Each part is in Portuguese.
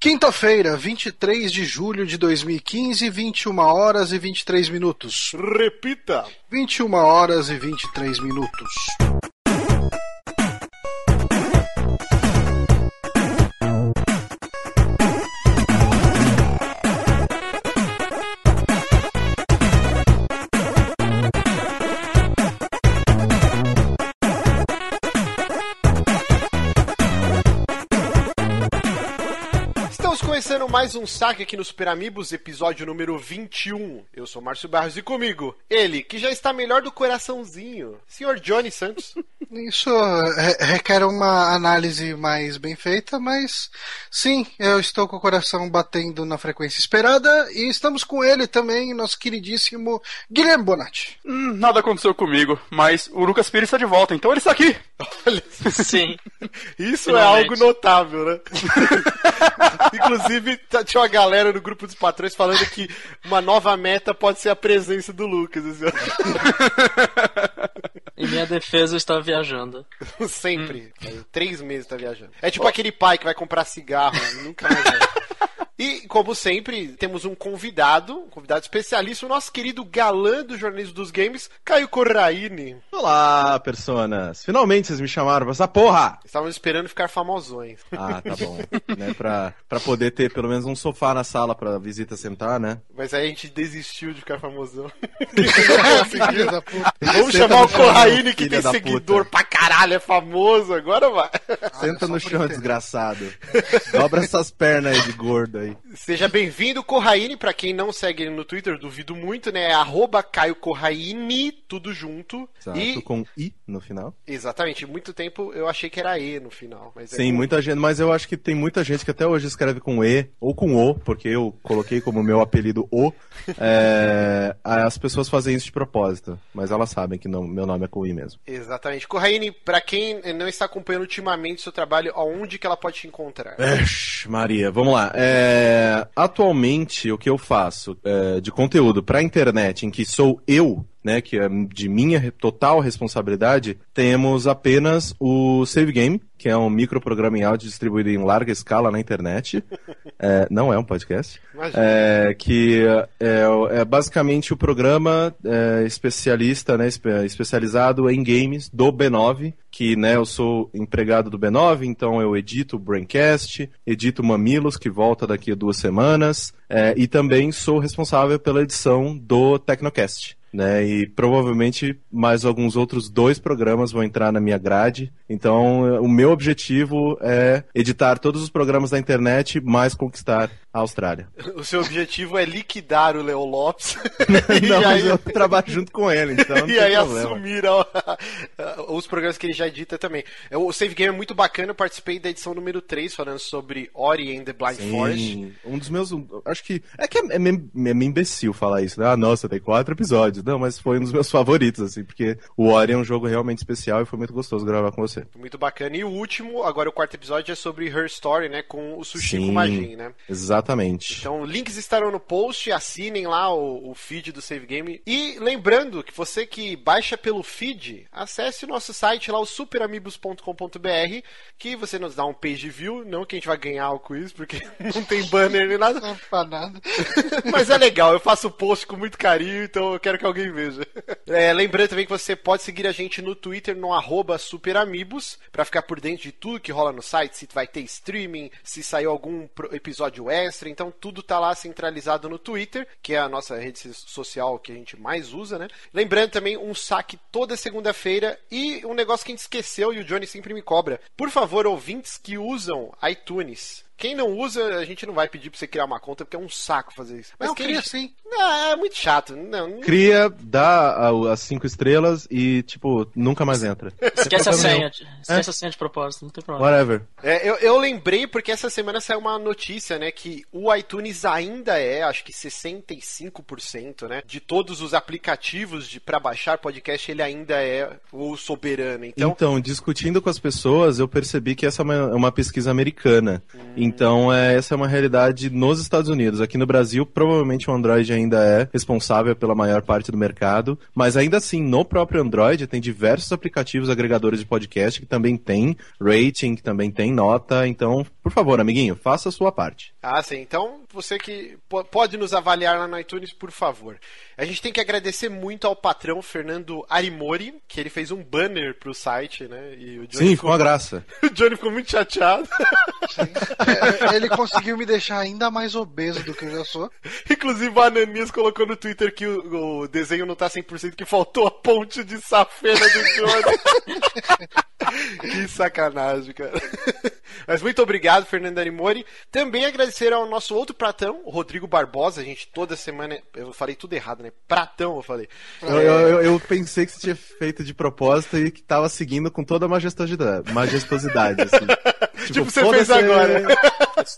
Quinta-feira, 23 de julho de 2015, 21 horas e 23 minutos. Repita! 21 horas e 23 minutos. Começando mais um saque aqui no Super Amigos, episódio número 21. Eu sou Márcio Barros e comigo, ele, que já está melhor do coraçãozinho, senhor Johnny Santos. Isso re- requer uma análise mais bem feita, mas sim, eu estou com o coração batendo na frequência esperada e estamos com ele também, nosso queridíssimo Guilherme Bonatti. Hum, nada aconteceu comigo, mas o Lucas Pires está de volta, então ele está aqui. Olha, Sim. isso é Finalmente. algo notável, né? Inclusive, tá- tinha uma galera no grupo dos patrões falando que uma nova meta pode ser a presença do Lucas. assim, Em minha defesa, eu estava viajando. Sempre. Faz Três meses tá viajando. É tipo aquele pai que vai comprar cigarro e nunca mais. E, como sempre, temos um convidado, um convidado especialista, o nosso querido galã do jornalismo dos games, Caio Corraine. Olá, personas! Finalmente vocês me chamaram pra essa porra! Estávamos esperando ficar famosões. Ah, tá bom. né, pra, pra poder ter pelo menos um sofá na sala pra visita sentar, né? Mas aí a gente desistiu de ficar famosão. Vamos Senta chamar o Corraine que tem seguidor puta. pra caralho, é famoso, agora vai. Senta só no chão, desgraçado. Dobra essas pernas aí de gordo aí. Seja bem-vindo, Corraine. Pra quem não segue ele no Twitter, duvido muito, né? É arroba Caio Corraine, tudo junto. Exato, E, com I no final. exatamente, muito tempo eu achei que era E no final. Mas é Sim, com- muita gente, mas eu acho que tem muita gente que até hoje escreve com E ou com O, porque eu coloquei como meu apelido O. É, as pessoas fazem isso de propósito, mas elas sabem que não, meu nome é com I mesmo. Exatamente. Corraine, pra quem não está acompanhando ultimamente o seu trabalho, aonde que ela pode te encontrar? Esh, Maria, vamos lá. É, atualmente, o que eu faço é, de conteúdo para internet, em que sou eu, né, que é de minha total responsabilidade, temos apenas o Save Game, que é um microprograma em áudio distribuído em larga escala na internet. É, não é um podcast. É, que é, é basicamente o programa é, especialista, né, espe- especializado em games do B9, que né, eu sou empregado do B9, então eu edito o Braincast, edito Mamilos, que volta daqui a duas semanas, é, e também sou responsável pela edição do Tecnocast. Né, e provavelmente mais alguns outros dois programas vão entrar na minha grade. Então, o meu objetivo é editar todos os programas da internet, mais conquistar a Austrália. O seu objetivo é liquidar o Leo Lopes. Não, e mas aí, eu trabalho junto com ele, então e aí problema. assumir ó, os programas que ele já edita também. O Save Game é muito bacana, eu participei da edição número 3, falando sobre Ori and the Blind Forest. Sim, um dos meus. Acho que. É que é, é, meio- é meio imbecil falar isso, né? Ah, nossa, tem quatro episódios. Não, mas foi um dos meus favoritos, assim, porque o Ori é um jogo realmente especial e foi muito gostoso gravar com você. Muito bacana. E o último, agora o quarto episódio, é sobre Her Story, né? Com o Sushi Sim. com Majin, né? Exatamente. Então, links estarão no post, assinem lá o, o feed do Save Game. E lembrando que você que baixa pelo feed, acesse o nosso site lá, o superamigos.com.br, que você nos dá um page view, não que a gente vai ganhar o quiz, porque não tem banner nem nada, Não pra nada. mas é legal, eu faço o post com muito carinho, então eu quero que alguém veja. É, lembrando também que você pode seguir a gente no Twitter, no arroba superamigos, pra ficar por dentro de tudo que rola no site, se vai ter streaming, se saiu algum episódio extra, então tudo tá lá centralizado no Twitter, que é a nossa rede social que a gente mais usa, né? Lembrando também um saque toda segunda-feira e um negócio que a gente esqueceu e o Johnny sempre me cobra. Por favor, ouvintes que usam iTunes, quem não usa, a gente não vai pedir pra você criar uma conta, porque é um saco fazer isso. Mas Não, quem cria sim. não, é muito chato. Não, não- Cria, dá as cinco estrelas e, tipo, nunca mais entra. Esquece a senha. Esquece a senha de propósito, não tem problema. Whatever. É, eu, eu lembrei porque essa semana saiu uma notícia, né, que o iTunes ainda é, acho que 65%, né, de todos os aplicativos de para baixar podcast, ele ainda é o soberano. Então, Então, discutindo com as pessoas, eu percebi que essa é uma, é uma pesquisa americana, em Então, é, essa é uma realidade nos Estados Unidos. Aqui no Brasil, provavelmente o Android ainda é responsável pela maior parte do mercado, mas ainda assim, no próprio Android, tem diversos aplicativos agregadores de podcast que também tem rating, que também tem nota. Então, por favor, amiguinho, faça a sua parte. Ah, sim. Então, você que po- pode nos avaliar lá no iTunes, por favor. A gente tem que agradecer muito ao patrão Fernando Arimori, que ele fez um banner pro site, né? E o Johnny, Sim, ficou, com a graça. o Johnny ficou muito chateado. É, Ele conseguiu me deixar ainda mais obeso do que eu já sou. Inclusive, o Ananias colocou no Twitter que o, o desenho não tá 100%, que faltou a ponte de safena do Johnny. que sacanagem, cara. Mas muito obrigado, Fernando Arimori. Também agradecer ao nosso outro pratão, o Rodrigo Barbosa. A gente toda semana. Eu falei tudo errado, né? Pratão, eu falei. Eu, eu- eu- eu pensei que você tinha feito de propósito e que tava seguindo com toda a majestosidade. majestosidade assim. Tipo, você foda-se- fez agora.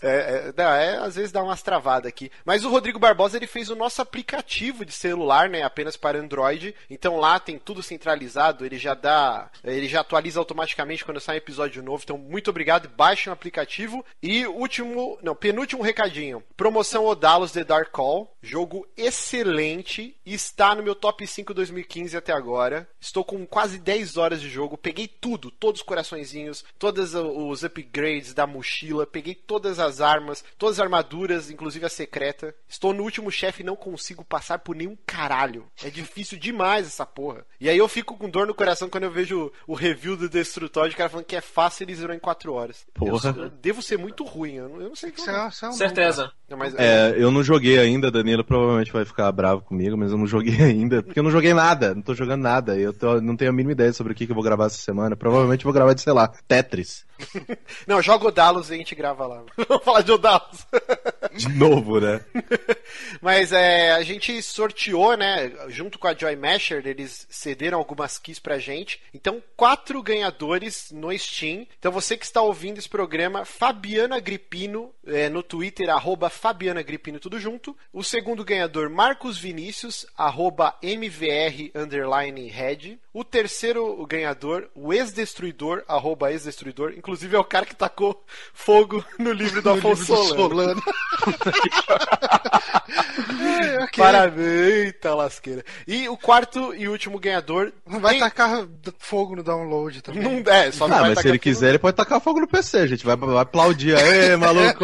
É, é, é, às vezes dá umas travadas aqui. Mas o Rodrigo Barbosa ele fez o nosso aplicativo de celular, né? Apenas para Android. Então lá tem tudo centralizado. Ele já dá. Ele já atualiza automaticamente quando sai um episódio novo. Então, muito obrigado. Baixem o aplicativo. E último. Não, penúltimo recadinho. Promoção Odalos The Dark Call. Jogo excelente. Está no meu top 5 2015 até agora. Estou com quase 10 horas de jogo. Peguei tudo, todos os coraçõezinhos, todos os upgrades da mochila, peguei todas as armas, todas as armaduras, inclusive a secreta. Estou no último chefe e não consigo passar por nenhum caralho. É difícil demais essa porra. E aí eu fico com dor no coração quando eu vejo o review do Destrutoid, o cara falando que é fácil e ele zerou em 4 horas. Porra. Eu, eu devo ser muito ruim, eu não, eu não sei o que Isso é, isso é um Certeza. não, mas, É, eu não joguei ainda, Danilo provavelmente vai ficar bravo comigo, mas eu não joguei ainda, porque eu não joguei nada, não tô jogando nada, eu tô- não tenho a mínima ideia sobre o que, que eu vou gravar essa semana, provavelmente eu vou gravar de, sei lá, Tetris, Não, joga Odalos e a gente grava lá. Vamos falar de Odalos. de novo, né? Mas é, a gente sorteou, né? Junto com a Joy Masher, eles cederam algumas keys pra gente. Então, quatro ganhadores no Steam. Então, você que está ouvindo esse programa, Fabiana Gripino, é, no Twitter, arroba Fabiana Gripino, tudo junto. O segundo ganhador, Marcos Vinícius, arroba MVR underline head. O terceiro ganhador, o ex-destruidor, arroba ex-destruidor. Inclusive é o cara que tacou fogo no livro do Afonso livro do Solano. Solano. É, ok. Parabéns, eita lasqueira. E o quarto e último ganhador. Não vai tem- tacar fogo no download também. Não é, só não Ah, vai mas se ele quiser, ele pode tacar fogo no PC, a gente vai, vai aplaudir, aê, maluco!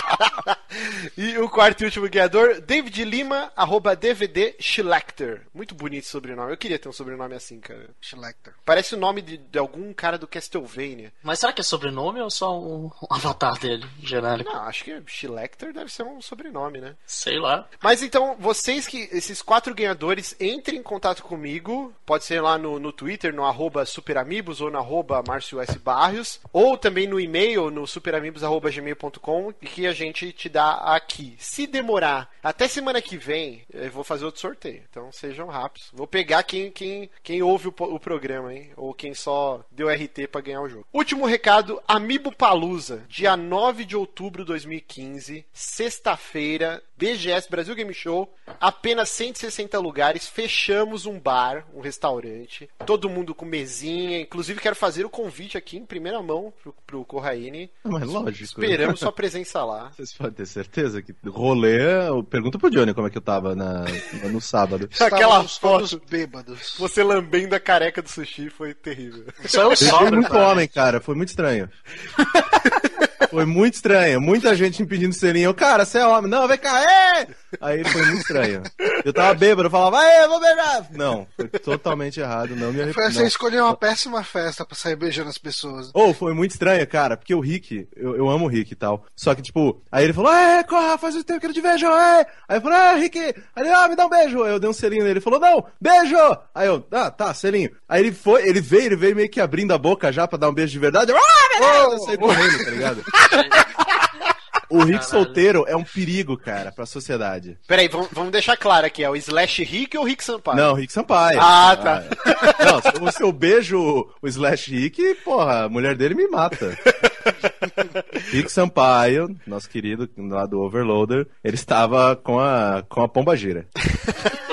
E o quarto e último ganhador, David Lima, arroba DVD Schlechter. Muito bonito esse sobrenome. Eu queria ter um sobrenome assim, cara. Schlechter. Parece o nome de, de algum cara do Castlevania. Mas será que é sobrenome ou só um avatar dele, genérico? Não, acho que Schlechter deve ser um sobrenome, né? Sei lá. Mas então, vocês que. Esses quatro ganhadores, entrem em contato comigo. Pode ser lá no, no Twitter, no arroba superamigos ou no arroba Márcio S. Barrios. Ou também no e-mail, no superamigos.gmail.com e que a gente te dá aqui. Se demorar até semana que vem, eu vou fazer outro sorteio. Então sejam rápidos. Vou pegar quem, quem, quem ouve o, o programa, hein? Ou quem só deu RT pra ganhar o jogo. Último recado: Amiibo Palusa, dia 9 de outubro de 2015, sexta-feira, BGS Brasil Game Show, apenas 160 lugares, fechamos um bar, um restaurante, todo mundo com mesinha, inclusive quero fazer o convite aqui em primeira mão pro, pro Corraine. Mas lógico. Esperamos sua presença lá. Vocês podem ter certeza que rolê. Pergunta pro Johnny como é que eu tava na, no sábado. Aquela foto. bêbados. Você lambendo a careca do sushi foi terrível. Só eu Eu achei sobro, muito cara. homem, cara. Foi muito estranho. Foi muito estranho. Muita gente me pedindo selinho. Eu, cara, você é homem. Não, vem cá, é! Aí foi muito estranho. Eu tava bêbado, eu falava, aê, vou beijar! Não, foi totalmente errado. Não me Foi, arrependo. você escolheu uma péssima festa pra sair beijando as pessoas. Ou foi muito estranho, cara, porque o Rick, eu, eu amo o Rick e tal. Só que, tipo, aí ele falou, é, corra, faz o tempo que eu te vejo, é. Aí eu falei, Rick, aí ele, ah, me dá um beijo. Aí eu dei um selinho nele, ele falou, não, beijo! Aí eu, ah, tá, selinho. Aí ele foi, ele veio, ele veio meio que abrindo a boca já pra dar um beijo de verdade. Eu, ah, beleza! Eu saí correndo, tá ligado? O Rick solteiro é um perigo, cara, pra sociedade. Peraí, vamos, vamos deixar claro aqui, é o Slash Rick ou Rick Sampaio? Não, Rick Sampaio. Ah, tá. é. Não, se eu- se eu beijo o Slash Rick, porra, a mulher dele me mata. Rick Sampaio, nosso querido lá do Overloader, ele estava com a, com a pomba gira.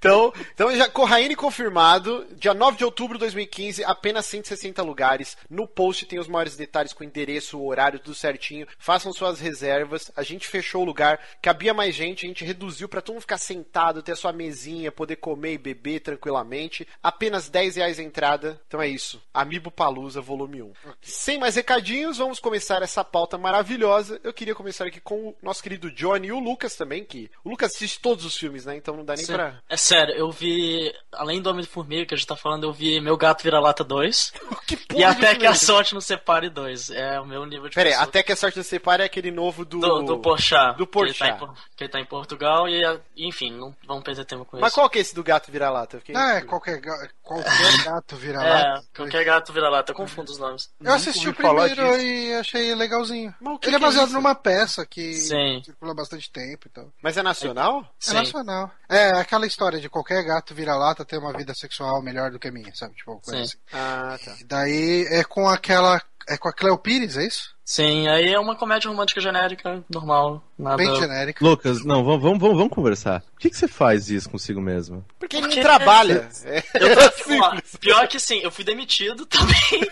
Então, então já Corraine confirmado, dia 9 de outubro de 2015, apenas 160 lugares. No post tem os maiores detalhes com endereço, o horário, tudo certinho. Façam suas reservas. A gente fechou o lugar, cabia mais gente, a gente reduziu para todo mundo ficar sentado, ter a sua mesinha, poder comer e beber tranquilamente. Apenas 10 reais a entrada. Então é isso. Amiibo Palusa, volume 1. Sem mais recadinhos, vamos começar essa pauta maravilhosa. Eu queria começar aqui com o nosso querido Johnny e o Lucas também, que o Lucas assiste todos os filmes, né? Então não dá nem Sim. pra. É sério, eu vi, além do Homem-Formiga que a gente tá falando, eu vi Meu Gato Vira-Lata 2 Que e porra de Até que a é? Sorte nos Separe 2. É o meu nível de Pera aí, pessoa. até que a sorte nos separe é aquele novo do. do, do Porchat. Do que ele, tá Porchat. em, Por- que ele tá em Portugal e, enfim, não vamos perder tempo com Mas isso. qual que é esse do gato vira-lata? Fiquei- Ah, é, qualquer, ga- qualquer gato vira lá. É, qualquer gato vira-lata, eu confundo os nomes. Eu assisti o primeiro e achei legalzinho. Mas o que Ele é que é baseado isso? numa peça que Sim. circula bastante tempo e tal. Mas é nacional? É Sim. nacional. É aquela história de qualquer gato vira-lata ter uma vida sexual melhor do que a minha, sabe? Tipo, coisa Sim. assim. Ah, tá. E daí é com aquela. É com a Cleo Pires, é isso? Sim, aí é uma comédia romântica genérica, normal, nada... Bem genérica. Lucas, não, vamos, vamos, vamos, vamos conversar. Por que, que você faz isso consigo mesmo? Porque ele não trabalha. É. Eu tra... Ó, pior que sim, eu fui demitido também.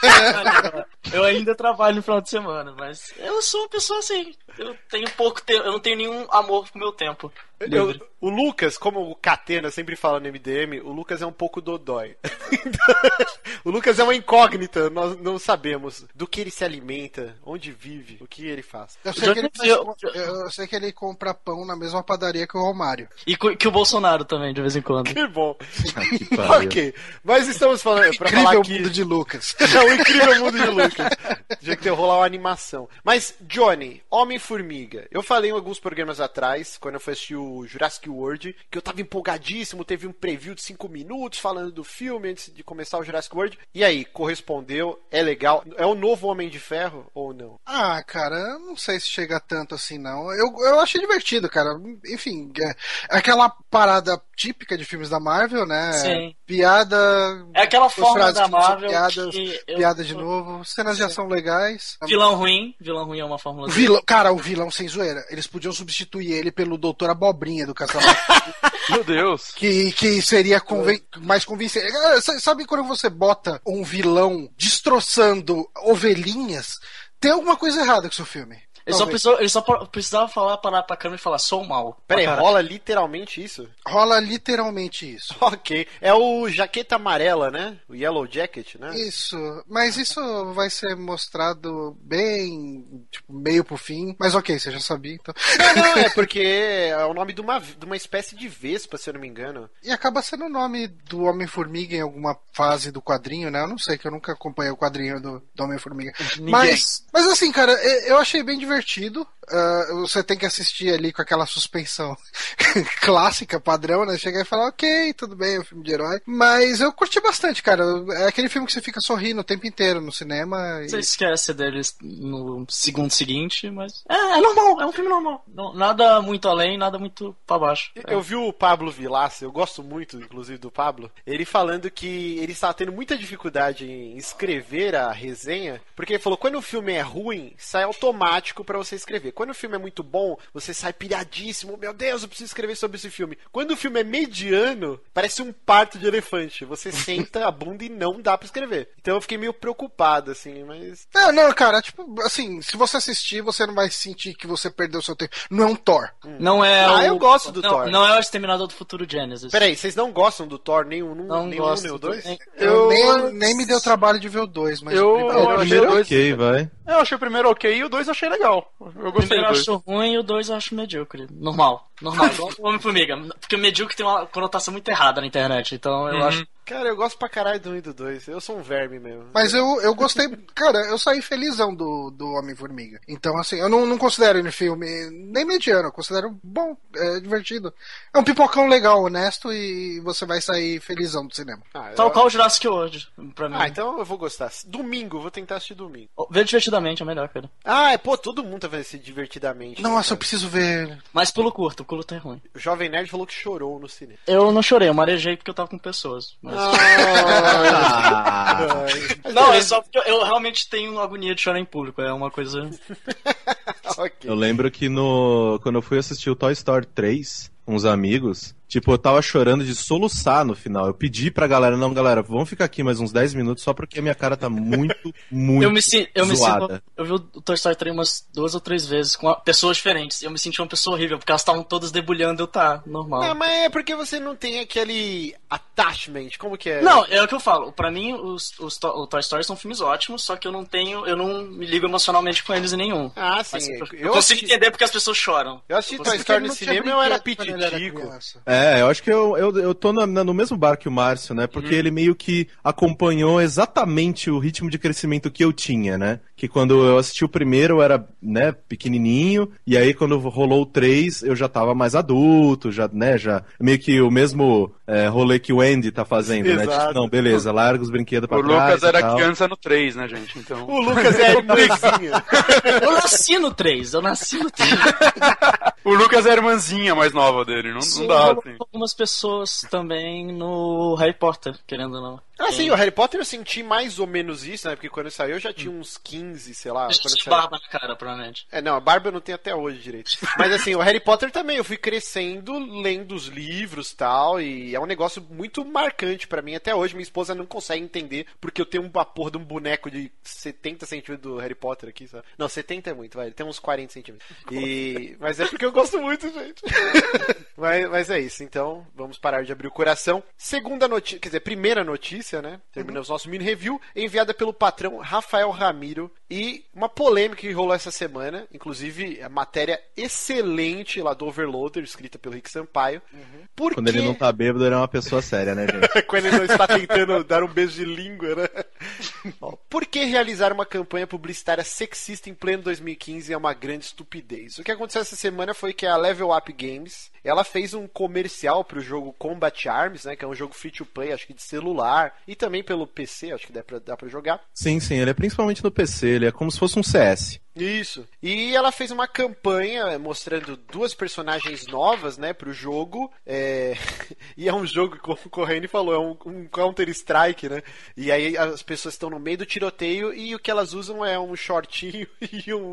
eu ainda trabalho no final de semana, mas eu sou uma pessoa assim. Eu tenho pouco tempo, eu não tenho nenhum amor pro meu tempo. Eu- livre. o Lucas, como o Catena sempre fala no MDM, o Lucas é um pouco dodói. o Lucas é uma incógnita, nós não sabemos do que ele se alimenta, onde vive, o que ele faz. Eu sei, que ele, Eu- faz- eu sei que ele compra pão na mesma padaria que o Romário. E que o Bolsonaro também, de vez em quando. Que bom. Ah, que ok, mas estamos falando pra falar Incrível aqui... mundo de Lucas. É o incrível mundo de Lucas. Tinha que ter rolar uma animação. Mas, Johnny, Homem-Formiga. Eu falei em alguns programas atrás, quando eu fui assistir o Jurassic World, que eu tava empolgadíssimo, teve um preview de 5 minutos falando do filme antes de começar o Jurassic World. E aí, correspondeu? É legal? É o novo Homem de Ferro ou não? Ah, cara, não sei se chega tanto assim, não. Eu, eu achei divertido, cara. Enfim, é aquela parada típica de filmes da Marvel, né? Sim. Piada. É aquela forma da Marvel Piadas, que eu- piada de novo. Cenas de ação legais. Vilão ruim, vilão ruim é uma fórmula vilão, cara, o vilão sem zoeira. Eles podiam substituir ele pelo Doutor Abobrinha do Castelo. Meu Deus. que, que seria conven- mais convincente. Ah, sa- Sabe quando você bota um vilão destroçando ovelhinhas? Tem alguma coisa errada com o seu filme. Ele só, precisou, ele só precisava falar, parar pra câmera e falar, sou mal. Peraí, caralho. rola literalmente isso? Rola literalmente isso. Ok. É o Jaqueta Amarela, né? O Yellow Jacket, né? Isso, mas isso vai ser mostrado bem, tipo, meio pro fim. Mas ok, você já sabia, então. Não, não, é porque é o nome de uma, de uma espécie de vespa, se eu não me engano. E acaba sendo o nome do Homem-Formiga em alguma fase do quadrinho, né? Eu não sei, que eu nunca acompanhei o quadrinho do, do Homem-Formiga. Mas, mas assim, cara, eu achei bem divertido divertido, ah, você tem que assistir ali com aquela suspensão clássica, padrão, né? Chegar e falar, ok, tudo bem, é um filme de herói. Mas eu curti bastante, cara. É aquele filme que você fica sorrindo o tempo inteiro no cinema. e- Você esquece deles no segundo seguinte, mas. É, é normal, é um filme normal. Não- nada muito além, nada muito pra baixo. É. Eu vi o Pablo Vilaça, eu gosto muito, inclusive, do Pablo, ele falando que ele estava tendo muita dificuldade em escrever a resenha, porque ele falou, quando o filme é ruim, sai automático pra você escrever. Quando o filme é muito bom, você sai piradíssimo, meu Deus, eu preciso escrever sobre esse filme. Quando o filme é mediano, parece um parto de elefante. Você senta a bunda e não dá pra escrever. Então eu fiquei meio preocupado, assim, mas... Não, não, cara, tipo, assim, se você assistir, você não vai sentir que você perdeu seu tempo. Não é um Thor. Não é Ah, o... eu gosto do não, Thor. Não é o Exterminador do Futuro Genesis. Peraí, vocês não gostam do Thor nenhum, Não nenhum gosto nem o do- dois? nem- Eu, Eu- nem, nem me deu trabalho de ver o 2, mas Eu- o primeiro- eu o achei primeiro dois- ok, vai. Eu achei o primeiro ok e o dois eu achei legal. Eu O gostei primeiro eu acho ruim e o dois eu acho medíocre. Normal. Normal, igual o Homem-Formiga. Porque medíocre tem uma conotação muito errada na internet. Então eu Uhum. acho. Cara, eu gosto pra caralho do 1 e do 2. Eu sou um verme mesmo. Mas eu, eu gostei, cara, eu saí felizão do, do Homem-Formiga. Então, assim, eu não, não considero ele filme nem mediano, eu considero bom, é divertido. É um pipocão legal, honesto, e você vai sair felizão do cinema. Ah, Tal eu- qual o Jurassic World, pra mim. Ah, então eu vou gostar. Domingo, vou tentar assistir domingo. Ver divertidamente é melhor, cara. Ah, é, pô, todo mundo tá vendo esse divertidamente. Nossa, né, eu cara? preciso ver. Mas pulo curto, o curto é ruim. O Jovem Nerd falou que chorou no cinema. Eu não chorei, eu marejei porque eu tava com pessoas. Mas... Ah, Não, é só porque eu, eu realmente tenho agonia de chorar em público. É uma coisa. ok. eu lembro que no quando eu fui assistir o Toy Story 3, os amigos. Tipo, eu tava chorando de soluçar no final. Eu pedi pra galera, não, galera, vamos ficar aqui mais uns 10 minutos só porque a minha cara tá muito, muito Eu me, si- eu me zoada. sinto. Eu vi o Toy Story 3 umas duas ou três vezes com pessoas diferentes. E eu me senti uma pessoa horrível, porque elas estavam todas debulhando, eu tá, normal. Não, mas é porque você não tem aquele attachment, como que é? Não, é o que eu falo. Pra mim, os, os To- o Toy Story são filmes ótimos, só que eu não tenho. Eu não me ligo emocionalmente com eles em nenhum. Ah, sim. Mas eu, eu eu consigo assisti, entender porque as pessoas choram. eu assisti Eu Toy Story no cinema eu era brinquedo É, eu acho que eu, eu, eu tô na- na- no mesmo bar que o Márcio, né? Porque ele meio que acompanhou exatamente o ritmo de crescimento que eu tinha, né? Que quando eu assisti o primeiro eu era, né, pequenininho, e aí quando rolou o 3 eu já tava mais adulto, já, né, já meio que o mesmo é, rolê que o Andy tá fazendo, né? Exato. Tipo, não, beleza, larga os brinquedos pra O trás Lucas e era criança no 3, né, gente? Então. O Lucas é a irmãzinha. Eu nasci no 3, eu nasci no 3. O Lucas é a irmãzinha mais nova dele, não, não dá, assim. Algumas pessoas também no Harry Potter, querendo ou não. Ah, sim, o Harry Potter eu senti mais ou menos isso, né? Porque quando saiu eu já tinha uns 15, sei lá. De saiu... barba na cara, provavelmente. É, não, a barba eu não tenho até hoje direito. Mas assim, o Harry Potter também, eu fui crescendo, lendo os livros e tal, e é um negócio muito marcante pra mim até hoje. Minha esposa não consegue entender, porque eu tenho uma porra de um boneco de 70 centímetros do Harry Potter aqui, sabe? Não, 70 é muito, vai, tem uns 40 centímetros. E... Mas é porque eu gosto muito, gente. mas, mas é isso, então vamos parar de abrir o coração. Segunda notícia, quer dizer, primeira notícia, né? Terminamos nosso mini review, enviada pelo patrão Rafael Ramiro. E uma polêmica que rolou essa semana, inclusive a matéria excelente lá do Overloader, escrita pelo Rick Sampaio. Porque... Quando ele não tá bêbado, ele é uma pessoa séria, né, gente? Quando ele não está tentando dar um beijo de língua, né? Por que realizar uma campanha publicitária sexista em pleno 2015 é uma grande estupidez? O que aconteceu essa semana foi que a Level Up Games ela fez um comercial pro jogo Combat Arms, né? Que é um jogo free to play, acho que de celular, e também pelo PC, acho que dá pra, dá pra jogar. Sim, sim, ele é principalmente no PC, ele é como se fosse um CS. Isso. E ela fez uma campanha mostrando duas personagens novas, né, pro jogo. É... e é um jogo, como o Corrêne falou, é um, um Counter-Strike, né? E aí as pessoas estão no meio do tiroteio e o que elas usam é um shortinho e um,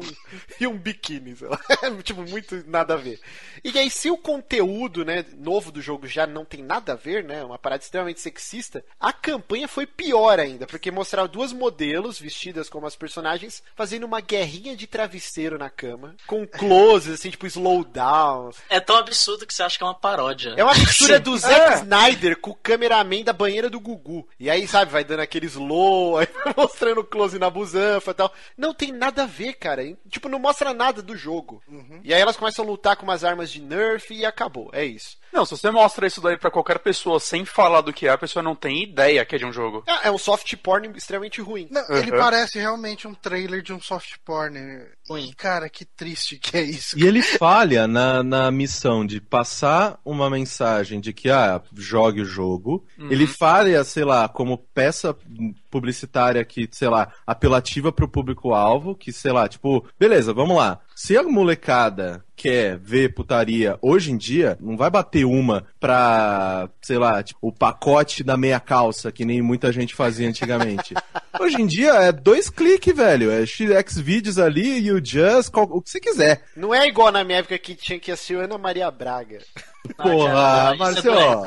e um biquíni, sei lá. tipo, muito nada a ver. E aí, se o conteúdo, né, novo do jogo já não tem nada a ver, né, uma parada extremamente sexista, a campanha foi pior ainda, porque mostrava duas modelos vestidas como as personagens fazendo uma guerrinha de travesseiro na cama, com closes, assim, tipo slowdown. É tão absurdo que você acha que é uma paródia. É uma mistura do Zack Snyder com o cameraman da banheira do Gugu. E aí, sabe, vai dando aquele slow, aí vai mostrando close na busanfa e tal. Não tem nada a ver, cara. Tipo, não mostra nada do jogo. E aí elas começam a lutar com umas armas de Nerf e acabou. É isso. Não, se você mostra isso daí pra qualquer pessoa sem falar do que é, a pessoa não tem ideia que é de um jogo. É, é um soft porn extremamente ruim. Não, ele Uhum. parece realmente um trailer de um soft porn. Ruim. Cara, que triste que é isso. E ele falha na, na missão de passar uma mensagem de que, ah, jogue o jogo. Ele falha, sei lá, como peça publicitária que, sei lá, apelativa pro público-alvo, que, sei lá, tipo, beleza, vamos lá. Se a molecada quer ver putaria hoje em dia, não vai bater uma pra, sei lá, tipo, o pacote da meia calça, que nem muita gente fazia antigamente. hoje em dia é dois cliques, velho. É X vídeos ali, you just, qual- o que você quiser. Não é igual na minha época que tinha que assistir Ana Maria Braga. Porra, isso é Marcelo.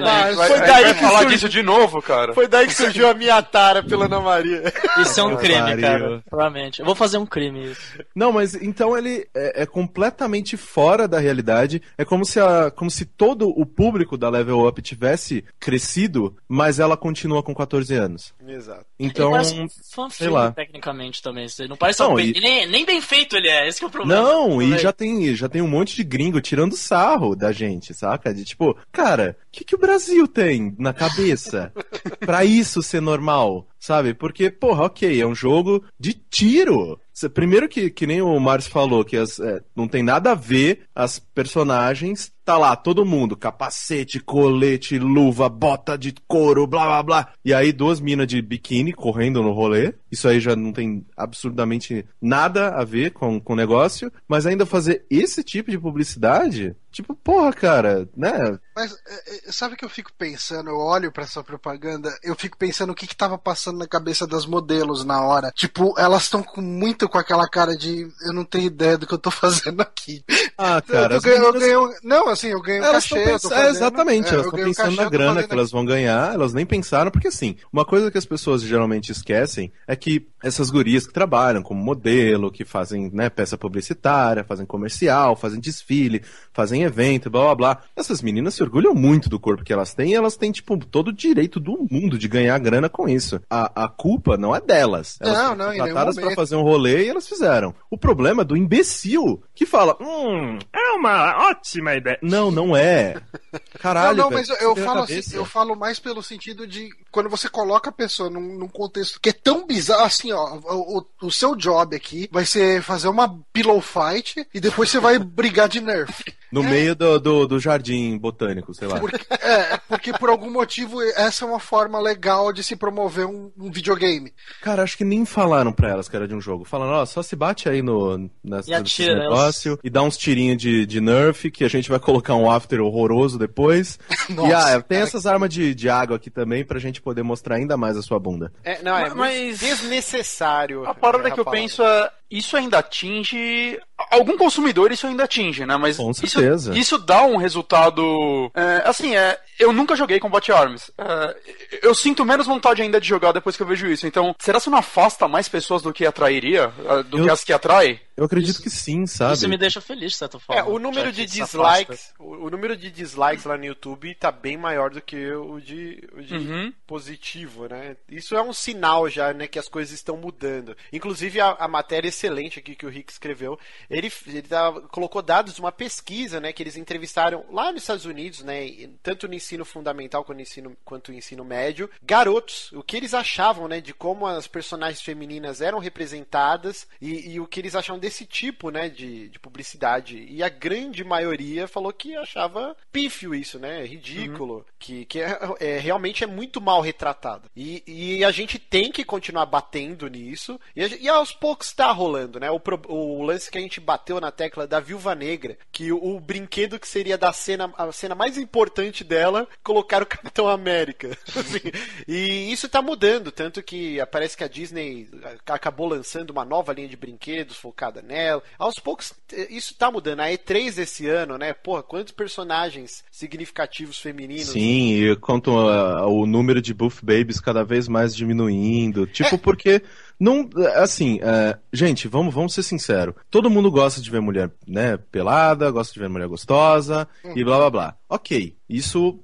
vai, foi daí que falar surgiu- disso de novo, cara. Foi daí que surgiu a minha tara pela Ana Maria. Isso é um crime, cara. Provavelmente. Eu vou fazer um crime isso. Não, mas então ele é, é completamente fora da realidade. É como se, a, como se todo o público da Level Up tivesse crescido, mas ela continua com 14 anos. Exato. Então, um sei lá. tecnicamente também. Não parece Não, e- nem, nem bem feito ele é. Esse que é o problema. não, e já tem, já tem um monte de gringo tirando sarro da gente, saca? De tipo, cara, que, que o Brasil tem na cabeça pra isso ser normal? Sabe? Porque, porra, ok, é um jogo de tiro. Primeiro que, que nem o Márcio falou, que as, é, não tem nada a ver as personagens. Tá lá, todo mundo, capacete, colete, luva, bota de couro, blá blá blá. E aí duas minas de biquíni correndo no rolê. Isso aí já não tem absurdamente nada a ver com, com o negócio. Mas ainda fazer esse tipo de publicidade, tipo, porra, cara, né? Mas é, é, sabe o que eu fico pensando? Eu olho pra essa propaganda, eu fico pensando o que que tava passando na cabeça das modelos na hora. Tipo, elas estão com muito com aquela cara de eu não tenho ideia do que eu tô fazendo aqui. Ah, cara, eu, as ganho, eu meninas- ganho- Não, assim, eu ganho Elas cachê. eu pensando, é, fazendo- exatamente, é, elas eu estão pensando cachê, na eu grana que elas vão ganhar, elas nem pensaram, porque assim, uma coisa que as pessoas geralmente esquecem é que essas gurias que trabalham como modelo, que fazem né, peça publicitária, fazem comercial, fazem desfile, fazem evento, blá blá blá. Essas meninas se orgulham muito do corpo que elas têm e elas têm, tipo, todo o direito do mundo de ganhar grana com isso. A, a culpa não é delas. Elas Não, não, contratadas pra momento. fazer um rolê e elas fizeram. O problema é do imbecil que fala, hum, é uma ótima ideia. Não, não é. Caralho, não, não, mas eu, eu falo assim, eu falo mais pelo sentido de quando você coloca a pessoa num, num contexto que é tão bizarro, assim, ó, o- o seu job aqui vai ser fazer uma pillow fight e depois você vai brigar de nerf. No meio do, do, do jardim botânico, sei lá. Porque, é, porque por algum motivo essa é uma forma legal de se promover um, um videogame. Cara, acho que nem falaram pra elas que era de um jogo. Falaram, ó, só se bate aí no nessa, E atira, negócio e dá uns tirinhos de, de nerf que a gente vai colocar um after horroroso depois. e Nossa, ah, tem cara. essas armas de, de água aqui também pra gente poder mostrar ainda mais a sua bunda. É, não, é Mas- desnecessário. A parada é que eu penso é. Isso ainda atinge. Algum consumidor isso ainda atinge, né? Mas Com isso, certeza. isso dá um resultado. é, assim, é, eu nunca joguei Combat Arms. É, eu sinto menos vontade ainda de jogar depois que eu vejo isso. Então, será que não afasta mais pessoas do que atrairia? é, Do Eu- que as que atrai? Eu acredito que sim, sabe? Isso me deixa feliz, de certa forma. É, o número de isso dislikes, o, o número de dislikes lá no YouTube tá bem maior do que o de, o de Uhum. positivo, né? Isso é um sinal já, né, que as coisas estão mudando. Inclusive a, a matéria excelente aqui que o Rick escreveu, ele, ele tava- colocou dados de uma pesquisa, né, que eles entrevistaram lá nos Estados Unidos, né, tanto no ensino fundamental quanto no ensino, quanto no ensino médio, garotos, o que eles achavam, né, de como as personagens femininas eram representadas e, e o que eles achavam desse tipo, né, de, de publicidade. E a grande maioria falou que achava pífio isso, né, ridículo, que, que é, é- realmente é muito mal retratado. E, e a gente tem que continuar batendo nisso, e, e aos poucos tá rolando, né, o, o lance que a gente bateu na tecla da Viúva Negra, que o, o brinquedo que seria da cena, a cena mais importante dela, colocaram o Capitão América. Assim, e isso tá mudando, tanto que parece que a Disney a- acabou lançando uma nova linha de brinquedos focada nela. Aos poucos, eh, isso tá mudando. A E3 desse ano, né? Porra, quantos personagens significativos femininos. Sim, e quanto a- o número de buff babies cada vez mais diminuindo. Tipo, É. porque não. Assim, é, gente, vamos, vamos ser sinceros. Todo mundo gosta de ver mulher, né, pelada, gosta de ver mulher gostosa e blá blá blá. Ok, isso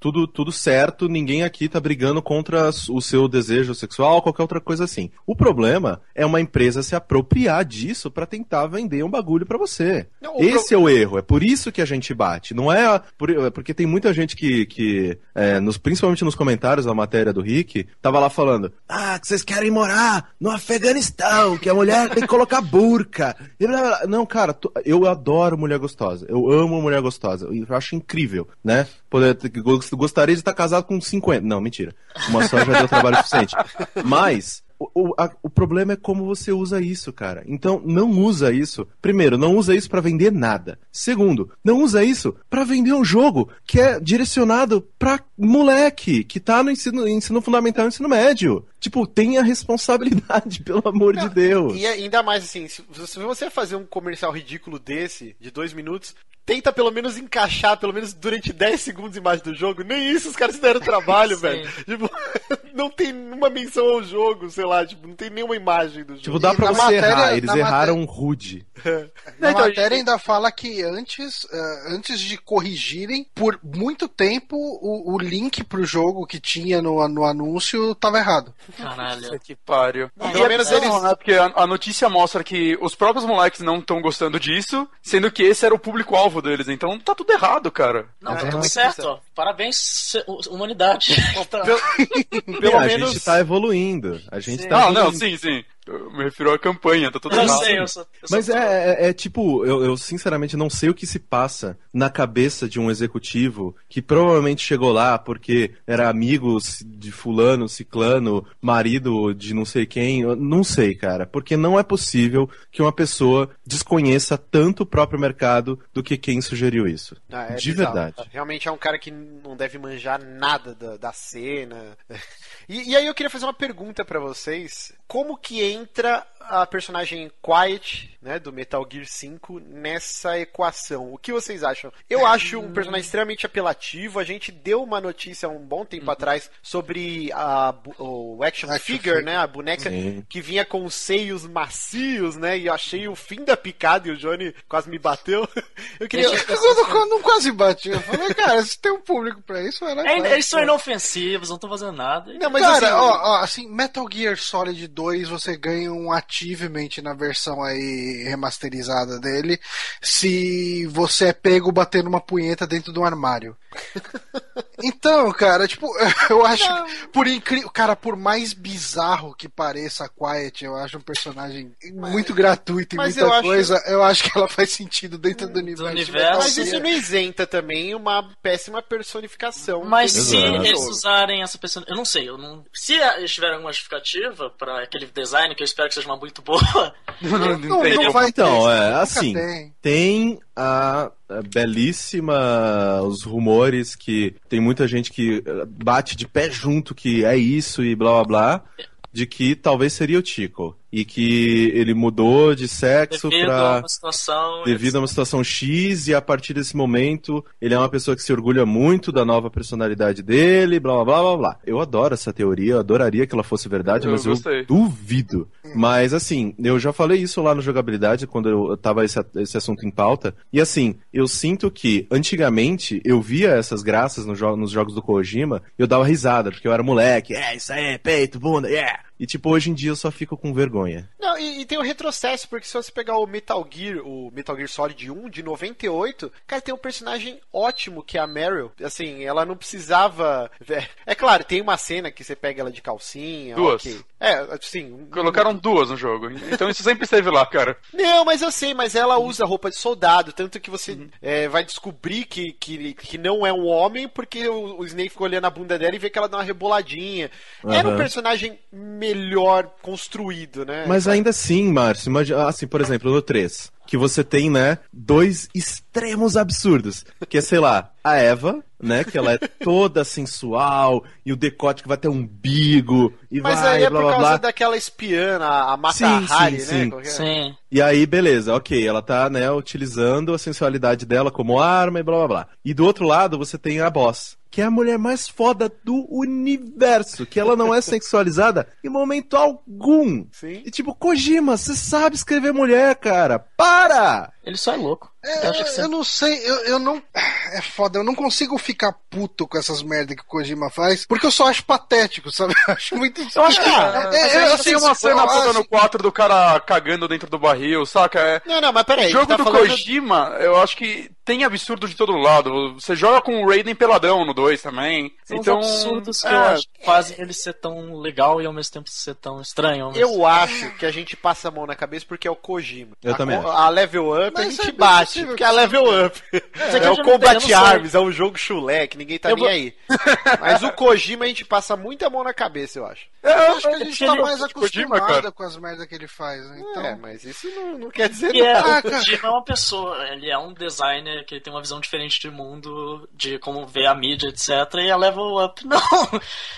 tudo, tudo certo, ninguém aqui tá brigando contra o seu desejo sexual ou qualquer outra coisa assim. O problema é uma empresa se apropriar disso pra tentar vender um bagulho pra você. Não, Esse é o erro, é por isso que a gente bate. Não é a- por- é porque tem muita gente que, que é, nos, principalmente nos comentários da matéria do Rick, tava lá falando: Ah, que vocês querem morar no Afeganistão, que a mulher tem que colocar burca. Não, cara, eu adoro mulher gostosa. Eu amo mulher gostosa. Eu acho incrível, né? Poder, gost- gostaria de estar casado com 50. Não, mentira. Uma só já deu trabalho suficiente. Mas. O, a- o problema é como você usa isso, cara. Então, não usa isso. Primeiro, não usa isso pra vender nada. Segundo, não usa isso pra vender um jogo que é direcionado pra moleque que tá no ensino, ensino fundamental e ensino médio. Tipo, tenha responsabilidade, pelo amor de Deus. E ainda mais assim, se você fazer um comercial ridículo desse, de dois minutos, tenta pelo menos encaixar, pelo menos durante 10 segundos embaixo do jogo. Nem isso os caras se deram trabalho, velho. Tipo, não tem uma menção ao jogo, sei lá, tipo, não tem nenhuma imagem do jogo. Tipo, dá E pra na você matéria- errar. Eles erraram rude. Na Então, matéria ainda fala que antes, eh, antes de corrigirem, por muito tempo o, o link pro jogo que tinha no, no anúncio tava errado. Caralho. Puta que pariu. Pelo é menos eles- né? Porque a, a notícia mostra que os próprios moleques não estão gostando disso, sendo que esse era o público-alvo deles. Então tá tudo errado, cara. Não, É, tá é tudo muito certo, ó. Parabéns, humanidade. Tá. Pelo, pelo a menos. gente tá evoluindo. A gente Sim. tá Ah, não, sim, sim. Eu me refiro à campanha, tá tudo Eu errado. sei, eu sou. eu sou Mas é, é, é tipo, eu, eu sinceramente não sei o que se passa na cabeça de um executivo que provavelmente chegou lá porque era amigo de fulano, ciclano, marido de não sei quem, eu não sei, cara. Porque não é possível que uma pessoa desconheça tanto o próprio mercado do que quem sugeriu isso. Ah, é de bizarro. verdade. Realmente é um cara que não deve manjar nada da, da cena. E, e aí eu queria fazer uma pergunta pra vocês. Como que entra a personagem Quiet, né, do Metal Gear 5 nessa equação. O que vocês acham? Eu acho um personagem extremamente apelativo. A gente deu uma notícia um bom tempo atrás sobre a, o action, Action figure, figure. né, a boneca Sim. que vinha com os seios macios, né, e eu achei o fim da picada e o Johnny quase me bateu. Eu queria... Eu não, quase bati. Eu falei, cara, se tem um público pra isso, vai lá. e É, eles são inofensivos, não estão fazendo nada. Não, mas Cara, assim, ó, ó, assim, Metal Gear Solid 2 você ganha um na versão aí remasterizada dele se você é pego batendo uma punheta dentro de um armário. Então, cara, tipo, eu acho que por incrível, cara, por mais bizarro que pareça a Quiet, eu acho um personagem muito gratuito e mas muita eu acho- coisa, eu acho que ela faz sentido dentro do universo. de universo, Metal Mas isso não isenta também uma péssima personificação. Mas se Exato. eles usarem essa pessoa. Eu não sei, eu não. Se eles tiverem alguma justificativa pra aquele design, que eu espero que seja uma muito boa, Não, não, Não, não vai Então, ter, é, nunca assim, tem. tem a belíssima os rumores que tem muita gente que eh, bate de pé junto que é isso e blá blá blá de que talvez seria o Tico e que ele mudou de sexo devido a pra uma situação. devido a uma situação X e a partir desse momento ele é uma pessoa que se orgulha muito da nova personalidade dele, blá blá blá blá blá. Eu adoro essa teoria, eu adoraria que ela fosse verdade, Eu mas eu gostei. duvido. Mas assim, eu já falei isso lá no jogabilidade quando eu tava esse, esse assunto em pauta. E assim, eu sinto que antigamente eu via essas graças no jo- nos jogos do Kojima eu dava risada, porque eu era moleque, é isso aí, peito, bunda, yeah. E tipo, hoje em dia eu só fico com vergonha. Não, e, e tem o retrocesso, porque se você pegar o Metal Gear, o Metal Gear Solid 1 de 98, cara, tem um personagem ótimo que é a Meryl. Assim, ela não precisava. É, é claro, tem uma cena que você pega ela de calcinha. Duas. ok. É, assim. Colocaram duas no jogo. Então isso sempre esteve lá, cara. Não, mas eu sei, mas ela usa roupa de soldado, tanto que você Uhum. é, vai descobrir que, que, que não é um homem, porque o, o Snake fica olhando a bunda dela e vê que ela dá uma reboladinha. Era um personagem melhor construído, né? Mas ainda assim, Márcio, imagina, assim, por exemplo, no 3, que você tem, né, dois extremos absurdos, que é, sei lá, a Eva, né, que ela é toda sensual, e o decote que vai ter um umbigo, e Mas vai, aí é blá, por causa blá. daquela espiã, a, a Mata Sim, Hari, sim, né? sim. Qualquer- Sim. E aí, beleza, ok, ela tá, né, utilizando a sensualidade dela como arma e blá blá blá. E do outro lado, você tem a boss, que é a mulher mais foda do universo, que ela não é sexualizada em momento algum. Sim. E tipo, Kojima, você sabe escrever mulher, cara. Para! Ele só é louco. É, Eu acho que eu não sei, eu, eu não. É foda, eu não consigo ficar puto com essas merda que o Kojima faz, porque eu só acho patético, sabe? Eu acho muito. Eu acho que. É, É, é, eu assim, tem uma cena acho- no 4 do cara cagando dentro do barril, saca? É. Não, não, mas peraí. O jogo tá do falando- Kojima, eu acho que tem absurdo de todo lado. Você joga com o Raiden peladão no 2 também. São então, os absurdos que é, eu acho que fazem ele ser tão legal e ao mesmo tempo ser tão estranho. Eu acho que a gente passa a mão na cabeça porque é o Kojima. Eu a, também. A level up Mas a gente é bate, possível porque que é a level up. que É, eu o eu Combat. Arms, é um jogo chulé que ninguém tá Eu nem vou- aí. Mas o Kojima a gente passa muita mão na cabeça, eu acho. Eu acho que a gente tá ele- mais Kojima, acostumado cara. com as merdas que ele faz, né? Então. É, mas isso não, não quer dizer E é, nada. Ah, o. Kojima é uma pessoa, ele é um designer que tem uma visão diferente de mundo, de como ver a mídia, etc. E a Level Up, não.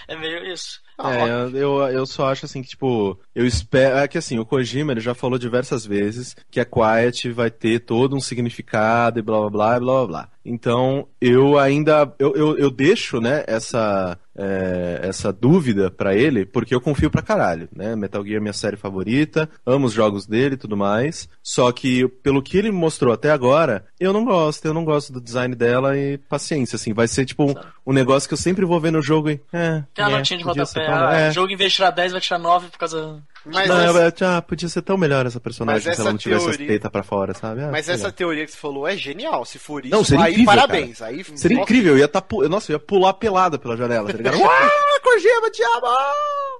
É meio isso. É, eu, eu só acho assim que, tipo, eu espero. É que assim, o Kojima ele já falou diversas vezes que a Quiet vai ter todo um significado e blá blá blá e blá blá blá. Então, eu ainda. Eu, eu, eu deixo, né, essa. é, essa dúvida pra ele, porque eu confio pra caralho, né? Metal Gear é minha série favorita, amo os jogos dele e tudo mais. Só que, pelo que ele mostrou até agora, eu não gosto, eu não gosto do design dela e paciência, assim, vai ser tipo um, um negócio que eu sempre vou ver no jogo e. É, Tem a é, notinha de rodapé. Ah, é. O jogo em vez de tirar 10 vai tirar 9 por causa. Mas, Não, essa, eu- ah, podia ser tão melhor essa personagem Mas se essa ela não tivesse as teoria- teitas pra fora, sabe? Ah, mas essa lá. teoria que você falou é genial. Se for isso, Não, seria aí incrível, parabéns. Aí, Seria nossa, incrível, eu ia tá, nossa, eu ia pular pelada pela janela, tá ligado? ah, Kojima, te amo!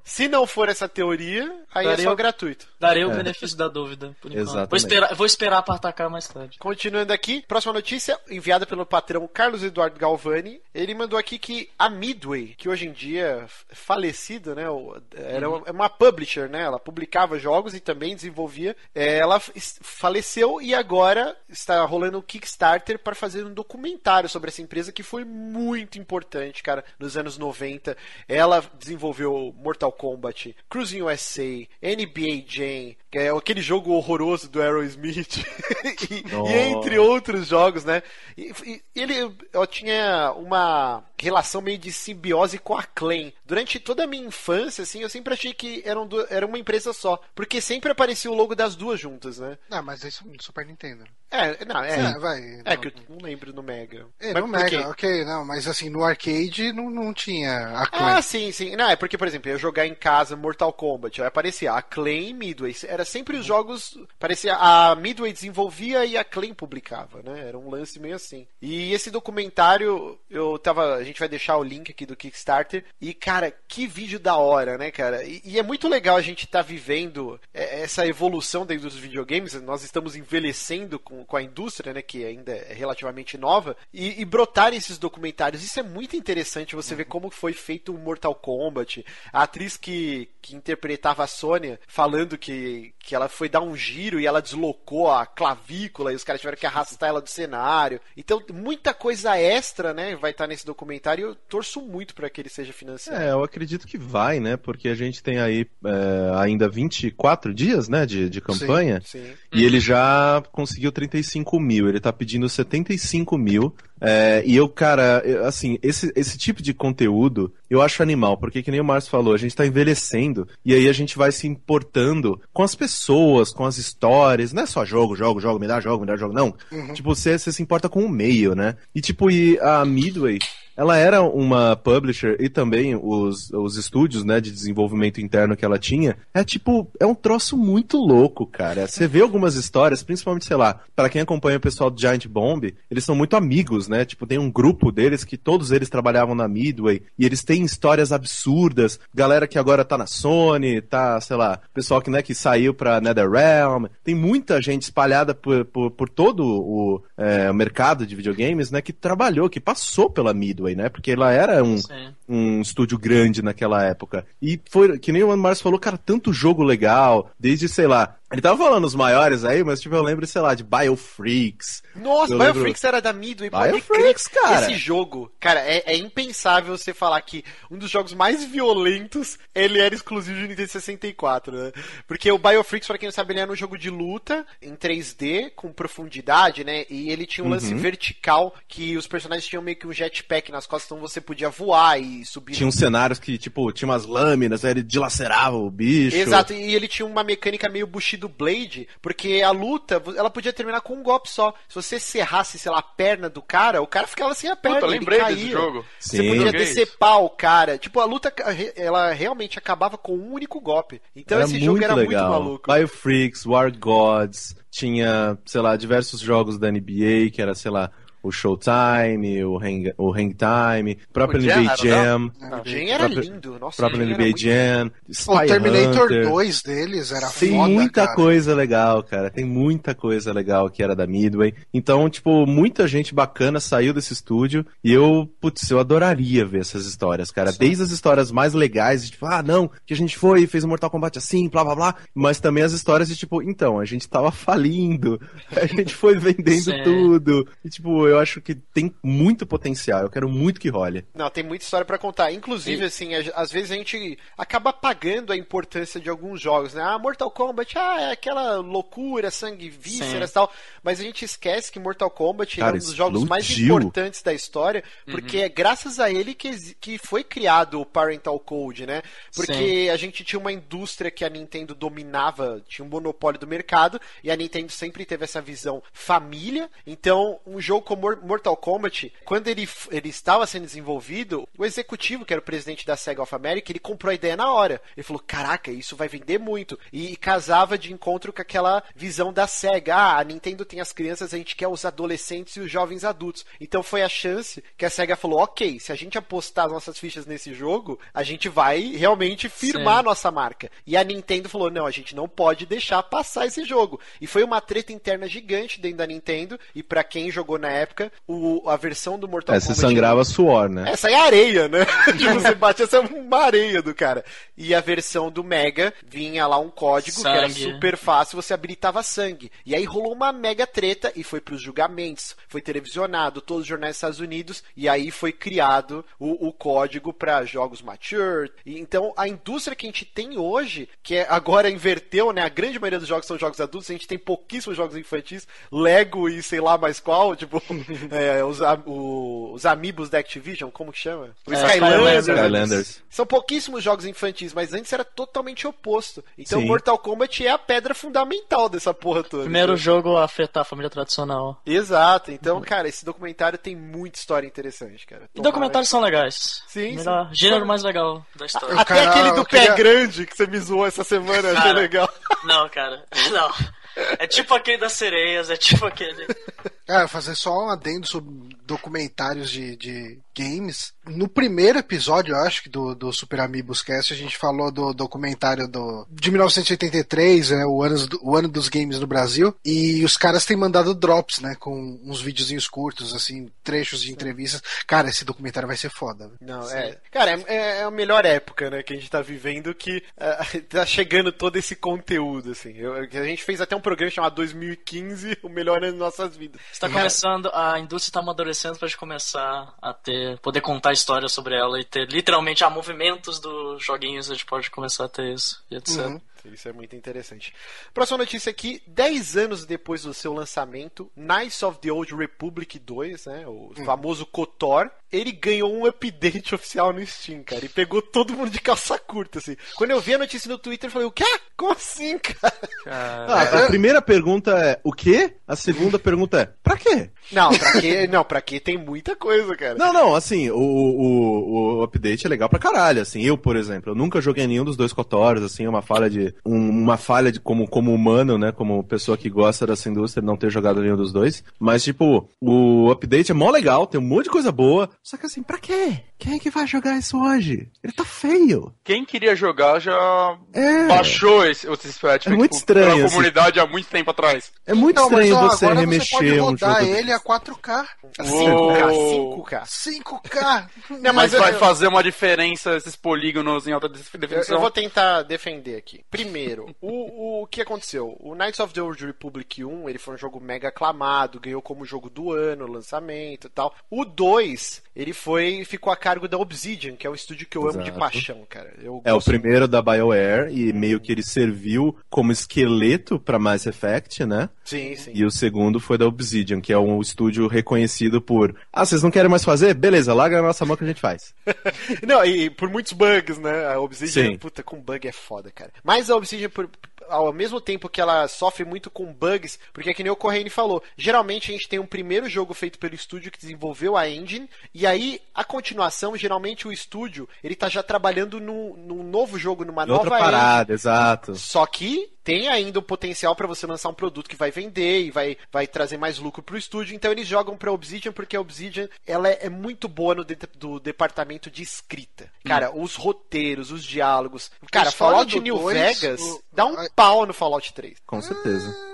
Se não for essa teoria, aí é Daria só o- gratuito. Darei o É. benefício da dúvida, por enquanto. Exatamente. Vou esperar, vou esperar pra atacar mais tarde. Continuando aqui, próxima notícia enviada pelo patrão Carlos Eduardo Galvani. Ele mandou aqui que a Midway, que hoje em dia é falecida, né, era uma- é uma publisher, né, ela publicava jogos e também desenvolvia. É, Ela faleceu e agora está rolando um Kickstarter para fazer um documentário sobre essa empresa que foi muito importante, cara, nos anos 90. Ela desenvolveu Mortal Kombat, Cruising USA, NBA Jam, que é aquele jogo horroroso do Aerosmith, e, e, entre outros jogos, né? E, e, ele eu tinha uma relação meio de simbiose com a Clan. Durante toda a minha infância, assim, eu sempre achei que eram do, era uma empresa só, porque sempre aparecia o logo das duas juntas, né? Não, mas isso no Super Nintendo. É, não, é. Sim, vai, é não, que eu não lembro no Mega. É, Mas no quê? Mega, ok, não, mas assim, no arcade não, não tinha a Clan. Ah, sim, sim. Não, é porque, por exemplo, eu jogar em casa Mortal Kombat, aí aparecia a Clay e Midway. Era sempre os jogos. Parecia a Midway desenvolvia e a Clay publicava, né? Era um lance meio assim. E esse documentário, eu tava. A gente vai deixar o link aqui do Kickstarter. E, cara, que vídeo da hora, né, cara? E, e é muito legal a gente estar tá vivendo é, essa evolução dentro dos videogames. Nós estamos envelhecendo com, com a indústria, né? Que ainda é relativamente nova. E, e brotar esses documentários. Isso é muito interessante você ver como foi feito o Mortal Kombat. A atriz que, que interpretava a Sônia falando que, que ela foi dar um giro e ela deslocou a clavícula e os caras tiveram que arrastar ela do cenário. Então, muita coisa extra, né, vai estar nesse documentário e eu torço muito para que ele seja financiado. É, eu acredito que vai, né? Porque a gente tem aí é, ainda 24 dias, né, de, de campanha. Sim. E ele já conseguiu 35 mil, ele tá pedindo 75 mil. É, e eu, cara, assim, esse, esse tipo de conteúdo eu acho animal, porque que nem o Márcio falou, a gente tá envelhecendo e aí a gente vai se importando com as pessoas, com as histórias, não é só jogo, jogo, jogo, me dá jogo, me dá jogo, não. Tipo, você, você se importa com o meio, né? E tipo, e a Midway, ela era uma publisher e também os, os estúdios, né, de desenvolvimento interno que ela tinha, é tipo, é um troço muito louco, cara. Você vê algumas histórias, principalmente, sei lá, para quem acompanha o pessoal do Giant Bomb, eles são muito amigos, né? Tipo, tem um grupo deles que todos eles trabalhavam na Midway e eles têm histórias absurdas. Galera que agora tá na Sony, tá, sei lá, pessoal que, né, que saiu pra NetherRealm. Tem muita gente espalhada por, por, por todo o, é, mercado de videogames, né, que trabalhou, que passou pela Midway, né? Porque ela era um. Um estúdio grande naquela época. E foi, que nem o Márcio falou, cara, tanto jogo legal, desde, sei lá, ele tava falando os maiores aí, mas tipo, eu lembro, sei lá, de Biofreaks. Nossa, Eu Biofreaks era da Midway. pode Biofreaks, cara. Esse jogo, cara, é, é impensável você falar que um dos jogos mais violentos, ele era exclusivo de Nintendo 64, né? Porque o Biofreaks, pra quem não sabe, ele era um jogo de luta em 3D, com profundidade, né? E ele tinha um lance Uhum. vertical, que os personagens tinham meio que um jetpack nas costas, então você podia voar e subir. Tinha uns cenários que, tipo, tinha umas lâminas, aí ele dilacerava o bicho. Exato, e ele tinha uma mecânica meio Bushido Blade, porque a luta, ela podia terminar com um golpe só. Se você serrasse, sei lá, a perna do cara, o cara ficava sem a perna, Puta, lembrei caía. desse jogo. Você Sim. podia decepar o cara. Tipo, a luta, ela realmente acabava com um único golpe. Então esse jogo era legal. muito maluco. Biofreaks, War Gods, tinha, sei lá, diversos jogos da NBA, que era, sei lá, o Showtime, o Hang, o Hang Time, próprio O Jam, NBA Jam, O Jam era próprio- lindo, nossa. próprio o NBA muito- Jam, O Spy Terminator Hunter. 2 deles era Tem foda, muita cara. coisa legal, cara. Tem muita coisa legal que era da Midway. Então, tipo, muita gente bacana saiu desse estúdio. E eu, putz, eu adoraria ver essas histórias, cara. Desde as histórias mais legais, de, tipo, ah, não, que a gente foi e fez um Mortal Kombat assim, blá blá blá. Mas também as histórias de, tipo, então, a gente tava falindo. A gente foi vendendo Sim. tudo. E, tipo, eu acho que tem muito potencial. Eu quero muito que role. Não, tem muita história pra contar. Inclusive, assim, a- às vezes a gente acaba apagando a importância de alguns jogos, né? Ah, Mortal Kombat, ah, é aquela loucura, sangue, vísceras e tal. Mas a gente esquece que Mortal Kombat Cara, é um dos jogos mais explodiu. importantes da história, porque é graças a ele que, que foi criado o Parental Code, né? Porque a gente tinha uma indústria que a Nintendo dominava, tinha um monopólio do mercado, e a Nintendo sempre teve essa visão família. Então, um jogo como Mortal Kombat, quando ele, ele estava sendo desenvolvido, o executivo, que era o presidente da Sega of America, ele comprou a ideia na hora. Ele falou: caraca, isso vai vender muito. E, e casava de encontro com aquela visão da Sega. Ah, a Nintendo tem as crianças, a gente quer os adolescentes e os jovens adultos. Então foi a chance que a Sega falou: ok, se a gente apostar as nossas fichas nesse jogo, a gente vai realmente firmar Sim. a nossa marca. E a Nintendo falou: não, a gente não pode deixar passar esse jogo. E foi uma treta interna gigante dentro da Nintendo. E pra quem jogou na época, época, o, a versão do Mortal É, Kombat. você sangrava suor, né? Essa é areia, né? tipo, você bate essa é uma areia do cara. E a versão do Mega vinha lá um código que era Sangue. super fácil, você habilitava sangue. E aí rolou uma mega treta e foi pros julgamentos, foi televisionado, todos os jornais dos Estados Unidos, e aí foi criado o, o código para jogos mature. E, então a indústria que a gente tem hoje, que é, agora inverteu, né? A grande maioria dos jogos são jogos adultos, a gente tem pouquíssimos jogos infantis, Lego e sei lá mais qual, tipo, é, os, a- o- os amigos da Activision, como que chama? O É, Skylanders. Skylanders. São pouquíssimos jogos infantis, mas antes era totalmente oposto. Então Sim. Mortal Kombat é a pedra fundamental dessa porra toda. Primeiro entendeu? jogo a afetar a família tradicional. Exato. Então, cara, esse documentário tem muita história interessante, cara. E Tomara- documentários são legais. Sim, Melhor, sim. Gênero mais legal da história. Até Cara, aquele do pé queria- grande que você me zoou essa semana, achei Cara. legal. Não, cara. Não. É tipo aquele das sereias, é tipo aquele. Cara, fazer só um adendo sobre documentários de, de games. No primeiro episódio, eu acho que do, do Super Amigos Cast, a gente falou do documentário do, de 1983, né, o, ano, do- o ano dos games no Brasil. E os caras têm mandado drops, né? Com uns videozinhos curtos, assim, trechos de entrevistas. Cara, esse documentário vai ser foda. Não, é. Cara, é, é a melhor época, né, que a gente tá vivendo que ah, tá chegando todo esse conteúdo, assim. Eu- a gente fez até um programa chamado 2015, o melhor ano de nossas vidas. Está começando, a indústria está amadurecendo gente começar a ter, poder contar histórias sobre ela e ter literalmente, ah, movimentos dos joguinhos, a gente pode começar a ter isso e etc. Uhum. Isso é muito interessante. Próxima notícia aqui: 10 anos depois do seu lançamento, Knights of the Old Republic 2, né, o famoso KOTOR, ele ganhou um update oficial no Steam, cara, e pegou todo mundo de calça curta, assim. Quando eu vi a notícia no Twitter, eu falei: o quê? Como assim, cara? Ah, a primeira pergunta é o quê? A segunda pergunta é pra quê? Não, pra quê? Não, pra quê tem muita coisa, cara. Não, não, assim, o, o, o update é legal pra caralho, assim, eu, por exemplo, eu nunca joguei nenhum dos dois Kotors, assim, é uma falha de, um- uma falha de como, como humano, né, como pessoa que gosta dessa indústria, não ter jogado nenhum dos dois, mas, tipo, o update é mó legal, tem um monte de coisa boa, só que assim, pra quê? Quem é que vai jogar isso hoje? Ele tá feio. Quem queria jogar já É. baixou esse, esse patch É feito muito estranho, pela assim. comunidade há muito tempo atrás. É muito Não, mas estranho ó, você agora remexer você pode um rodar jogo. ele a 4K. 5K, 5K. 5K. Não, Mas, eu- vai eu- fazer uma diferença esses polígonos em alta Eu, definição. eu vou tentar defender aqui. Primeiro, o, o que aconteceu? O Knights of the Old Republic 1, ele foi um jogo mega aclamado, ganhou como jogo do ano, lançamento e tal. O 2, ele foi ficou a cargo da Obsidian, que é um estúdio que eu amo de Exato. paixão, cara. Eu É o primeiro da BioWare e meio que ele serviu como esqueleto pra Mass Effect, né? Sim, sim. E o segundo foi da Obsidian, que é um estúdio reconhecido por. Ah, vocês não querem mais fazer? Beleza, larga na nossa mão que a gente faz. Não, e por muitos bugs, né? A Obsidian, Sim. puta, com bug é foda, cara. Mas a Obsidian, por- ao mesmo tempo que ela sofre muito com bugs, porque é que nem o Correine falou, geralmente a gente tem um primeiro jogo feito pelo estúdio que desenvolveu a engine, e aí a continuação, geralmente o estúdio, ele tá já trabalhando num, num novo jogo, numa E outra nova engine. parada, exato. Só que tem ainda o potencial para você lançar um produto que vai vender e vai, vai trazer mais lucro pro estúdio. Então eles jogam pra Obsidian porque a Obsidian ela é, é muito boa no de- do departamento de escrita. Cara, os roteiros, os diálogos. Cara, Fallout do New dois, Vegas o- dá um pau no Fallout 3. Com certeza. Ah,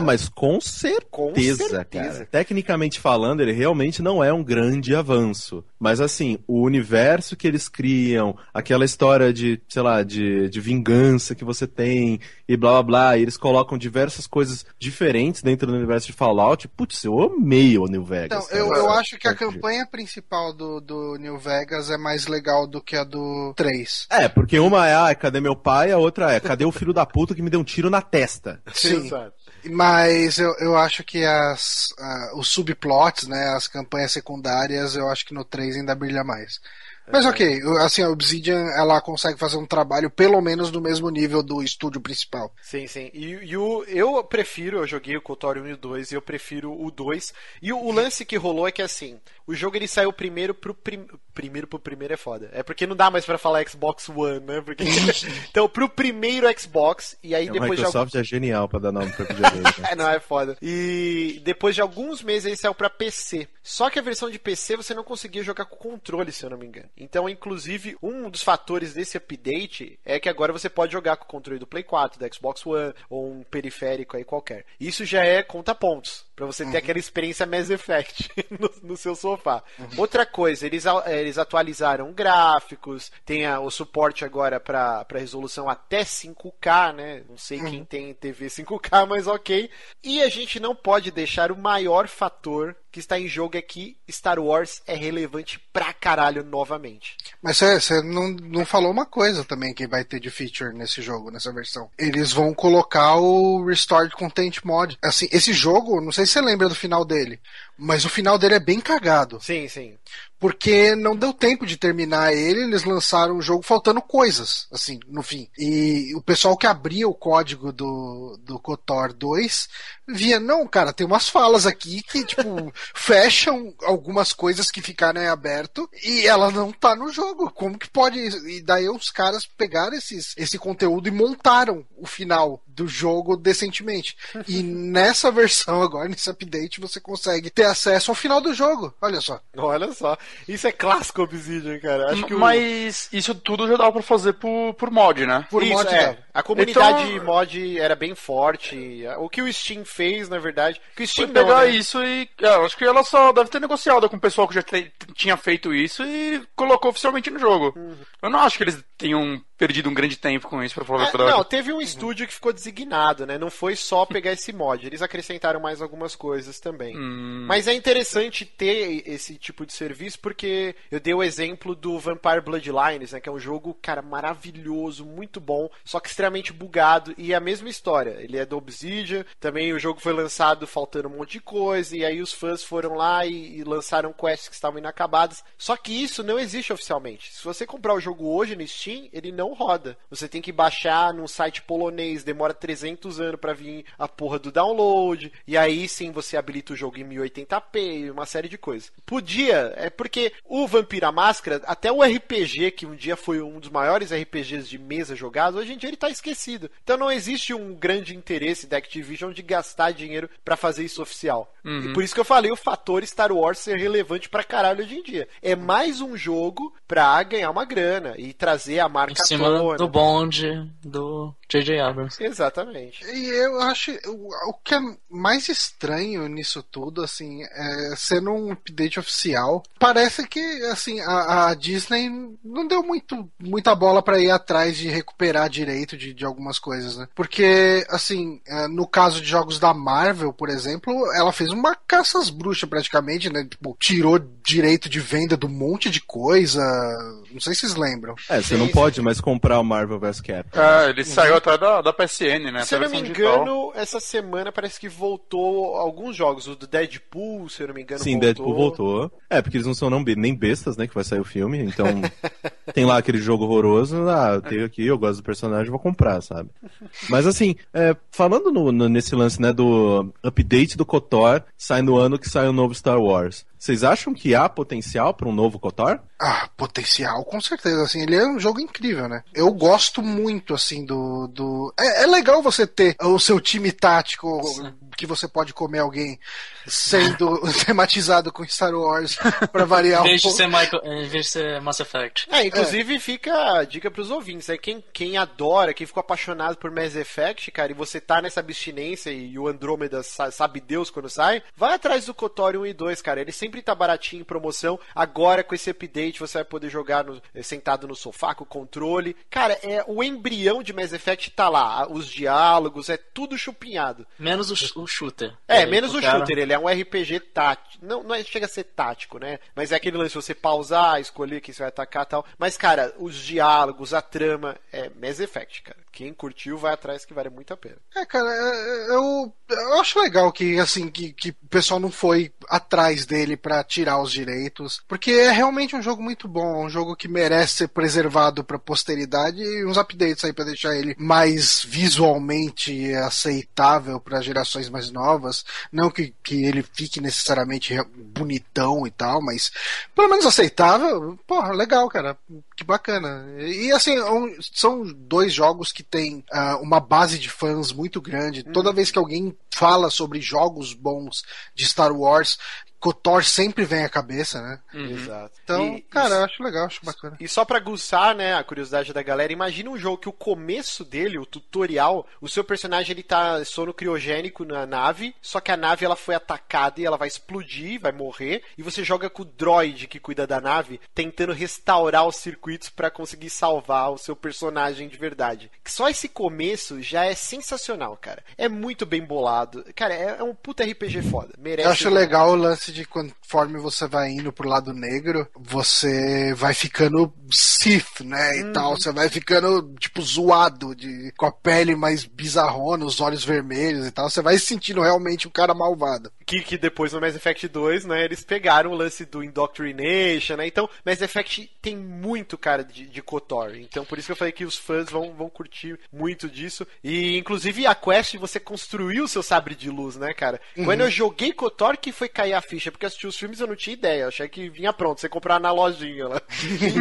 mas com certeza, Com certeza. cara. Tecnicamente falando, ele realmente não é um grande avanço. Mas assim, o universo que eles criam, aquela história de, sei lá, de, de vingança que você tem e blá blá blá, e eles colocam diversas coisas diferentes dentro do universo de Fallout. Putz, eu amei o New Vegas. Então, eu, cara. eu acho que a campanha principal do, do New Vegas é mais legal do que a do 3. É, porque uma é, ah, cadê meu pai? A outra é, cadê o filho da puta que me deu um tiro na testa? Sim. Exato. Mas eu, eu acho que as, os subplots, né, as campanhas secundárias, eu acho que no 3 ainda brilha mais. Mas ok, assim, a Obsidian, ela consegue fazer um trabalho pelo menos do mesmo nível do estúdio principal. Sim, sim. E, e o, eu prefiro, eu joguei o KOTOR 1 e o 2 e eu prefiro o 2. E o, o lance que rolou é que assim, o jogo ele saiu primeiro pro prim, primeiro pro primeiro é foda. É porque não dá mais pra falar Xbox One, né? Porque então pro primeiro Xbox e aí A depois de Microsoft é genial pra dar nome pra videogame. né? é, não, é foda. E depois de alguns meses ele saiu pra PC. Só que a versão de PC você não conseguia jogar com controle, se eu não me engano. Então, inclusive, um dos fatores desse update é que agora você pode jogar com o controle do Play 4, do Xbox One ou um periférico aí qualquer. Isso já é conta pontos. Pra você ter aquela experiência Mass Effect no, no seu sofá. Outra coisa, eles, eles atualizaram gráficos, tem a- o suporte agora pra pra resolução até 5K, né? Não sei quem tem TV 5K, mas ok. E a gente não pode deixar o maior fator que está em jogo é que Star Wars é relevante pra caralho novamente. Mas você não, não falou uma coisa também que vai ter de feature nesse jogo, nessa versão. Eles vão colocar o Restored Content Mod. Assim, esse jogo, não sei se você lembra do final dele, mas o final dele é bem cagado. Sim, sim. Porque não deu tempo de terminar ele, eles lançaram o jogo faltando coisas, assim, no fim. E o pessoal que abria o código do, do KOTOR 2 via, não, cara, tem umas falas aqui que, tipo, fecham algumas coisas que ficaram em aberto e ela não tá no jogo. Como que pode? E daí os caras pegaram esses, esse conteúdo e montaram o final do jogo decentemente. E nessa versão agora, nesse update, você consegue ter acesso ao final do jogo. Olha só. Olha só. Isso é clássico Obsidian, cara. Acho que o- Mas isso tudo já dava pra fazer por, por mod, né? Por Isso, mod é. dava. A comunidade Então- mod era bem forte. O que o Steam fez, na verdade. Que o Foi Steam não, pegar né? isso e. é, eu acho que ela só deve ter negociado com o pessoal que já te- tinha feito isso e colocou oficialmente no jogo. Uhum. Eu não acho que eles tenham perdido um grande tempo com isso, pra falar É, verdade. não, teve um estúdio que ficou designado, né? Não foi só pegar esse mod. Eles acrescentaram mais algumas coisas também. Hum. Mas é interessante ter esse tipo de serviço porque eu dei o exemplo do Vampire Bloodlines, né? Que é um jogo, cara, maravilhoso, muito bom, só que extremamente bugado. E é a mesma história. Ele é do Obsidian. Também o jogo foi lançado faltando um monte de coisa. E aí os fãs foram lá e, e lançaram quests que estavam inacabadas. Só que isso não existe oficialmente. Se você comprar o jogo hoje no Steam, ele não roda. Você tem que baixar num site polonês, demora 300 anos pra vir a porra do download. E aí sim você habilita o jogo em 1080p e uma série de coisas. Podia, é porque o Vampira Máscara, até o RPG, que um dia foi um dos maiores RPGs de mesa jogados, hoje em dia ele tá esquecido. Então não existe um grande interesse da Activision de gastar dinheiro pra fazer isso oficial. E por isso que eu falei o fator Star Wars ser relevante pra caralho hoje em dia. É mais um jogo pra ganhar uma grana e trazer a Em marca à cima tona. do bonde do J.J. Abrams. Exatamente. E eu acho o, o que é mais estranho nisso tudo, assim, é sendo um update oficial, parece que assim a, a Disney não deu muito muita bola pra ir atrás de recuperar direito de, de algumas coisas, né? Porque assim, é, no caso de jogos da Marvel, por exemplo, ela fez uma caça às bruxas praticamente, né? Tipo, tirou direito de venda um monte de coisa. Não sei se vocês lembram. É, você Sim, não. Pode mais comprar o Marvel vs Capcom. É, ele saiu até da, da PSN, né? Se eu não me versão digital. engano, essa semana parece que voltou alguns jogos. O do Deadpool, se eu não me engano, Sim, voltou. Deadpool voltou. É, porque eles não são não, nem bestas, né, que vai sair o filme. Então, tem lá aquele jogo horroroso. Ah, eu tenho aqui, eu gosto do personagem, vou comprar, sabe? Mas assim, é, falando no- no- nesse lance, né, do update do KOTOR, sai no ano que sai o novo Star Wars. Vocês acham que há potencial para um novo KOTOR? Ah, potencial, com certeza. Assim, ele é um jogo incrível, né? Eu gosto muito, assim, do. do... É, é legal você ter o seu time tático que você pode comer alguém sendo tematizado com Star Wars pra variar um pouco. ser, Michael, em vez de ser Mass Effect. É, inclusive fica a dica pros ouvintes. É quem, quem adora, quem ficou apaixonado por Mass Effect, cara, e você tá nessa abstinência e o Andrômeda sa- sabe Deus quando sai, vai atrás do KOTOR 1 e 2, cara. Ele sempre tá baratinho em promoção. Agora com esse update você vai poder jogar no- eh, sentado no sofá com o controle. Cara, é o embrião de Mass Effect tá lá. Os diálogos, é tudo chupinhado. Menos o, o shooter. É, Aí, menos o cara- shooter, ele é um RPG tático. Não, não é- chega a ser tático, né? Mas é aquele lance você pausar, escolher quem você vai atacar e tal. Mas, cara, os diálogos, a trama, é Mass Effect, cara. Quem curtiu vai atrás que vale muito a pena. É, cara, é, eu, eu acho legal que, assim, que, que o pessoal não foi atrás dele pra tirar os direitos, porque é realmente um jogo muito bom, um jogo que merece ser preservado pra posteridade e uns updates aí pra deixar ele mais visualmente aceitável pra gerações mais novas. Não que, que ele fique necessariamente bonitão e tal, mas pelo menos aceitável. Porra, legal, cara. Que bacana. E assim, são dois jogos que têm ah, uma base de fãs muito grande. Toda vez que alguém fala sobre jogos bons de Star Wars, Kotor sempre vem à cabeça, né? Exato. Então, E- cara, e- eu acho legal, acho bacana. E só pra aguçar, né, a curiosidade da galera, imagina um jogo que o começo dele, o tutorial, o seu personagem ele tá sono criogênico na nave, só que a nave ela foi atacada e ela vai explodir, vai morrer, e você joga com o droid que cuida da nave, tentando restaurar os circuitos pra conseguir salvar o seu personagem de verdade. Que Só esse começo já é sensacional, cara. É muito bem bolado. Cara, é, é um puta RPG foda. Merece. Eu acho legal o lance de conforme você vai indo pro lado negro, você vai ficando Sith, né? E tal. Você vai ficando, tipo, zoado, de, com a pele mais bizarrona, os olhos vermelhos e tal. Você vai se sentindo realmente um cara malvado. que, que depois no Mass Effect 2, né, eles pegaram o lance do Indoctrination, né? Então, Mass Effect tem muito cara de, de KOTOR. Então, por isso que eu falei que os fãs vão, vão curtir muito disso. E, inclusive, a quest você construiu o seu sabre de luz, né, cara? Quando eu joguei KOTOR que foi cair a ficha, porque eu assisti os filmes eu não tinha ideia. Eu achei que vinha pronto, você comprar na lojinha lá.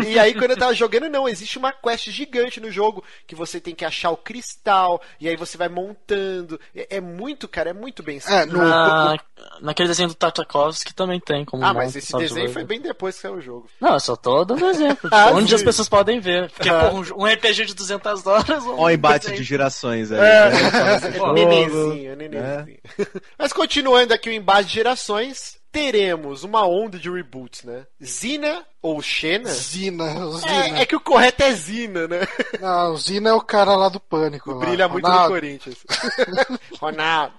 e, e aí, quando eu tava jogando, não, existe uma quest gigante no jogo que você tem que achar o cristal, e aí você vai montando. É, é muito, cara, é muito bem É, no, Na, naquele desenho do Tartakovsky também tem como Ah, mas esse desenho de foi bem depois que saiu o jogo. Não, eu só tô dando exemplo. Ah, onde sim. as pessoas podem ver. Porque, Ah. pô, um, RPG de 200 horas... Um Olha o embate desenho- de gerações aí. É, né? é nenenzinho, é nenenzinho. Mas continuando aqui o embate de gerações, teremos uma onda de reboots, né? Zina ou Xena? Zina, o Zina. É, é que o correto é Zina, né? Não, o Zina é o cara lá do Pânico. lá. Brilha muito no Ronaldo. Corinthians. Ronaldo.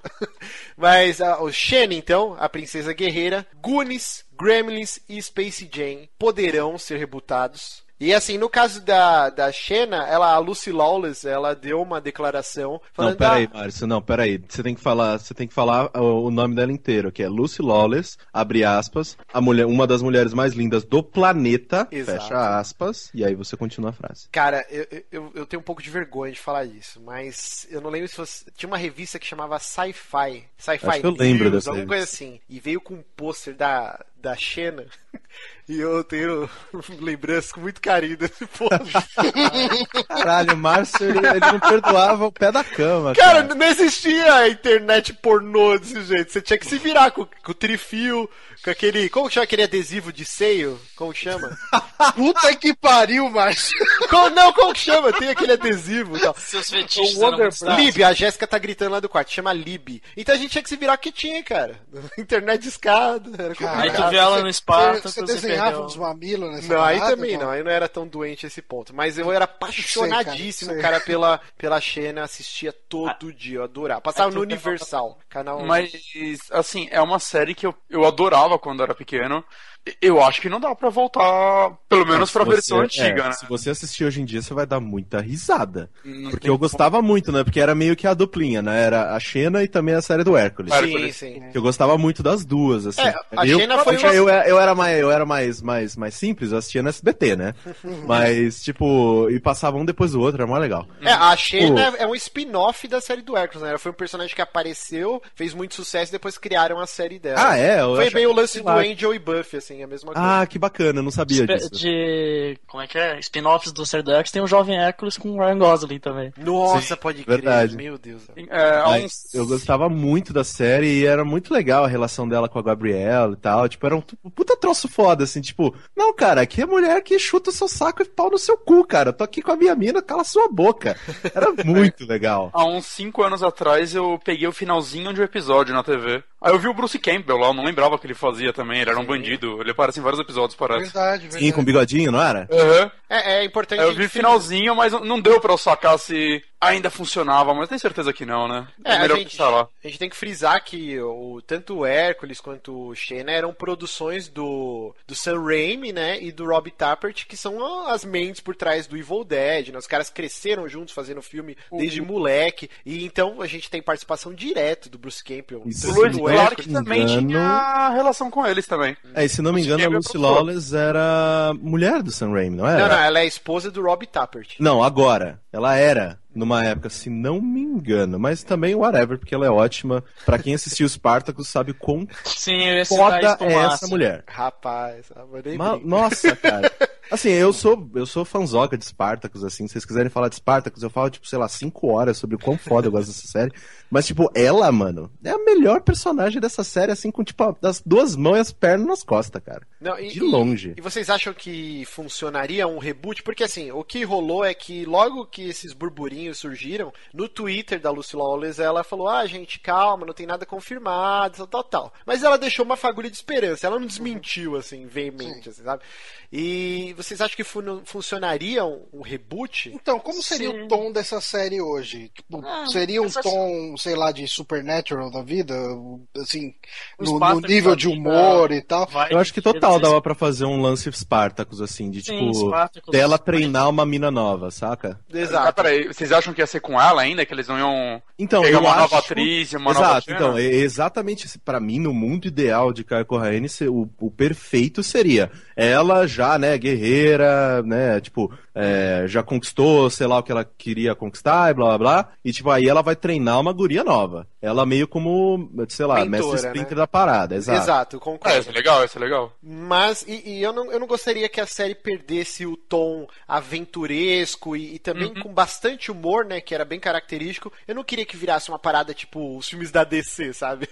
Mas ah, o Xena, então, a princesa guerreira, Goonies, Gremlins e Space Jam poderão ser rebutados. E assim, no caso da, da Xena, ela, a Lucy Lawless, ela deu uma declaração falando Não, peraí, "Ah, Márcio, não, peraí. Você tem que falar, você tem que falar o, nome dela inteiro, que é Lucy Lawless, abre aspas, a mulher, uma das mulheres mais lindas do planeta, Exato. fecha aspas, e aí você continua a frase. Cara, eu, eu, eu tenho um pouco de vergonha de falar isso, mas eu não lembro se você. Tinha uma revista que chamava Sci-Fi. Sci-Fi eu lembro dessa alguma coisa assim. E veio com um pôster da, da Xena. E eu tenho lembranças com muito carinho desse pôster. Caralho, o Márcio, ele, ele não perdoava o pé da cama, Cara, cara. não existia internet pornô desse jeito. Você tinha que se virar com, com o trifio, com aquele. Como que chama aquele adesivo de seio? Como chama? Puta que pariu, Márcio. Como- não, como chama? Tem aquele adesivo e tal. Seus fetiches O Wonder. Lib, a Jéssica tá gritando lá do quarto, chama Lib. Então a gente tinha que se virar que tinha, cara. Internet de escada, era Aí tu vê ela no Esparta, Você, você, você desenhava perdeu. uns mamilos nessa Não, aí também não, aí não era tão doente esse ponto. Mas eu era apaixonadíssimo, sei, cara, cara, pela, pela Xena, assistia todo dia, eu adorava. Passava tu no Universal, canal. Mas, assim, é uma série que eu, eu adorava quando era pequeno. Eu acho que não dá pra voltar, pelo menos pra Se versão você- antiga, é, né? Se você assistir hoje em dia, você vai dar muita risada. Não Porque eu gostava muito, né? Porque era meio que a duplinha, né? Era a Xena e também a série do Hércules. Sim, Hércules. sim. Que eu gostava muito das duas, assim. É, a eu, Xena foi eu, uma- eu, eu era mais, eu era mais, mais, mais simples, eu assistia no SBT, né? Mas, tipo, e passava um depois do outro, era mó legal. É, a Xena é um spin-off da série do Hércules, né? Ela foi um personagem que apareceu, fez muito sucesso e depois criaram a série dela. Ah, é? Eu Foi bem o lance do lá. Angel e Buffy, assim, a mesma coisa. Ah, que bacana, não sabia Espe- disso. De. Como é que é? Spin-offs do Ser do X tem o Jovem Hércules com o Ryan Gosling também. Nossa, pode crer. verdade. Meu Deus. É, uns- eu gostava muito da série e era muito legal a relação dela com a Gabriela e tal. Tipo, era um puta troço foda, assim, tipo, não, cara, aqui é mulher que chuta o seu saco e pau no seu cu, cara. Eu tô aqui com a minha mina, cala sua boca. Era muito legal. Há uns 5 anos atrás eu peguei o finalzinho de um episódio na TV. Aí eu vi o Bruce Campbell lá, eu não lembrava que ele fazia também, ele era um bandido. Ele aparece em vários episódios, parece. Verdade, verdade. Sim, com bigodinho, não era? Aham. É, é importante. Aí eu vi gente finalzinho, mas não deu pra eu sacar se ainda funcionava, mas tenho certeza que não, né? É, a melhor gente, pensar lá. a gente tem que frisar que o, tanto o Hércules quanto o Xena eram produções do, do Sam Raimi, né, e do Rob Tappert, que são as mentes por trás do Evil Dead, né, os caras cresceram juntos fazendo filme desde moleque, e então a gente tem participação direta do Bruce Campbell. Isso. O do Clark também engano- tinha relação com eles também. É, e se não me engano, a Campbell Lucy. Lawless era mulher do Sam Raimi, não era? Não, não, ela é a esposa do Rob Tappert. Não, agora. Ela era, numa época, se não me engano. Mas também whatever, porque ela é ótima. Pra quem assistiu Spartacus sabe quão Sim, eu foda é essa mulher. Rapaz, mas nem Ma-. Nossa, cara. Assim, eu sou, eu sou fanzoca de Spartacus, assim. Se vocês quiserem falar de Spartacus, eu falo, tipo, sei lá, cinco horas sobre o quão foda eu gosto dessa série. Mas, tipo, ela, mano, é a melhor personagem dessa série, assim, com, tipo, as duas mãos e as pernas nas costas, cara. Não, e- De longe. E, e vocês acham que funcionaria um reboot? Porque assim, o que rolou é que logo que esses burburinhos surgiram, no Twitter da Lucy Lawless, ela falou: Ah, gente, calma, não tem nada confirmado, tal, tal, tal. Mas ela deixou uma fagulha de esperança, ela não desmentiu, assim, veemente, assim, sabe? E vocês acham que fun- funcionaria um, um reboot? Então, como seria Sim. o tom dessa série hoje? Tipo, Ah, seria um essa- tom, sei lá, de Supernatural da vida? Assim, no, no nível de humor e tal? Vai Eu acho que total ser- dava pra fazer um lance Spartacus, assim, de, Sim, tipo, Spartacus. dela treinar uma mina nova, saca? Ah, Exato. peraí, vocês acham que ia ser com ela ainda? Que eles não iam Então, pegar eu uma nova acho- atriz e uma nova Exato, cena? então, é exatamente pra mim, no mundo ideal de Caio Corraine, o, o perfeito seria ela já, né, guerreira, né, tipo, é, já conquistou, sei lá, o que ela queria conquistar e blá blá blá, e tipo, aí ela vai treinar uma guria nova. Ela meio como, sei lá, Mentora, mestre né? Splinter da parada, exato. Exato, É, concordo. isso é legal, isso é legal. Mas, e, e eu, não, eu não gostaria que a série perdesse o tom aventuresco e, e também com bastante humor, né? Que era bem característico. Eu não queria que virasse uma parada tipo os filmes da DC, sabe?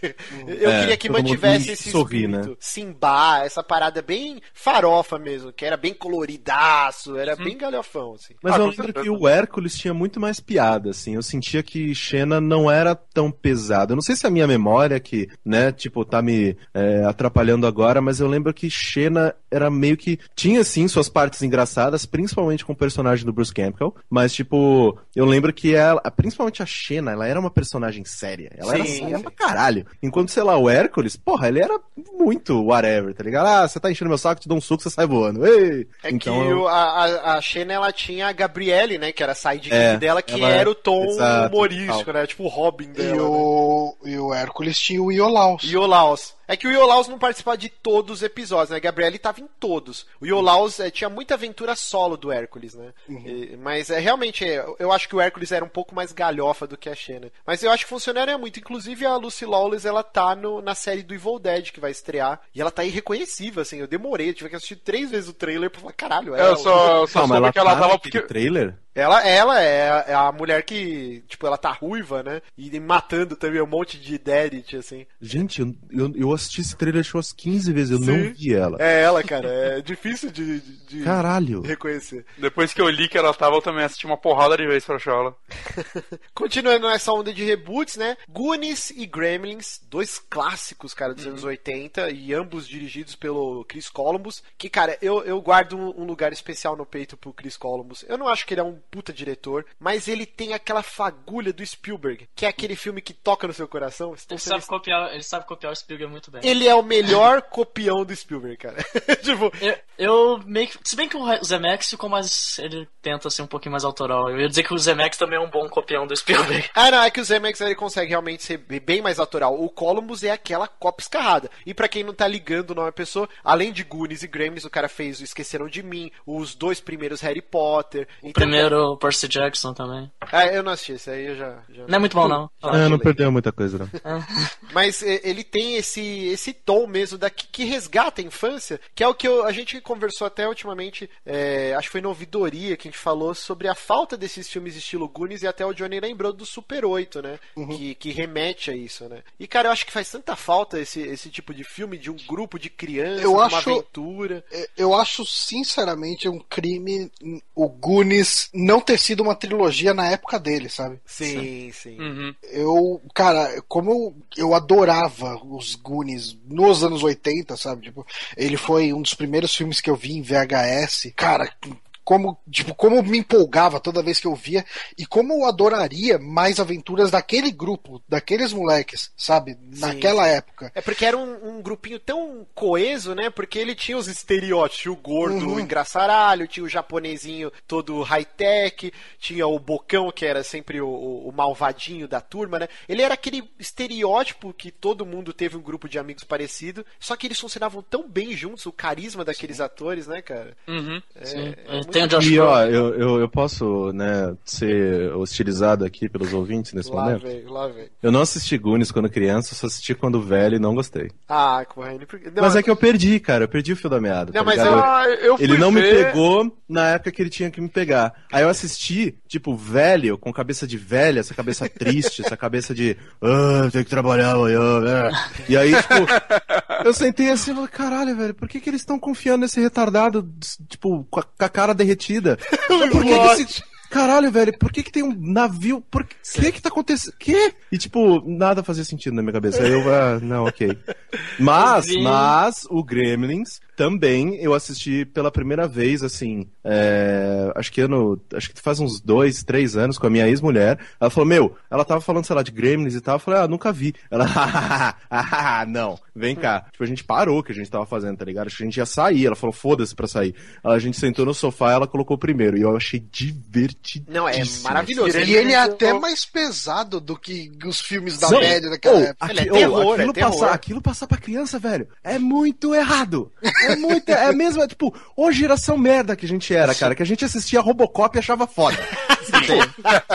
Eu É, queria que mantivesse esse sorri, espírito. né? Simba, essa parada bem farofa mesmo, que era bem coloridaço, era bem galhofão, assim. Mas Ah, eu lembro certeza. que o Hércules tinha muito mais piada, assim. Eu sentia que Xena não era tão pesado. Eu não sei se é a minha memória que, né, tipo, tá me é, atrapalhando agora, mas eu lembro que Xena era meio que. Tinha, sim, suas partes engraçadas, principalmente com o personagem do Bruce Campbell. Mas, tipo, eu lembro que ela, principalmente a Xena, ela era uma personagem séria. Ela era Sim, séria sim. pra caralho. Enquanto, sei lá, o Hércules, porra, ele era muito whatever, tá ligado? Ah, você tá enchendo meu saco, te dou um suco, você sai voando. Ei! É então, que eu- a, a, a Xena, ela tinha a Gabriele, né? Que era a sidekick É, dela, que ela- era o tom exato, humorístico, tal. né? Tipo o Robin dela. E né? o, e o Hércules tinha o Iolaus. Iolaus. É que o Iolaus não participava de todos os episódios, né? A Gabriele tava em todos. O Iolaus eh, tinha muita aventura solo do Hércules, né? E- mas é realmente, é, eu acho que o Hércules era um pouco mais galhofa do que a Xena. Mas eu acho que funcionaria muito. Inclusive a Lucy Lawless, ela tá no- na série do Evil Dead que vai estrear. E ela tá irreconhecível, assim. Eu demorei, eu tive que assistir três vezes o trailer pra falar, caralho, É, eu ela- só, eu só Calma, soube ela que ela tá tava porque. trailer? Ela, ela é, a- é a mulher que, tipo, ela tá ruiva, né? E matando também um monte de Deadit, assim. Gente, eu, eu, eu assisti esse trailer acho umas 15 vezes, eu Sim. não vi ela. É ela, cara. É difícil de, de- Caralho. reconhecer. Depois que eu li que ela tava, eu também assisti uma porrada de vez pra achar ela. Continuando nessa onda de reboots, né? Goonies e Gremlins, dois clássicos, cara, dos anos 80, e ambos dirigidos pelo Chris Columbus. Que, cara, eu, eu guardo um, um lugar especial no peito pro Chris Columbus. Eu não acho que ele é um puta diretor, mas ele tem aquela fagulha do Spielberg, que é aquele filme que toca no seu coração. Ele sabe copiar, ele sabe copiar o Spielberg muito bem. Ele é o melhor copião do Spielberg, cara. tipo, Eu, eu meio que. Se bem que o Zemeckis ficou mais. Ele tenta ser um pouquinho mais autoral. Eu ia dizer que o Zemeckis também é um bom copião do Spielberg. Ah, não, é que o Zemeckis ele consegue realmente ser bem mais autoral. O Columbus é aquela copa escarrada. E pra quem não tá ligando o nome da pessoa, além de Goonies e Gremlins, o cara fez o Esqueceram de Mim, os dois primeiros Harry Potter. O Então, primeiro, Percy Jackson também. Ah, eu não assisti, esse aí eu já... já... Não é muito bom, não. Ah, É, não delay. perdeu muita coisa, não. Mas é, ele tem esse, esse tom mesmo da, que, que resgata a infância, que é o que eu- a gente conversou até ultimamente, é, acho que foi no Ouvidoria que a gente falou sobre a falta desses filmes estilo Goonies e até o Johnny lembrou do Super 8, né? Que, que remete a isso, né? E cara, eu acho que faz tanta falta esse, esse tipo de filme de um grupo de crianças, Eu uma acho- aventura. É, Eu acho, sinceramente, um crime o Goonies não ter sido uma trilogia na época dele, sabe? Sim, sim. Uhum. Eu, cara, como eu, eu adorava os Goonies nos anos 80, sabe? Tipo, ele foi um dos primeiros filmes que eu vi em VHS. Cara, como, tipo, como me empolgava toda vez que eu via e como eu adoraria mais aventuras daquele grupo, daqueles moleques, sabe? Naquela sim. época. É porque era um, um grupinho tão coeso, né? Porque ele tinha os estereótipos. Tinha o gordo Uhum. engraçaralho, tinha o japonesinho todo high-tech, tinha o bocão, que era sempre o, o- o malvadinho da turma, né? Ele era aquele estereótipo que todo mundo teve um grupo de amigos parecido, só que eles funcionavam tão bem juntos, o carisma daqueles atores, né, cara? Uhum. É, Sim. é muito tem o Josh E ó, Brolin. eu, eu, eu posso, né, ser hostilizado aqui pelos ouvintes nesse Lá momento? vem, lá vem. Eu não assisti Goonies quando criança, só assisti quando velho e não gostei. Ah, Corrêne. por- Não, mas é que eu perdi, cara, eu perdi o fio da meada. Não, tá mas eu- eu fui Ele não me ver- pegou na época que ele tinha que me pegar. Aí eu assisti, tipo, velho, com cabeça de velha, essa cabeça triste, essa cabeça de, ah, tem que trabalhar amanhã, né? E aí, tipo, eu sentei assim e falei, caralho, velho, por que, que eles estão confiando nesse retardado, tipo, com a, com a cara derretida? Por que, que esse... Caralho, velho, por que que tem um navio? Por que que tá acontecendo? Que? E tipo, nada fazia sentido na minha cabeça. Aí eu, ah, não, ok. Mas, vi- mas, o Gremlins também eu assisti pela primeira vez, assim, é, acho que ano, acho que faz uns dois, três anos com a minha ex-mulher. Ela falou, meu, ela tava falando, sei lá, de Gremlins e tal. Eu falei, ah, nunca vi. Ela, ah, não, vem cá. Tipo, a gente parou o que a gente tava fazendo, tá ligado? Acho que a gente ia sair. Ela falou, foda-se pra sair. A gente sentou no sofá ela colocou o primeiro. E eu achei divertidíssimo. Não, é maravilhoso. E ele é até mais pesado do que os filmes da Não, média daquela ou, época. Ele é aqui- terror, ou, é aquilo, terror. passar, aquilo passar pra criança, velho, é muito errado. É muito, é mesmo, é tipo, ô geração merda que a gente era, cara, que a gente assistia Robocop e achava foda.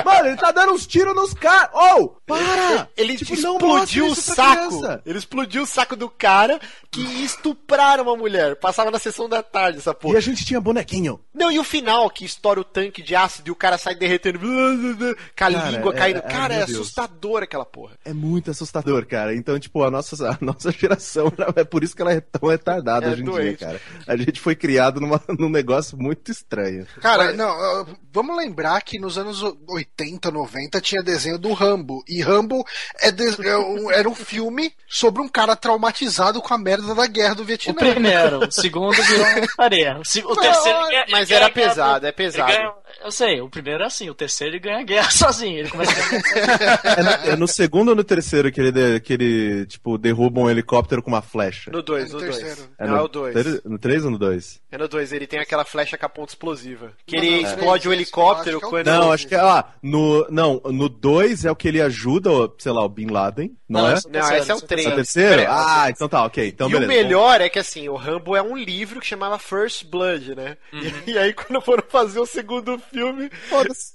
Mano, ele tá dando uns tiros nos caras. Ô, para! Ele Tipo, explodiu o saco. criança. Ele explodiu o saco do cara que estupraram uma mulher. Passava na sessão da tarde essa E porra. a gente tinha bonequinho. Não, e o final, que estoura o tanque de ácido e o cara sai derretendo com a Cara, língua é- caindo. é- cara, é assustador aquela porra. É muito assustador, cara. Então, tipo, a nossa, a nossa geração, é por isso que ela é tão retardada É hoje em doente. Cara. A gente foi criado numa, num negócio muito estranho. Cara, não, uh, vamos lembrar que nos anos 80, 90 tinha desenho do Rambo. E Rambo é de- é um- era um filme sobre um cara traumatizado com a merda da guerra do O Vietnã. primeiro, o segundo virou tarefa. O, se- o terceiro ele ganha- Mas ele era pesado, é pesado. ganha- eu sei, o primeiro é assim, o terceiro ele ganha guerra sozinho. Ele começa a ganhar É no, é no segundo ou no terceiro que ele, de- que ele, tipo, derruba um helicóptero com uma flecha? No 2, É no no 2. terceiro. Não, no é o 2. ter- No 3 ou no 2? É no 2, ele tem aquela flecha com a ponta explosiva. Que Não, ele não, explode é. o helicóptero Acho é quando. Não, acho que é. Ah, no. Não, no 2 é o que ele ajuda, o- sei lá, o Bin Laden, não, Não, é? Não, esse é o Terceiro, 3. É o terceiro? Ah, então tá, ok. Então e beleza. o melhor é que assim, o Rambo é um livro que chamava First Blood, né? E, e aí quando foram fazer o segundo filme,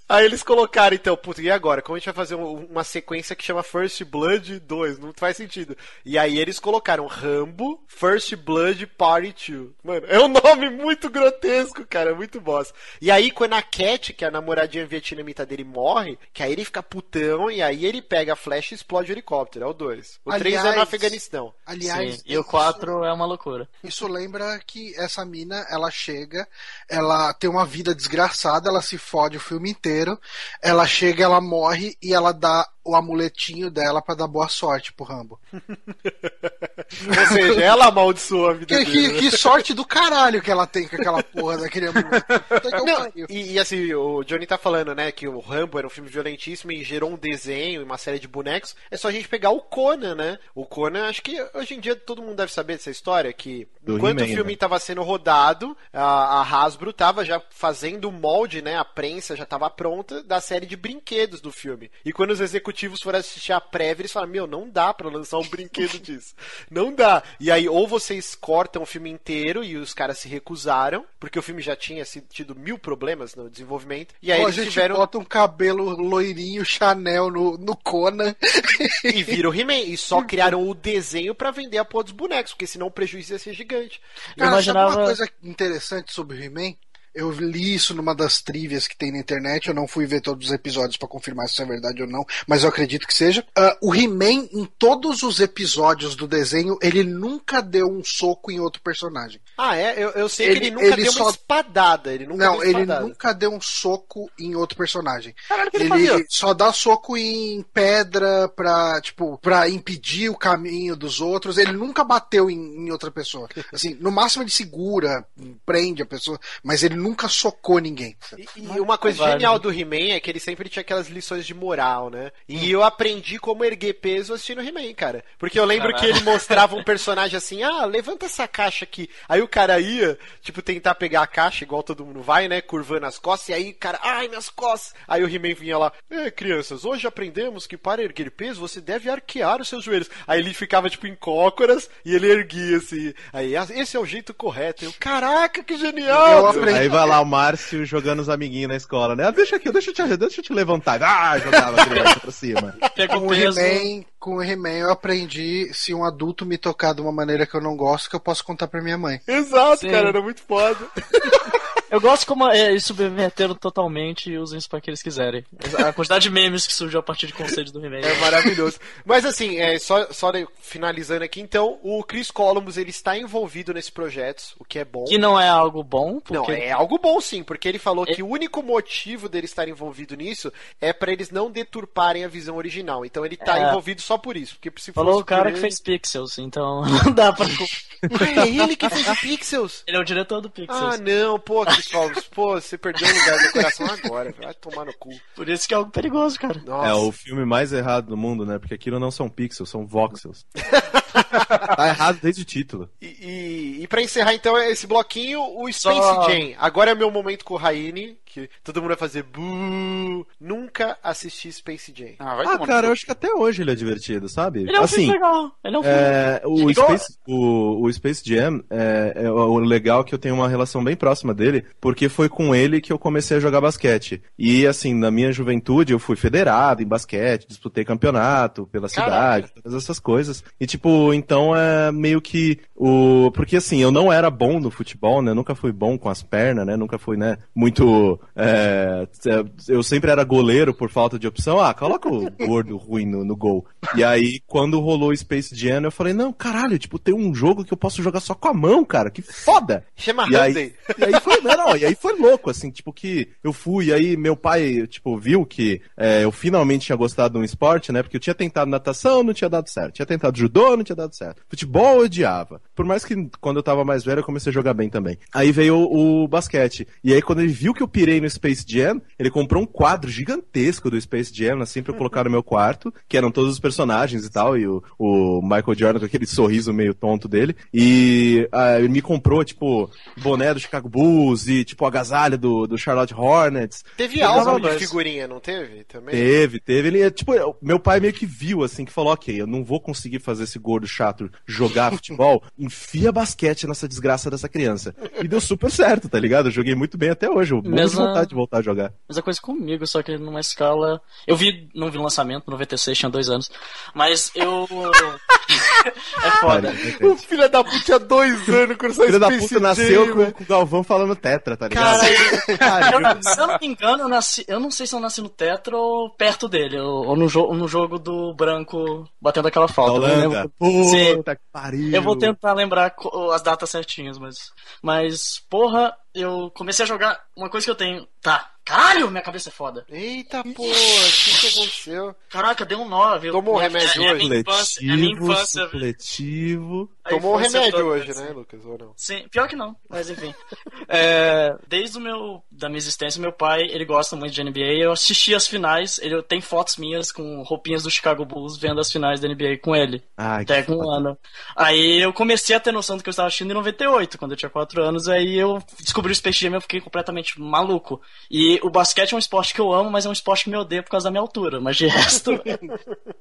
aí eles colocaram então, puta, e agora? Como a gente vai fazer um- uma sequência que chama First Blood 2? Não faz sentido. E aí eles colocaram Rambo First Blood Party 2. Mano, é um nome muito grotesco, cara, é muito bosta. E aí quando a Cat, que é a namoradinha vietnamita dele, morre, que aí ele fica putão e aí ele pega a flecha e explode o helicóptero. É o 2. O 3 é no Afeganistão. Aliás, Sim, e o 4 é uma loucura. Isso lembra que essa mina, ela chega, ela tem uma vida desgraçada, ela se fode o filme inteiro, ela chega, ela morre e ela dá o amuletinho dela pra dar boa sorte pro Rambo. Ou seja, ela amaldiçoou a vida Que, dele. que, né? que sorte do caralho que ela tem com aquela porra daquele Não, pariu. e, e assim, o Johnny tá falando, né, que o Rambo era um filme violentíssimo e gerou um desenho e uma série de bonecos. É só a gente pegar o Conan, né? O Conan, acho que hoje em dia todo mundo deve saber dessa história, que Do enquanto o filme né? tava sendo rodado, a, a Hasbro tava já fazendo o molde, né, a prensa já tava pronta da série de brinquedos do filme. E quando os executivos foram assistir a prévia, eles falaram, meu, não dá pra lançar um brinquedo disso. Não dá. E aí, ou vocês cortam o filme inteiro e os caras se recusaram, porque o filme já tinha sido- tido mil problemas no desenvolvimento. E aí Pô, a eles gente tiveram. bota um cabelo loirinho Chanel no, no Conan. E vira o He-Man. E só criaram o desenho pra vender a porra dos bonecos, porque senão o prejuízo ia ser gigante. Eu Cara, sabe imaginava- uma coisa interessante sobre o He-Man? Eu li isso numa das trivias que tem na internet. Eu não fui ver todos os episódios pra confirmar se isso é verdade ou não, mas eu acredito que seja. Ah, o He-Man, em todos os episódios do desenho, ele nunca deu um soco em outro personagem. Ah, é? Eu, eu sei Ele- que ele nunca ele deu só- uma espadada. Ele nunca não, deu ele espadada. nunca deu um soco em outro personagem. Caralho, que ele, Ele fazia? só dá soco em pedra pra, tipo, pra impedir o caminho dos outros. Ele nunca bateu em, em outra pessoa. Assim, no máximo ele segura, prende a pessoa, mas ele nunca socou ninguém. E, e uma coisa genial do He-Man é que ele sempre tinha aquelas lições de moral, né? E eu aprendi como erguer peso assistindo He-Man, cara. Porque eu lembro Caralho. que ele mostrava um personagem assim, ah, levanta essa caixa aqui. Aí o cara ia, tipo, tentar pegar a caixa, igual todo mundo vai, né? Curvando as costas, e aí o cara, ai, minhas costas. Aí o He-Man vinha lá, é, crianças, hoje aprendemos que para erguer peso você deve arquear os seus joelhos. Aí ele ficava, tipo, em cócoras e ele erguia assim. Aí, "Ah, esse é o jeito correto. Eu, caraca, que genial! Eu aprendi Aí vai lá o Márcio jogando os amiguinhos na escola, né? Ah, deixa aqui, deixa eu te, deixa eu te levantar. Ah, jogava a criança pra cima. Com o. He-Man, com o He-Man eu aprendi se um adulto me tocar de uma maneira que eu não gosto, que eu posso contar pra minha mãe. Exato, Sim. cara, era muito foda. Eu gosto como é, eles subverteram totalmente e usam isso pra que eles quiserem. A quantidade de memes que surgiu a partir de conceitos do He-Man. É maravilhoso. Mas assim, é, só, só finalizando aqui, então, o Chris Columbus ele está envolvido nesse projeto, o que é bom. Que não é algo bom, porque Não, é algo bom sim, porque ele falou que o único motivo dele estar envolvido nisso é pra eles não deturparem a visão original. Então ele tá É. envolvido só por isso. Porque se falou o cara por que ele- fez Pixels, então não dá pra. Ah, é ele que fez Pixels? Ele é o diretor do Ah, Pixels. não, pô, Chris Columbus, pô, você perdeu o lugar do coração agora, vai tomar no cu. Por isso que é algo perigoso, cara. Nossa. É o filme mais errado do mundo, né? Porque aquilo não são pixels, são voxels. tá errado desde o título. E, e, e pra encerrar então esse bloquinho, o Space Só- Jam. Agora é meu momento com o Raine, que todo mundo vai fazer buuu. Nunca assisti Space Jam. Ah, vai Ah, cara, eu acho que até hoje ele é divertido, sabe? Ele é um assim, filme legal. Ele é um filme. É, o, Space, o, o Space Jam, é, é o legal que eu tenho uma relação bem próxima dele, porque foi com ele que eu comecei a jogar basquete. E assim, na minha juventude eu fui federado em basquete, disputei campeonato pela Caraca. cidade, todas essas coisas. E tipo, então é meio que o. Porque assim, eu não era bom no futebol, né? Nunca fui bom com as pernas, né? Nunca fui, né? Muito. É, eu sempre era goleiro por falta de opção. Ah, coloca o gordo ruim no, no gol. E aí, quando rolou o Space Jam, eu falei, não, caralho, tipo, tem um jogo que eu posso jogar só com a mão, cara. Que foda! Chama E aí, e aí foi, não, e aí foi louco, assim, tipo, que eu fui, e aí meu pai, tipo, viu que é, eu finalmente tinha gostado de um esporte, né? Porque eu tinha tentado natação, não tinha dado certo. Tinha tentado judô, não tinha dado certo. Futebol eu odiava. Por mais que quando eu tava mais velho eu comecei a jogar bem também. Aí veio o, o basquete. E aí quando ele viu que eu pirei no Space Jam, ele comprou um quadro gigantesco do Space Jam, assim, pra eu colocar no meu quarto, que eram todos os personagens e tal, e o, o Michael Jordan com aquele sorriso meio tonto dele. E ah, ele me comprou, tipo, boné do Chicago Bulls e, tipo, agasalho do, do Charlotte Hornets. Teve álbum tava de figurinha, não teve? Também? Teve, teve. Ele, tipo, eu- meu pai meio que viu, assim, que falou, ok, eu não vou conseguir fazer esse gordo chato jogar futebol, enfia basquete nessa desgraça dessa criança. E deu super certo, tá ligado? Eu joguei muito bem até hoje, Mesma- vontade de voltar a jogar. Mesma coisa comigo, só que numa escala. Eu vi, não vi o lançamento, 96, tinha dois anos. Mas eu. é foda. O filho da puta tinha dois anos com essa Filho da puta Jam, nasceu com, velho. com o Galvão falando tetra, tá ligado? Eu, se eu não me engano, eu nasci. Eu não sei se eu nasci no Tetra ou perto dele, ou, ou no, jo no jogo do branco batendo aquela falta. Holanda. Puta que pariu. Eu vou tentar lembrar as datas certinhas, mas. Mas, porra, eu comecei a jogar. Uma coisa que eu tenho. Tá. Caralho, minha cabeça é foda. Eita porra, o que, que aconteceu? Caraca, deu um 9. Tomou um remédio é, é, hoje? minha infância, é minha infância. supletivo. Tomou um infância remédio hoje, assim. né, Lucas? Ou não? Sim, pior que não, mas enfim. É, desde o meu, da minha existência, meu pai, ele gosta muito de NBA. Eu assisti as finais, ele tem fotos minhas com roupinhas do Chicago Bulls vendo as finais da NBA com ele. Ai, que Até com um ano. Aí eu comecei a ter noção do que eu estava assistindo em 98, quando eu tinha 4 anos. Aí eu descobri o Space Jam e eu fiquei completamente maluco. E o basquete é um esporte que eu amo, mas é um esporte que me odeia por causa da minha altura. Mas de resto.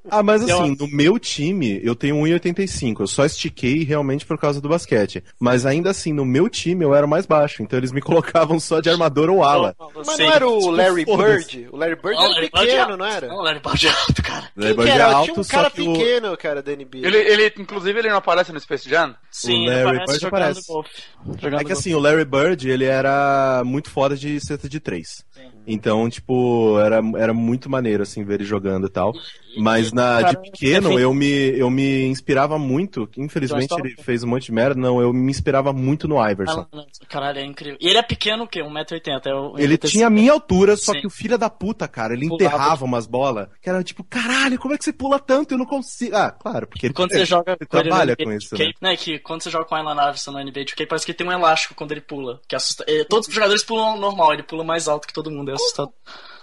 Ah, mas Eu- assim, no meu time, eu tenho 1,85. Eu só estiquei realmente por causa do basquete. Mas ainda assim, no meu time, eu era o mais baixo. Então eles me colocavam só de armador ou ala. Mas Sim. não era o Larry. Bird? O Larry Bird era Larry é pequeno, alto. não era? Não, Larry Bird é alto, cara. Larry que Bird é era? alto, Tinha um cara que o- pequeno, cara, da NBA. Ele, ele, inclusive, ele não aparece no Space Jam? Sim, Larry ele Bird aparece jogando aparece. golfe. Jogando É que golfe. assim, o Larry Bird, ele era muito foda de cesta de três. Sim. Então, tipo, era, era muito maneiro, assim, ver ele jogando e tal. Mas na, de pequeno, é eu me, eu me inspirava muito. Infelizmente, ele fez um monte de merda. Não, eu me inspirava muito no Iverson. Ah, não, Caralho, é incrível. E ele é pequeno, o quê? 1,80m. É Ele tinha a minha altura, só Sim. que o filho da puta, cara, ele Pulava. enterrava umas bolas. Que era tipo, caralho, como é que você pula tanto? Eu não consigo. Ah, claro, porque ele, Quando você joga ele com ele trabalha com isso, 2K, né? né? Que quando você joga com a Alan Iverson no NBA 2K, parece que ele tem um elástico quando ele pula. Que assusta. eh, Todos os jogadores pulam normal, ele pula mais alto que todo mundo, é assustador.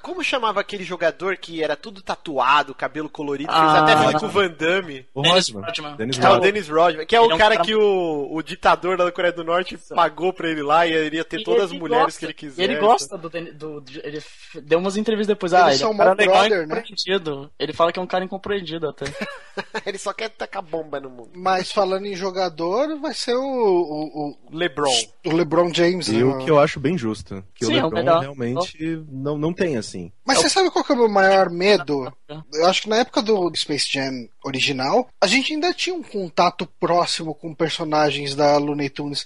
Como chamava aquele jogador que era tudo tatuado, cabelo colorido, Ah. fez até filme com o Van Damme? O Dennis Rodman. Rodman. Dennis É o Rodman. Dennis Rodman, que é o é um cara cara- que o, o ditador lá da Coreia do Norte pagou pra ele lá e ele ia ter E todas as mulheres gosta- que ele quiser. Ele gosta do, Den- do, do- Ele deu umas entrevistas depois. Eles ah, ele é um cara legal brother, e né? incompreendido. Ele fala que é um cara incompreendido até. ele só quer tacar bomba no mundo. Mas falando em jogador, vai ser o, o, LeBron. o, o LeBron James. E né? o que eu acho bem justo. Que Sim, é o o LeBron melhor. realmente não, não tem assim. Mas você sabe qual que é o meu maior medo? Eu acho que na época do Space Jam original, a gente ainda tinha um contato próximo com personagens da Looney Tunes.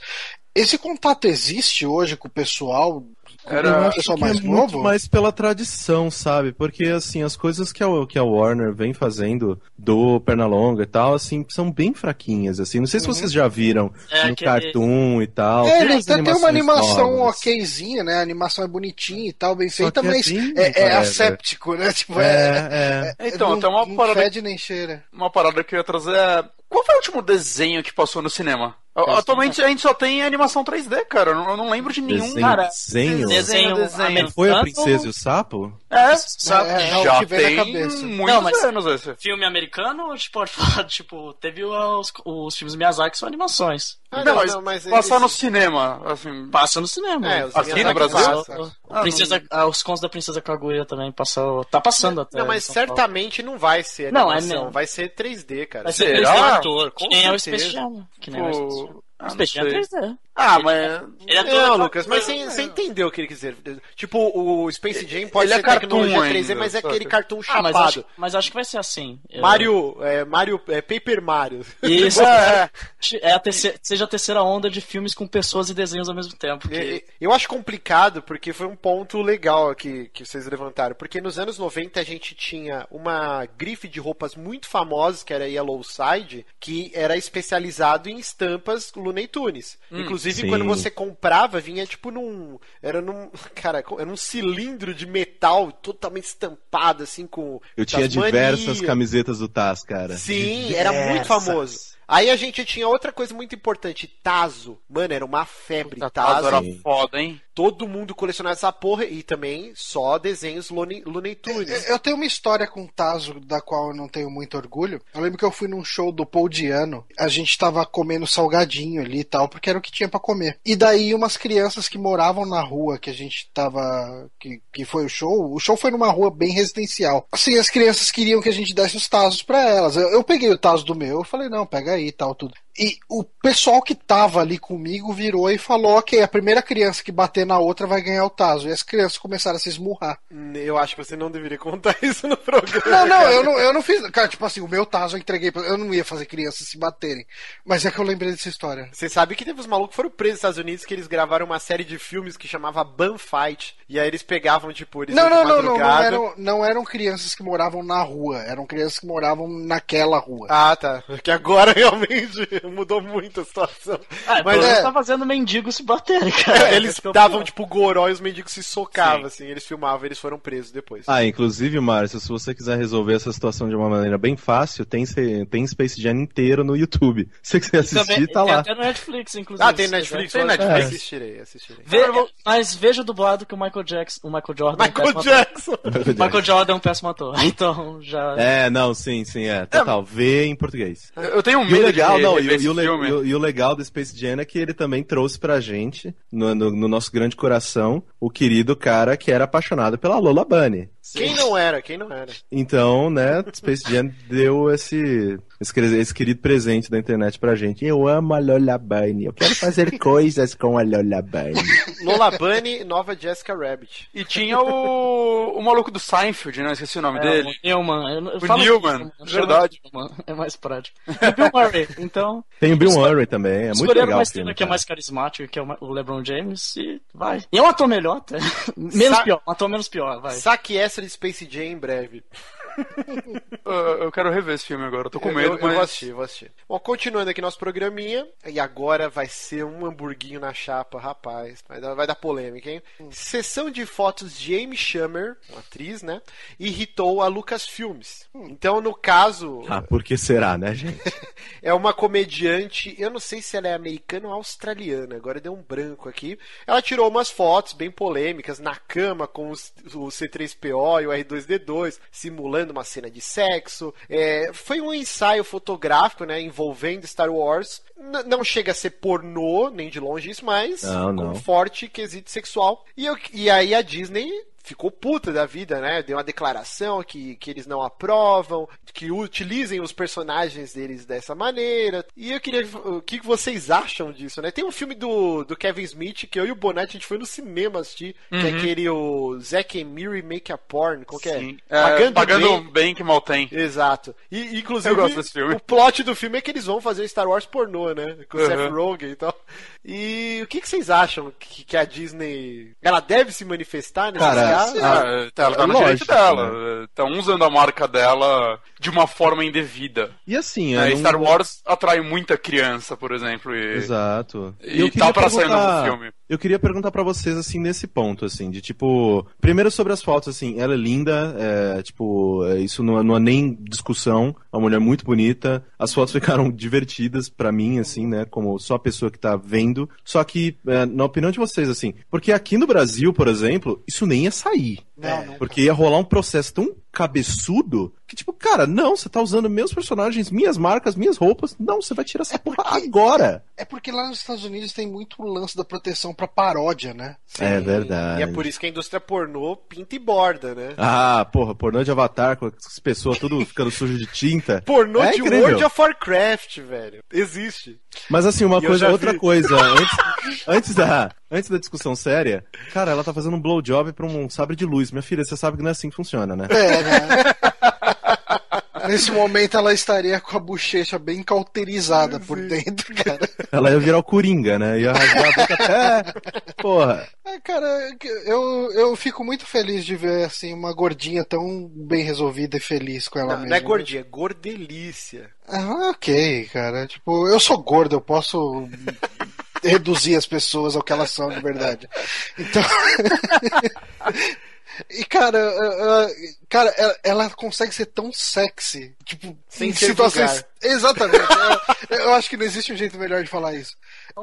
Esse contato existe hoje com o pessoal? Era- pessoal Acho que mais é muito novo? mais pela tradição, sabe? Porque, assim, as coisas que a, que a Warner vem fazendo do Pernalonga e tal, assim, são bem fraquinhas, assim. Não sei se vocês já viram É, no aquele- Cartoon e tal. É, ele até tem uma animação novas. okzinha, né? A animação é bonitinha e tal, bem feita, é mas é, é asséptico, né? Tipo, É, é. Então, não, tem uma não parada fede nem cheira. Uma parada que eu ia trazer é. Qual foi o último desenho que passou no cinema? Atualmente a gente só tem animação 3D, cara. Eu não, lembro de nenhum. Desenho, cara, desenho. desenho, desenho. Foi a Princesa e o Sapo? É, Sabe? É, é já que tem cabeça. muitos Não, mas- anos esse. Filme americano, a gente pode falar, tipo, teve os, os filmes Miyazaki são animações. Ah, não, mas, mas passar eles- no cinema, assim. Passa no cinema. É, os Aqui no Brasil? passa. A Princesa, ah, os contos da Princesa Kaguya também passou. Tá passando até. Não, mas certamente não vai ser Não, é animação, mesmo. vai ser 3D, cara. Vai ser Será? 3D. ator, com Que nem é o. Space Jam. Que nem é o ah, O não Space Jam é sei. 3D. Ah, mas. Ele é todo Não, Lucas, mas você, você entendeu o que ele quis dizer. Tipo, o Space Jam pode Ele é ser cartoon tecnologia 3D, ainda, mas é aquele cartoon Ah, mas chapado. acho, mas acho que vai ser assim. Eu- Mario, é, Mario, é Paper Mario. Isso, É, é a terceira, seja a terceira onda de filmes com pessoas e desenhos ao mesmo tempo. É, Que... Eu acho complicado porque foi um ponto legal aqui que vocês levantaram. Porque nos anos 90 a gente tinha uma grife de roupas muito famosas, que era a Yellow Side, que era especializado em estampas Looney Tunes. Inclusive, sim. quando você comprava, vinha tipo num. Era num. Cara, era um cilindro de metal totalmente estampado, assim, com. Eu tinha diversas camisetas do Taz, cara. Sim, era muito Diversas. famoso. Aí a gente tinha outra coisa muito importante, Tazo. Mano, era uma febre. Puta, Tazo. era foda, hein? Todo mundo colecionava essa porra e também só desenhos Looney, Tunes. Eu tenho uma história com o Tazo da qual eu não tenho muito orgulho. Eu lembro que eu fui num show do Paul Diano. A gente tava comendo salgadinho ali e tal, porque era o que tinha pra comer. E daí umas crianças que moravam na rua que a gente tava. Que, que foi o show. O show foi numa rua bem residencial. Assim, as crianças queriam que a gente desse os Tazos pra elas. Eu, eu peguei o Tazo do meu, eu falei, não, pega aí tal, tudo. E o pessoal que tava ali comigo virou e falou: ok, a primeira criança que bater na outra vai ganhar o Tazo. E as crianças começaram a se esmurrar. Eu acho que você não deveria contar isso no programa. Não, não, cara. eu não, eu não fiz. Cara, tipo assim, o meu Tazo eu entreguei. pra- Eu não ia fazer crianças se baterem. Mas é que eu lembrei dessa história. Você sabe que teve os malucos que foram presos nos Estados Unidos que eles gravaram uma série de filmes que chamava Bun Fight. E aí eles pegavam, tipo, eles Não, não, de não, não, não eram, não eram crianças que moravam na rua. Eram crianças que moravam naquela rua. Ah, tá. Porque agora realmente mudou muito a situação. Ah, Mas é- tá fazendo mendigo se baterem, cara. eles Esse que é davam, tipo, goró e os mendigos se socavam, assim. Eles filmavam eles foram presos depois. Ah, inclusive, Márcio, se você quiser resolver essa situação de uma maneira bem fácil, tem, tem Space Jam inteiro no YouTube. Se você quiser assistir, Também- tá tem lá. até no Netflix, inclusive. Ah, tem Netflix? Tem Netflix. Assistirei, assistirei. Vê- mas veja dublado que o Michael Jackson, o Michael Jordan, é um Michael Jackson! ator. Michael Jordan é um péssimo ator. Então já. É, não, sim, sim, é. Total. Vê em português. Eu tenho E o medo legal, de não, e, e o, e o- e o legal do Space Jam é que ele também trouxe pra gente, no, no- no nosso grande coração, o querido cara que era apaixonado pela Lola Bunny. Quem não era? Quem não era? Então, né, Space Jam deu esse, esse, esse querido presente da internet pra gente. Eu amo a Lola Bunny, eu quero fazer coisas com a Lola Bunny. Lola Bunny, nova Jessica Rabbit. E tinha o, o maluco do Seinfeld, né? Esqueci o nome É, dele. o Newman. Eu, eu O Newman, verdade. Newman, É mais prático. E o Bill Murray. Então, Tem o Bill Murray também, é muito escolheram legal estrela filme, que é mais carismático, que é o LeBron James, e vai. E é um ator melhor, até. Menos Sa- pior. Um ator menos pior, vai. Saque essa de Space Jam em breve. Eu, quero rever esse filme agora, eu tô com medo, eu, eu mas. vou assistir, vou assistir. Bom, continuando aqui nosso programinha, e agora vai ser um hamburguinho na chapa, rapaz. Vai dar, vai dar polêmica, hein? Sessão de fotos de Amy Schumer, uma atriz, né? Irritou a Lucasfilmes. Então, no caso, Ah, por que será, né, gente? é uma comediante, eu não sei se ela é americana ou australiana, agora deu um branco aqui. Ela tirou umas fotos bem polêmicas na cama com os- o C3PO e o R2D2, simulando uma cena de sexo. É, foi um ensaio fotográfico, né, envolvendo Star Wars. N- não chega a ser pornô, nem de longe isso, mas Não, com não. um forte quesito sexual. E, eu- e aí a Disney ficou puta da vida, né? Deu uma declaração que, que eles não aprovam, que utilizem os personagens deles dessa maneira. E eu queria. O que que vocês acham disso, né? Tem um filme do, do Kevin Smith que eu e o Bonatti a gente foi no cinema assistir, que é Uhum. aquele o Zack and Miri Make a Porn. Qual que é? Sim. É, pagando, bem. que mal tem. Exato. E, inclusive, Eu gosto desse filme. o plot do filme é que eles vão fazer o Star Wars pornô, né? Com o Uhum. Seth Rogen e tal. E o que, que vocês acham que, que a Disney. Ela deve se manifestar nesse Cara, Ah, ela tá é no lógico, direito dela. Estão usando a marca dela de uma forma indevida. E assim, né? não- Star Wars atrai muita criança, por exemplo. E... Exato. E eu tá pra sair um perguntar- novo filme. Eu queria perguntar pra vocês, assim, nesse ponto, assim, de tipo. Primeiro sobre as fotos, assim, ela é linda, é, tipo, é, isso não, é- não é nem discussão, é uma mulher muito bonita. As fotos ficaram divertidas pra mim, assim, né, como só a pessoa que tá vendo. Só que, é, na opinião de vocês, assim, porque aqui no Brasil, por exemplo, isso nem ia sair. Não, não. Porque ia rolar um processo tão cabeçudo que, tipo, cara, não, você tá usando meus personagens, minhas marcas, minhas roupas. Não, você vai tirar essa porra agora. É porque lá nos Estados Unidos tem muito lance da proteção pra paródia, né? É verdade. E é por isso que a indústria pornô pinta e borda, né? Ah, porra, pornô de avatar com as pessoas tudo ficando sujo de tinta. Pornô É de incrível. World of Warcraft, velho. Existe. Mas assim, uma E coisa, outra vi. coisa, antes, antes da, antes da discussão séria, cara, ela tá fazendo um blowjob pra um sabre de luz. Minha filha, você sabe que não é assim que funciona, né? É, né? Nesse momento ela estaria com a bochecha bem cauterizada por dentro, cara. Ela ia virar o Coringa, né? Ia rasgar a boca até... Porra. É, cara, eu, eu fico muito feliz de ver assim uma gordinha tão bem resolvida e feliz com ela Não, mesma. não é gordinha, é gordelícia. Ah, ok, cara. Tipo, eu sou gordo, eu posso reduzir as pessoas ao que elas são de verdade. Então. E, cara, uh, cara, ela, ela consegue ser tão sexy. Tipo, Sem em situações. vulgar. Exatamente. eu, eu acho que não existe um jeito melhor de falar isso.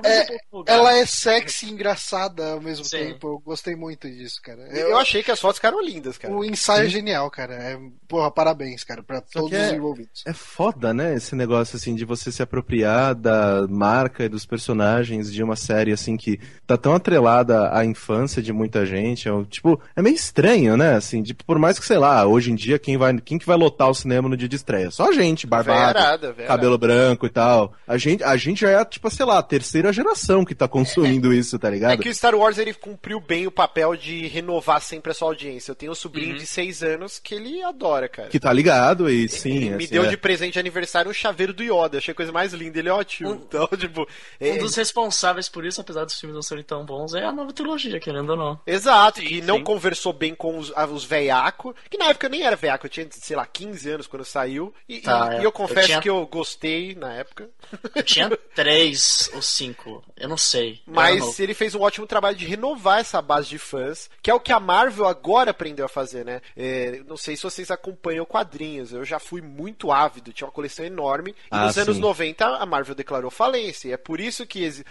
É, ela é sexy e engraçada ao mesmo Sim. tempo. Eu gostei muito disso, cara. Eu, achei que as fotos ficaram lindas, cara. O ensaio é genial, cara. É, porra, parabéns, cara, pra todos que é- os envolvidos. É foda, né? Esse negócio, assim, de você se apropriar da marca e dos personagens de uma série, assim, que tá tão atrelada à infância de muita gente. É, tipo, é meio estranho, né? Assim, tipo, por mais que, sei lá, hoje em dia, quem vai, quem que vai lotar o cinema no dia de estreia? Só a gente, barbado, cabelo branco e tal. A gente, a gente já é, tipo, sei lá, a terceira geração que tá consumindo isso, tá É ligado? que o Star Wars ele cumpriu bem o papel de renovar sempre a sua audiência. Eu tenho um sobrinho de 6 anos que ele adora, cara. Que tá ligado e sim. ele me assim, deu é. de presente de aniversário um chaveiro do Yoda. Achei a coisa mais linda. Ele é ótimo. Então, tipo. é- Um dos responsáveis por isso, apesar dos filmes não serem tão bons, é a nova trilogia, querendo ou não. Exato, que não sim. conversou bem com os, os veiaco, que na época eu nem era veiaco, eu tinha, sei lá, 15 anos quando saiu, e, Tá, e- é. e eu confesso Eu tinha- que eu gostei na época, Eu tinha três ou eu não sei. Mas novo. ele fez um ótimo trabalho de renovar essa base de fãs, que é o que a Marvel agora aprendeu a fazer, né? É, não sei se vocês acompanham quadrinhos, eu já fui muito ávido, tinha uma coleção enorme, e Ah, nos anos sim. 90 a Marvel declarou falência, e é por isso que exi-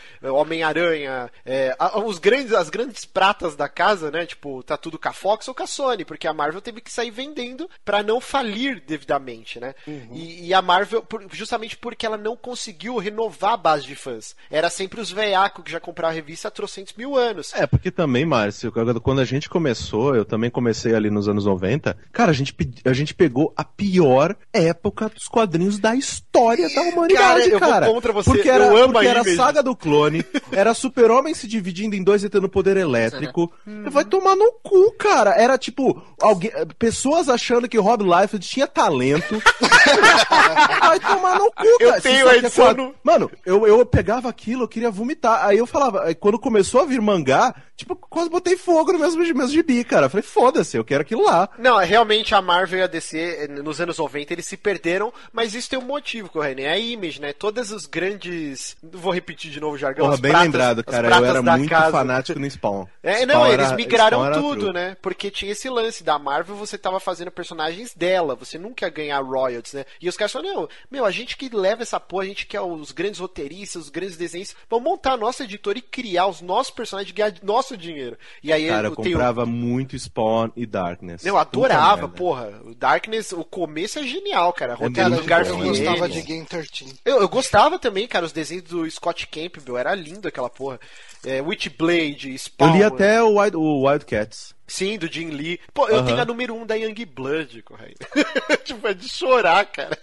Homem-Aranha, é, os grandes, as grandes pratas da casa, né? Tipo, tá tudo com a Fox ou com a Sony, porque a Marvel teve que sair vendendo pra não falir devidamente, né? E, e a Marvel, justamente porque ela não conseguiu renovar a base de fãs. Era sempre os veiacos que já compraram a revista há trocentos mil anos. É, porque também, Márcio, quando a gente começou, eu também comecei ali nos anos 90, cara, a gente, a gente pegou a pior época dos quadrinhos da história da humanidade, Cara, eu vou cara. contra você, Porque eu era, amo porque era a saga do clone, era super-homem se dividindo em dois e tendo poder elétrico. Uhum. Vai tomar no cu, cara. Era tipo, alguém, pe- pessoas achando que Rob Liefeld tinha talento. Vai tomar no cu, Eu cara. tenho Você sabe a é edição quadro- Mano, eu, eu pegava aquilo, eu queria vomitar. Aí eu falava, aí quando começou a vir mangá, tipo, quase botei fogo no mesmo, mesmo gibi, cara. Eu falei, foda-se, eu quero aquilo lá. Não, é, realmente a Marvel e a DC, eh, nos anos 90, eles se perderam, mas isso tem um motivo, Correia, É a Image, né? Todas os grandes. Vou repetir de novo o jargão. Porra, bem pratas- lembrado, cara. Eu era muito casa. fanático no Spawn. É, Spawn não, era- eles migraram tudo, né? Porque tinha esse lance da Marvel, você tava fazendo personagens dela, você nunca ia ganhar royalties, né? E os caras falaram, não, meu, a gente que leva essa porra, a gente quer os grandes roteiristas, os grandes desenhos, vamos montar a nossa editora e criar os nossos personagens e ganhar nosso dinheiro. E aí Cara, eu o- comprava muito Spawn e Darkness. Eu adorava, Puta porra. O Darkness, o começo é genial, cara. É Roteiro muito do bom. Eu Garfield. gostava de Game 13. Eu, eu gostava também, cara, os desenhos do Scott Campbell, era lindo aquela porra. É, Witchblade, Eu Spawn. li até o, Wild, o Wildcats. Sim, do Jim Lee. Pô, eu Aham. tenho a número 1 um da Young Blood, correio. tipo, é de chorar, cara.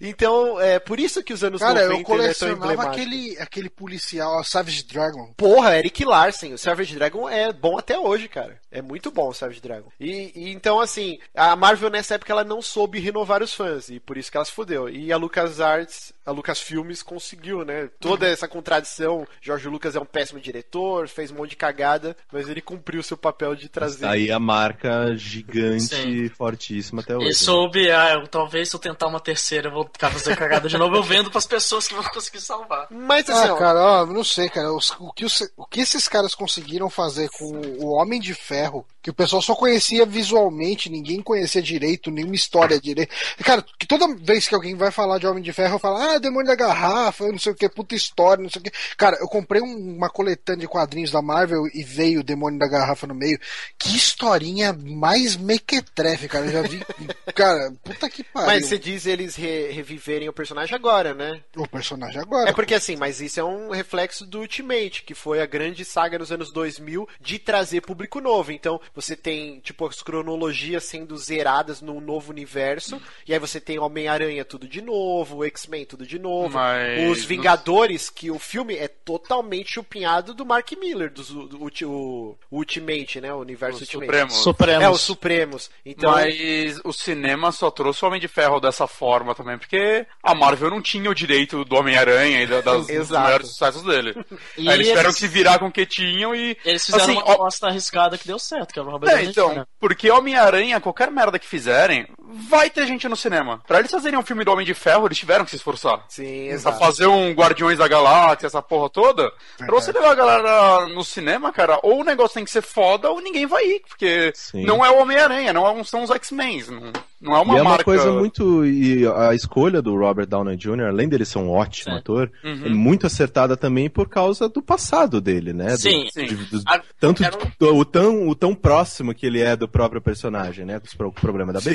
então, é por isso que os anos Cara, 90 eu ele é colecionava emblemático. aquele, aquele policial, a Savage Dragon. Porra, Eric Larsen, o Savage Dragon é bom até hoje, cara. É muito bom o Savage Dragon. E, e então, assim, a Marvel nessa época ela não soube renovar os fãs, e por isso que ela se fudeu. E a LucasArts, a Lucasfilmes conseguiu, né? Toda essa contradição. Jorge Lucas é um péssimo diretor, fez um monte de cagada, mas ele cumpriu seu papel de trazer. Aí a marca gigante, Sim. fortíssima até hoje. E né? soube, ah, eu, talvez se eu tentar uma terceira, eu vou ficar fazendo cagada de novo, eu vendo pras pessoas que vão conseguir salvar. Mas assim, Ah, ó, cara, ó, não sei, cara. os- o, que os- o que esses caras conseguiram fazer com o Homem de Ferro, que o pessoal só conhecia visualmente, ninguém conhecia direito, nenhuma história direito. Cara, que toda vez que alguém vai falar de Homem de Ferro, fala, ah, demônio da garrafa, não sei o que, puta história, não sei o que. Cara, eu comprei um- uma coletânea de quadrinhos da Marvel e veio o demônio da garrafa no meio. Que historinha mais mequetrefe, cara. Eu já vi. cara, puta que pariu. mas você diz eles re- reviverem o personagem agora, né? O personagem agora. É porque assim, mas isso é um reflexo do Ultimate, que foi a grande saga nos anos 2000 de trazer público novo. Então, você tem, tipo, as cronologias sendo zeradas num novo universo, e aí você tem Homem-Aranha tudo de novo, o X-Men tudo de novo, Mas os Vingadores, que o filme é totalmente chupinhado do Mark Miller, do, do, ulti- o, o Ultimate, né? O universo Os Ultimate. Supremos. Supremos. É, os Supremos. Então, Mas o cinema só trouxe o Homem de Ferro dessa forma também, porque a Marvel não tinha o direito do Homem-Aranha e da- das, dos maiores sucessos dele. E Aí eles tiveram eles- que se virar com o que tinham e. Eles fizeram assim, uma ó- aposta arriscada que deu certo, que é É, então, porque Homem-Aranha, qualquer merda que fizerem, vai ter gente no cinema. Pra eles fazerem um filme do Homem de Ferro, eles tiveram que se esforçar. sim, Pra exato. fazer um Guardiões da Galáxia, essa porra toda, pra você levar a galera no cinema, cara, ou o negócio tem que ser foda ou ninguém vai ir, porque Sim. não é o Homem-Aranha, não é- são os X-Men, não, não é uma e é uma marca... coisa muito. E a escolha do Robert Downey Jr., além dele ser um ótimo Sim. ator, Uhum. é muito acertada também por causa do passado dele, né? Do- Sim, sim. de- dos- A- tanto era um- do- o, tão, o tão próximo que ele é do próprio personagem, né? Dos pro- problema da Sim.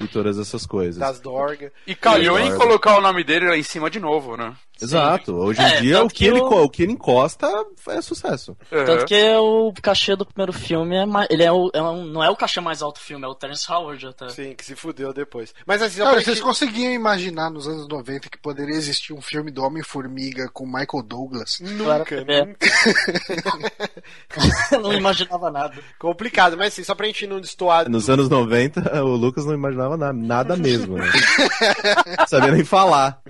E todas essas coisas. Das Dorga. E calhou em colocar o nome dele lá em cima de novo, né? Exato. Hoje em É, dia, o tanto que, que ele, o- o que ele encosta é sucesso. Tanto Uhum. que o cachê do primeiro filme é mais, ele é, o, é um- não é o cachê mais alto do filme, é o Terence Howard até. Sim, que se fudeu depois. Mas assim, Cara, vocês gente- conseguiam imaginar nos anos 90 que poderia existir um filme do Homem-Formiga com Michael Douglas? Nunca, É. nunca. não imaginava nada. Complicado, mas assim, só pra gente não destoar. Nos do- anos 90, o Lucas não imaginava na- nada mesmo, né? Sabia nem falar.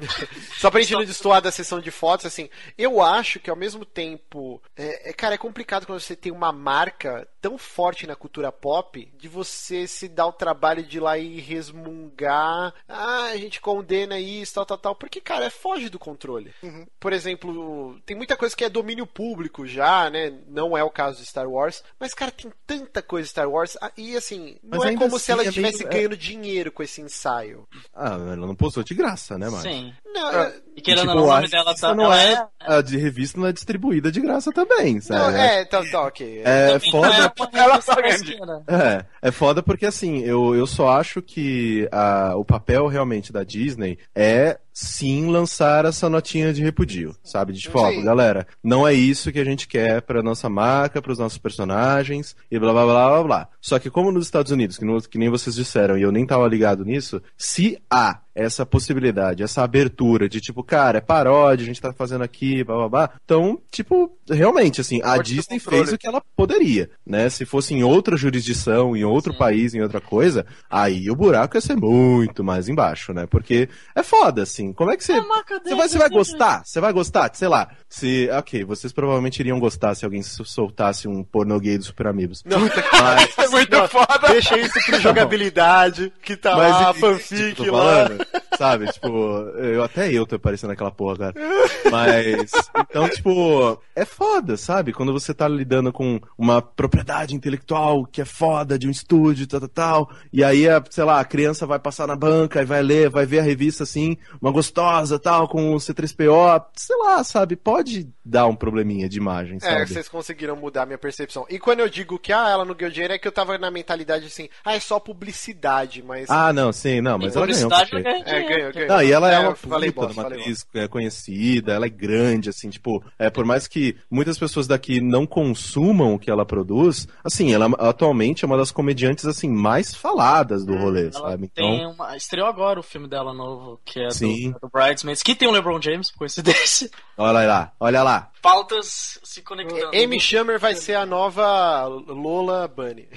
Só pra gente não destoar da sessão de fotos, assim, eu acho que ao mesmo tempo. É, é, cara, é complicado quando você tem uma marca tão forte na cultura pop de você se dar o trabalho de ir lá e resmungar. Ah, a gente condena isso, tal, tal, tal. Porque, cara, é foge do controle. Por exemplo, tem muita coisa que é domínio público já, né? Não é o caso de Star Wars. Mas, cara, tem tanta coisa Star Wars. ah, E assim, não Mas é como se assim ela é estivesse meio- ganhando dinheiro com esse ensaio. Ah, ela não postou de graça, né, Marcos? Sim. Não, É. é- E querendo Tipo, ou não, o a nome dela revista tá. não é, é. A de revista não é distribuída de graça também, sabe? não, é, tá, tá, ok. É foda. não é uma Ela tá brasileira. É, é foda porque assim, eu, eu só acho que a, o papel realmente da Disney é sim lançar essa notinha de repudio, sabe? De tipo, ó, galera, não é isso que a gente quer pra nossa marca, pros nossos personagens e blá blá blá blá blá. Só que como nos Estados Unidos, que, no- que nem vocês disseram e eu nem tava ligado nisso, se A essa possibilidade, essa abertura de tipo, cara, é paródia, a gente tá fazendo aqui, blá blá blá. Então, tipo, realmente, assim, a Disney fez o que ela poderia, né? Se fosse em outra jurisdição, em outro país, em outra coisa, aí o buraco ia ser muito mais embaixo, né? Porque é foda, assim. Como é que você. Marca Você vai, você vai é gostar? Você vai gostar? Sei lá. Se. Ok, vocês provavelmente iriam gostar se alguém sol- soltasse um pornô gay do Super Amigos. Não, Mas. É muito Não, foda. deixa isso pro jogabilidade, que tá Mas lá, fanfic tipo, lá. falando, sabe? Tipo, eu até eu tô aparecendo naquela porra, cara. Mas, então, tipo, é foda, sabe? Quando você tá lidando com uma propriedade intelectual que é foda de um estúdio, tal, tal, tal, e aí, a, sei lá, a criança vai passar na banca e vai ler, vai ver a revista assim, uma gostosa, tal, com o C3PO, sei lá, sabe? Pode dar um probleminha de imagem, É, sabe? vocês conseguiram mudar a minha percepção. E quando eu digo que ah, ela não ganhou dinheiro, é que eu tava na mentalidade assim, ah, é só publicidade, mas. Ah, não, sim, não, mas ela ganhou. publicidade porque- é, ganhou. Não, e ela é, É, uma falei puta, bosta, uma atriz é, conhecida, ela é grande, assim, tipo, é, por mais que muitas pessoas daqui não consumam o que ela produz, assim, ela atualmente é uma das comediantes, assim, mais faladas do rolê, Ela sabe? tem Então, uma... Estreou agora o filme dela novo, que é Sim. do, do Bridesmaids, que tem o LeBron James, por coincidência. olha lá, olha lá. Pautas se conectando. Amy Schumer vai ser a nova Lola Bunny.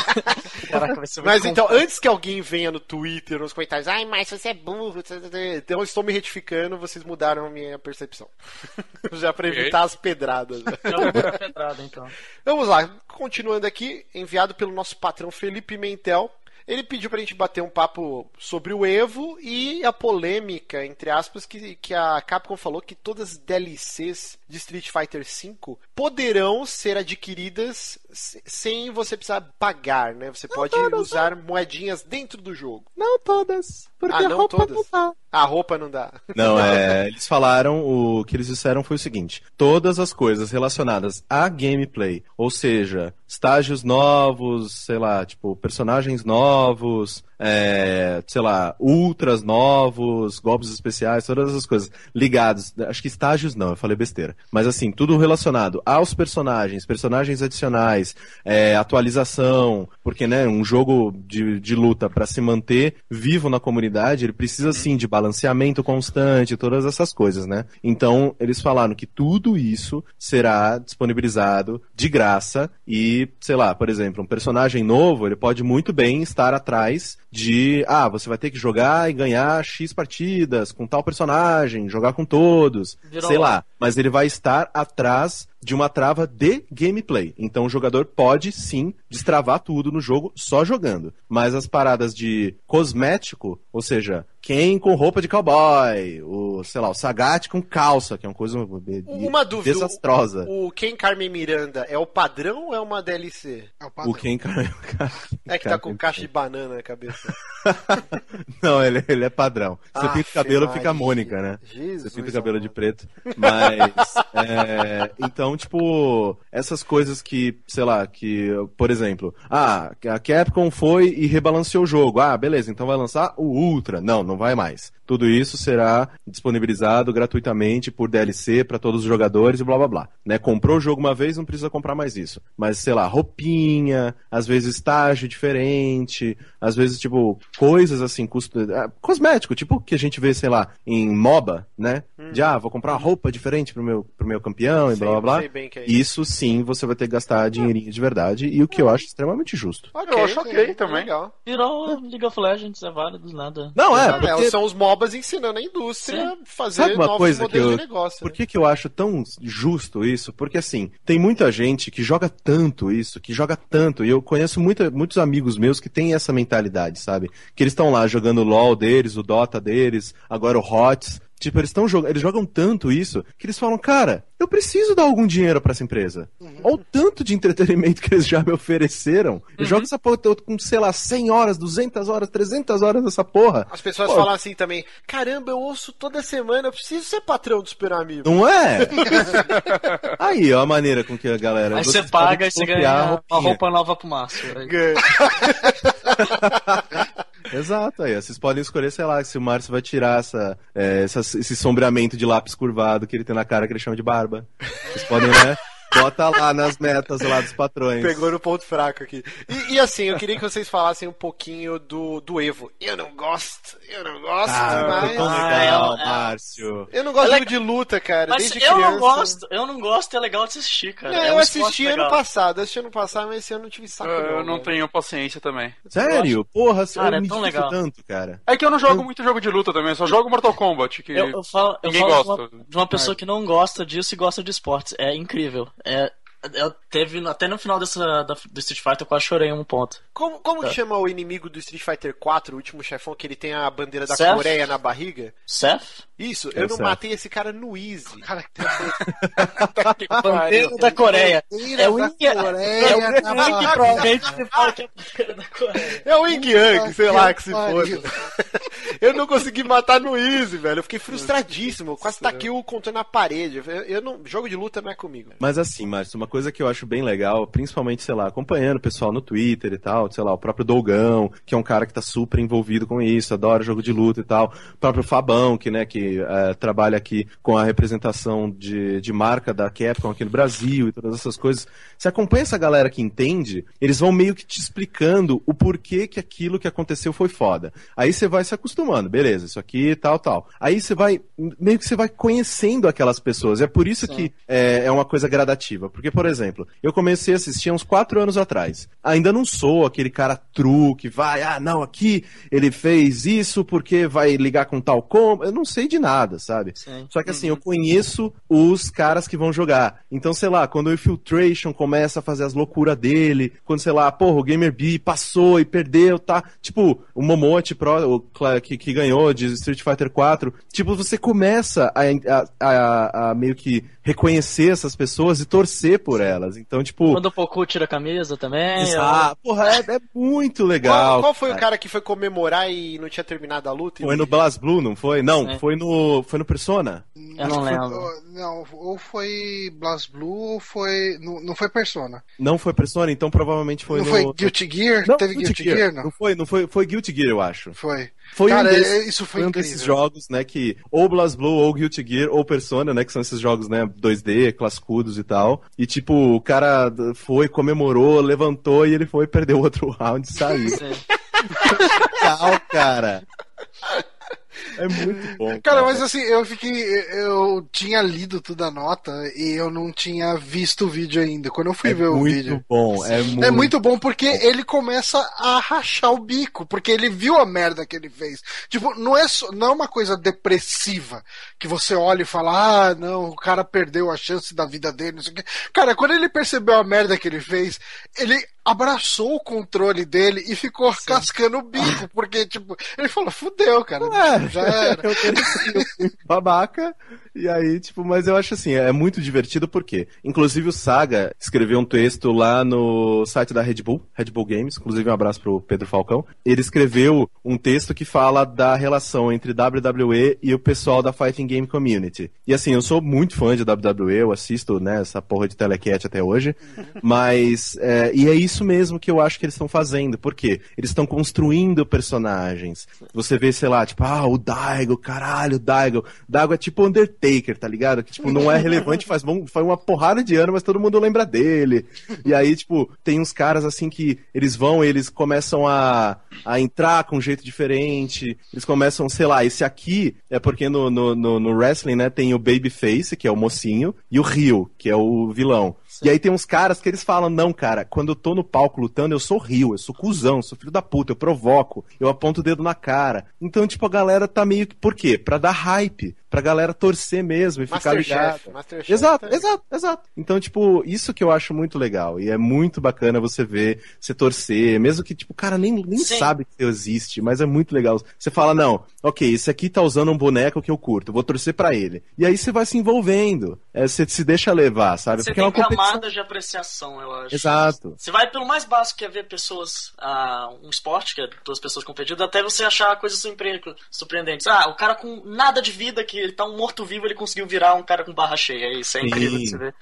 Caraca, vai ser muito Mas então, antes que alguém venha no Twitter, nos comentários, ai, mas você é burro, então eu estou me retificando, vocês mudaram a minha percepção. Já pra Ok. evitar as pedradas. Já pedrada, então. Vamos lá, continuando aqui, enviado pelo nosso patrão Felipe Mentel. Ele pediu pra gente bater um papo sobre o Evo e a polêmica, entre aspas, que, que a Capcom falou que todas as DLCs de Street Fighter V poderão ser adquiridas se- sem você precisar pagar, né? Você pode usar moedinhas dentro do jogo. Não todas, porque Ah, a não roupa todas? não tá. A roupa não dá. Não, é. Eles falaram, o que eles disseram foi o seguinte: todas as coisas relacionadas a gameplay, ou seja, estágios novos, sei lá, tipo, personagens novos, é, sei lá, ultras novos, golpes especiais, todas essas coisas ligados. Acho que estágios não, eu falei besteira. Mas assim, tudo relacionado aos personagens, personagens adicionais, é, atualização, porque, né, um jogo de, de luta para se manter vivo na comunidade, ele precisa sim de balanceamento constante, todas essas coisas, né? Então, eles falaram que tudo isso será disponibilizado de graça e, sei lá, por exemplo, um personagem novo, ele pode muito bem estar atrás de, ah, você vai ter que jogar e ganhar X partidas com tal personagem, jogar com todos, Virou sei lá. lá, mas ele vai estar atrás de uma trava de gameplay. Então o jogador pode sim destravar tudo no jogo só jogando. Mas as paradas de cosmético, ou seja, quem com roupa de cowboy, o, sei lá, o Sagat com calça, que é uma coisa Uma dúvida. desastrosa. O, o Ken Carmen Miranda é o padrão ou é uma DLC? É o padrão. O Ken É que tá com caixa de banana na cabeça. Não, ele, ele é padrão. Você Aff, pinta o cabelo, Maria. fica a Mônica, né? Jesus, Você pinta o cabelo de amado. preto. Mas, é, então, tipo, essas coisas que, sei lá, que, por exemplo, ah, a Capcom foi e rebalanceou o jogo. Ah, beleza, então vai lançar o Ultra. Não, não vai mais. Tudo isso será disponibilizado gratuitamente por DLC para todos os jogadores e blá blá blá. Né? Comprou o jogo uma vez, não precisa comprar mais isso. Mas, sei lá, roupinha, às vezes estágio diferente, às vezes, tipo, coisas assim, custo. ah, cosmético, tipo que a gente vê, sei lá, em MOBA, né? De ah, vou comprar uma roupa diferente pro meu, pro meu campeão e Sei- blá blá blá. sei bem que é isso. Isso sim você vai ter que gastar dinheirinho de verdade, e o que eu acho extremamente justo. Ok, Eu acho ok é também. Legal. Virou League of Legends, é válido, nada. Não, é, Ah, porque são os MOBAs ensinando a indústria a fazer Sabe uma novos coisa que modelos eu- de negócio. Por né? que, que eu acho tão justo isso? Porque assim, tem muita gente que joga tanto isso, que joga tanto, e eu conheço muita, muitos amigos meus que têm essa mentalidade, sabe? Que eles estão lá jogando o LoL deles, o Dota deles, agora o HOTS. Tipo, eles estão jogando, eles jogam tanto isso que eles falam, cara, eu preciso dar algum dinheiro pra essa empresa. Olha o tanto de entretenimento que eles já me ofereceram. Eu jogo essa porra eu tô com, sei lá, 100 horas, 200 horas, 300 horas dessa porra. As pessoas Pô. falam assim também: caramba, eu ouço toda semana, eu preciso ser patrão do Super Amigo. Não é? Aí, ó, a maneira com que a galera. Aí você paga e você ganha uma roupa nova pro Márcio. Exato, aí. Vocês podem escolher, sei lá, se o Márcio vai tirar essa, é, essa- esse sombreamento de lápis curvado que ele tem na cara que ele chama de barba. Vocês podem, né? Bota lá nas metas lá dos patrões. Pegou no ponto fraco aqui. E, e, assim, eu queria que vocês falassem um pouquinho do, do Evo. Eu não gosto, eu não gosto, Ah, mas. tão Ah, legal, é, é. Márcio. Eu não gosto É de jogo de luta, cara. Mas desde eu criança. não gosto, eu não gosto, é legal de assistir, cara. Não, é eu um esporte assisti ano legal. passado, eu assisti ano passado, mas esse ano eu não tive saco. Eu não né? tenho paciência também. Sério? Porra, Cara, eu é me tão legal. tanto, cara. É que eu não jogo muito jogo de luta também, eu só jogo Mortal Kombat, que Eu, eu falo, eu ninguém falo gosta. De, uma, de uma pessoa que não gosta disso e gosta de esportes. É incrível. É, eu teve até no final dessa da, do Street Fighter eu quase chorei em um ponto. Como, como Tá. que chama o inimigo do Street Fighter 4, o último chefão, que ele tem a bandeira da Seth? Coreia na barriga? Seth? Isso, É eu não Seth. matei esse cara no Easy. Cara, que tem Bandeira da Coreia. bandeira É o da India. Coreia É o Yang, barriga. provavelmente você fala que é a bandeira da Coreia. É o Ying Yang, sei lá que se foda. Eu não consegui matar no Easy, velho. Eu fiquei frustradíssimo. Eu quase taquei o controle na parede. Eu, eu não, jogo de luta não é comigo. Mas assim, Márcio, uma coisa que eu acho bem legal, principalmente, sei lá, acompanhando o pessoal no Twitter e tal, sei lá, o próprio Dolgão, que é um cara que tá super envolvido com isso, adora jogo de luta e tal, o próprio Fabão, que, né, que eh, trabalha aqui com a representação de, de marca da Capcom aqui no Brasil e todas essas coisas. Você acompanha essa galera que entende, eles vão meio que te explicando o porquê que aquilo que aconteceu foi foda. Aí você vai se acostumando, beleza, isso aqui, tal, tal. Aí você vai, meio que você vai conhecendo aquelas pessoas. É por isso Sim. que é, é uma coisa gradativa. Porque, por exemplo, eu comecei a assistir há uns quatro anos atrás. Ainda não sou aquele cara true que vai, ah, não, aqui ele fez isso porque vai ligar com tal como. Eu não sei de nada, sabe? Sim. Só que assim, eu conheço os caras que vão jogar. Então, sei lá, quando o Infiltration começa a fazer as loucuras dele, quando, sei lá, porra, o Gamer B passou e perdeu, tá? Tipo, o Momote Pro, o que, que ganhou de Street Fighter 4. Tipo, você começa a, a- a- a meio que reconhecer essas pessoas e torcer por elas. Então, tipo. Quando o Poku tira a camisa também. eu- Ah, porra, é, é muito legal. Qual, qual foi o cara que foi comemorar e não tinha terminado a luta? e- Foi no Blast Blue, não foi? Não, Sim. foi no, foi no Persona. Eu não lembro. Não, ou foi Blast Blue ou foi. Não, não foi Persona. Não foi Persona, então provavelmente foi não no... foi Guilty Gear? Não, Teve Guilty, Gear? não? Não foi, não foi, foi Guilty Gear, eu acho. Foi. Foi Cara, um desses, é- isso foi foi um incrível. desses jogos, né, que ou Blast Blue, ou Guilty Gear, ou Persona, né, que são esses jogos, né, 2D, clascudos e tal. E tipo, o cara foi, comemorou, levantou e ele foi perder o outro round e saiu. Sim. Legal, cara. É muito bom. Cara, mas assim, eu fiquei. Eu tinha lido toda a nota e eu não tinha visto o vídeo ainda. Quando eu fui é ver o muito vídeo. bom, é muito É muito bom porque ele começa a rachar o bico, porque ele viu a merda que ele fez. Tipo, não é, só, não é uma coisa depressiva que você olha e fala, ah, não, o cara perdeu a chance da vida dele, não sei o quê. Cara, quando ele percebeu a merda que ele fez, ele abraçou o controle dele e ficou cascando o bico, porque, tipo, ele falou, fudeu, cara, É, já era. eu babaca. E aí, tipo, mas eu acho assim, é muito divertido porque, inclusive o Saga escreveu um texto lá no site da Red Bull, Red Bull Games, inclusive um abraço pro Pedro Falcão. Ele escreveu um texto que fala da relação entre WWE e o pessoal da Fighting Game Community. E assim, eu sou muito fã de WWE, eu assisto, né, essa porra de telecat até hoje, mas, é, e é isso mesmo que eu acho que eles estão fazendo, porque eles estão construindo personagens. Você vê, sei lá, tipo, ah, o Daigo, caralho, o Daigo. Daigo é tipo Undertaker, tá ligado? Que, tipo, não é relevante faz, faz uma porrada de ano, mas todo mundo lembra dele. E aí, tipo, tem uns caras assim que eles vão, eles começam a, a entrar com um jeito diferente. Eles começam, sei lá, esse aqui é porque no, no, no, no wrestling, né, tem o Babyface, que é o mocinho, e o Rio, que é o vilão. E aí tem uns caras que eles falam, não, cara, quando eu tô no palco lutando, eu sou rio, eu sou cuzão, eu sou filho da puta, eu provoco, eu aponto o dedo na cara. Então, tipo, a galera tá meio que. Por quê? Pra dar hype, pra galera torcer mesmo e ficar ligada. Masterchef. Masterchef Exato, tá- exato, exato. Então, tipo, isso que eu acho muito legal. E é muito bacana você ver, você torcer, mesmo que, tipo, cara, nem, nem Sim. sabe que existe, mas é muito legal. Você fala, não, ok, esse aqui tá usando um boneco que eu curto, vou torcer pra ele. E aí você vai se envolvendo. É, você se deixa levar, sabe? Você Porque é tem uma competição. camadas de apreciação, eu acho. Exato. Você vai pelo mais básico que é ver pessoas, ah, um esporte, que é duas pessoas competindo, até você achar coisas surpre- surpreendentes. Ah, o cara com nada de vida, que ele tá um morto-vivo, ele conseguiu virar um cara com barra cheia. Isso é incrível de Sim. se ver.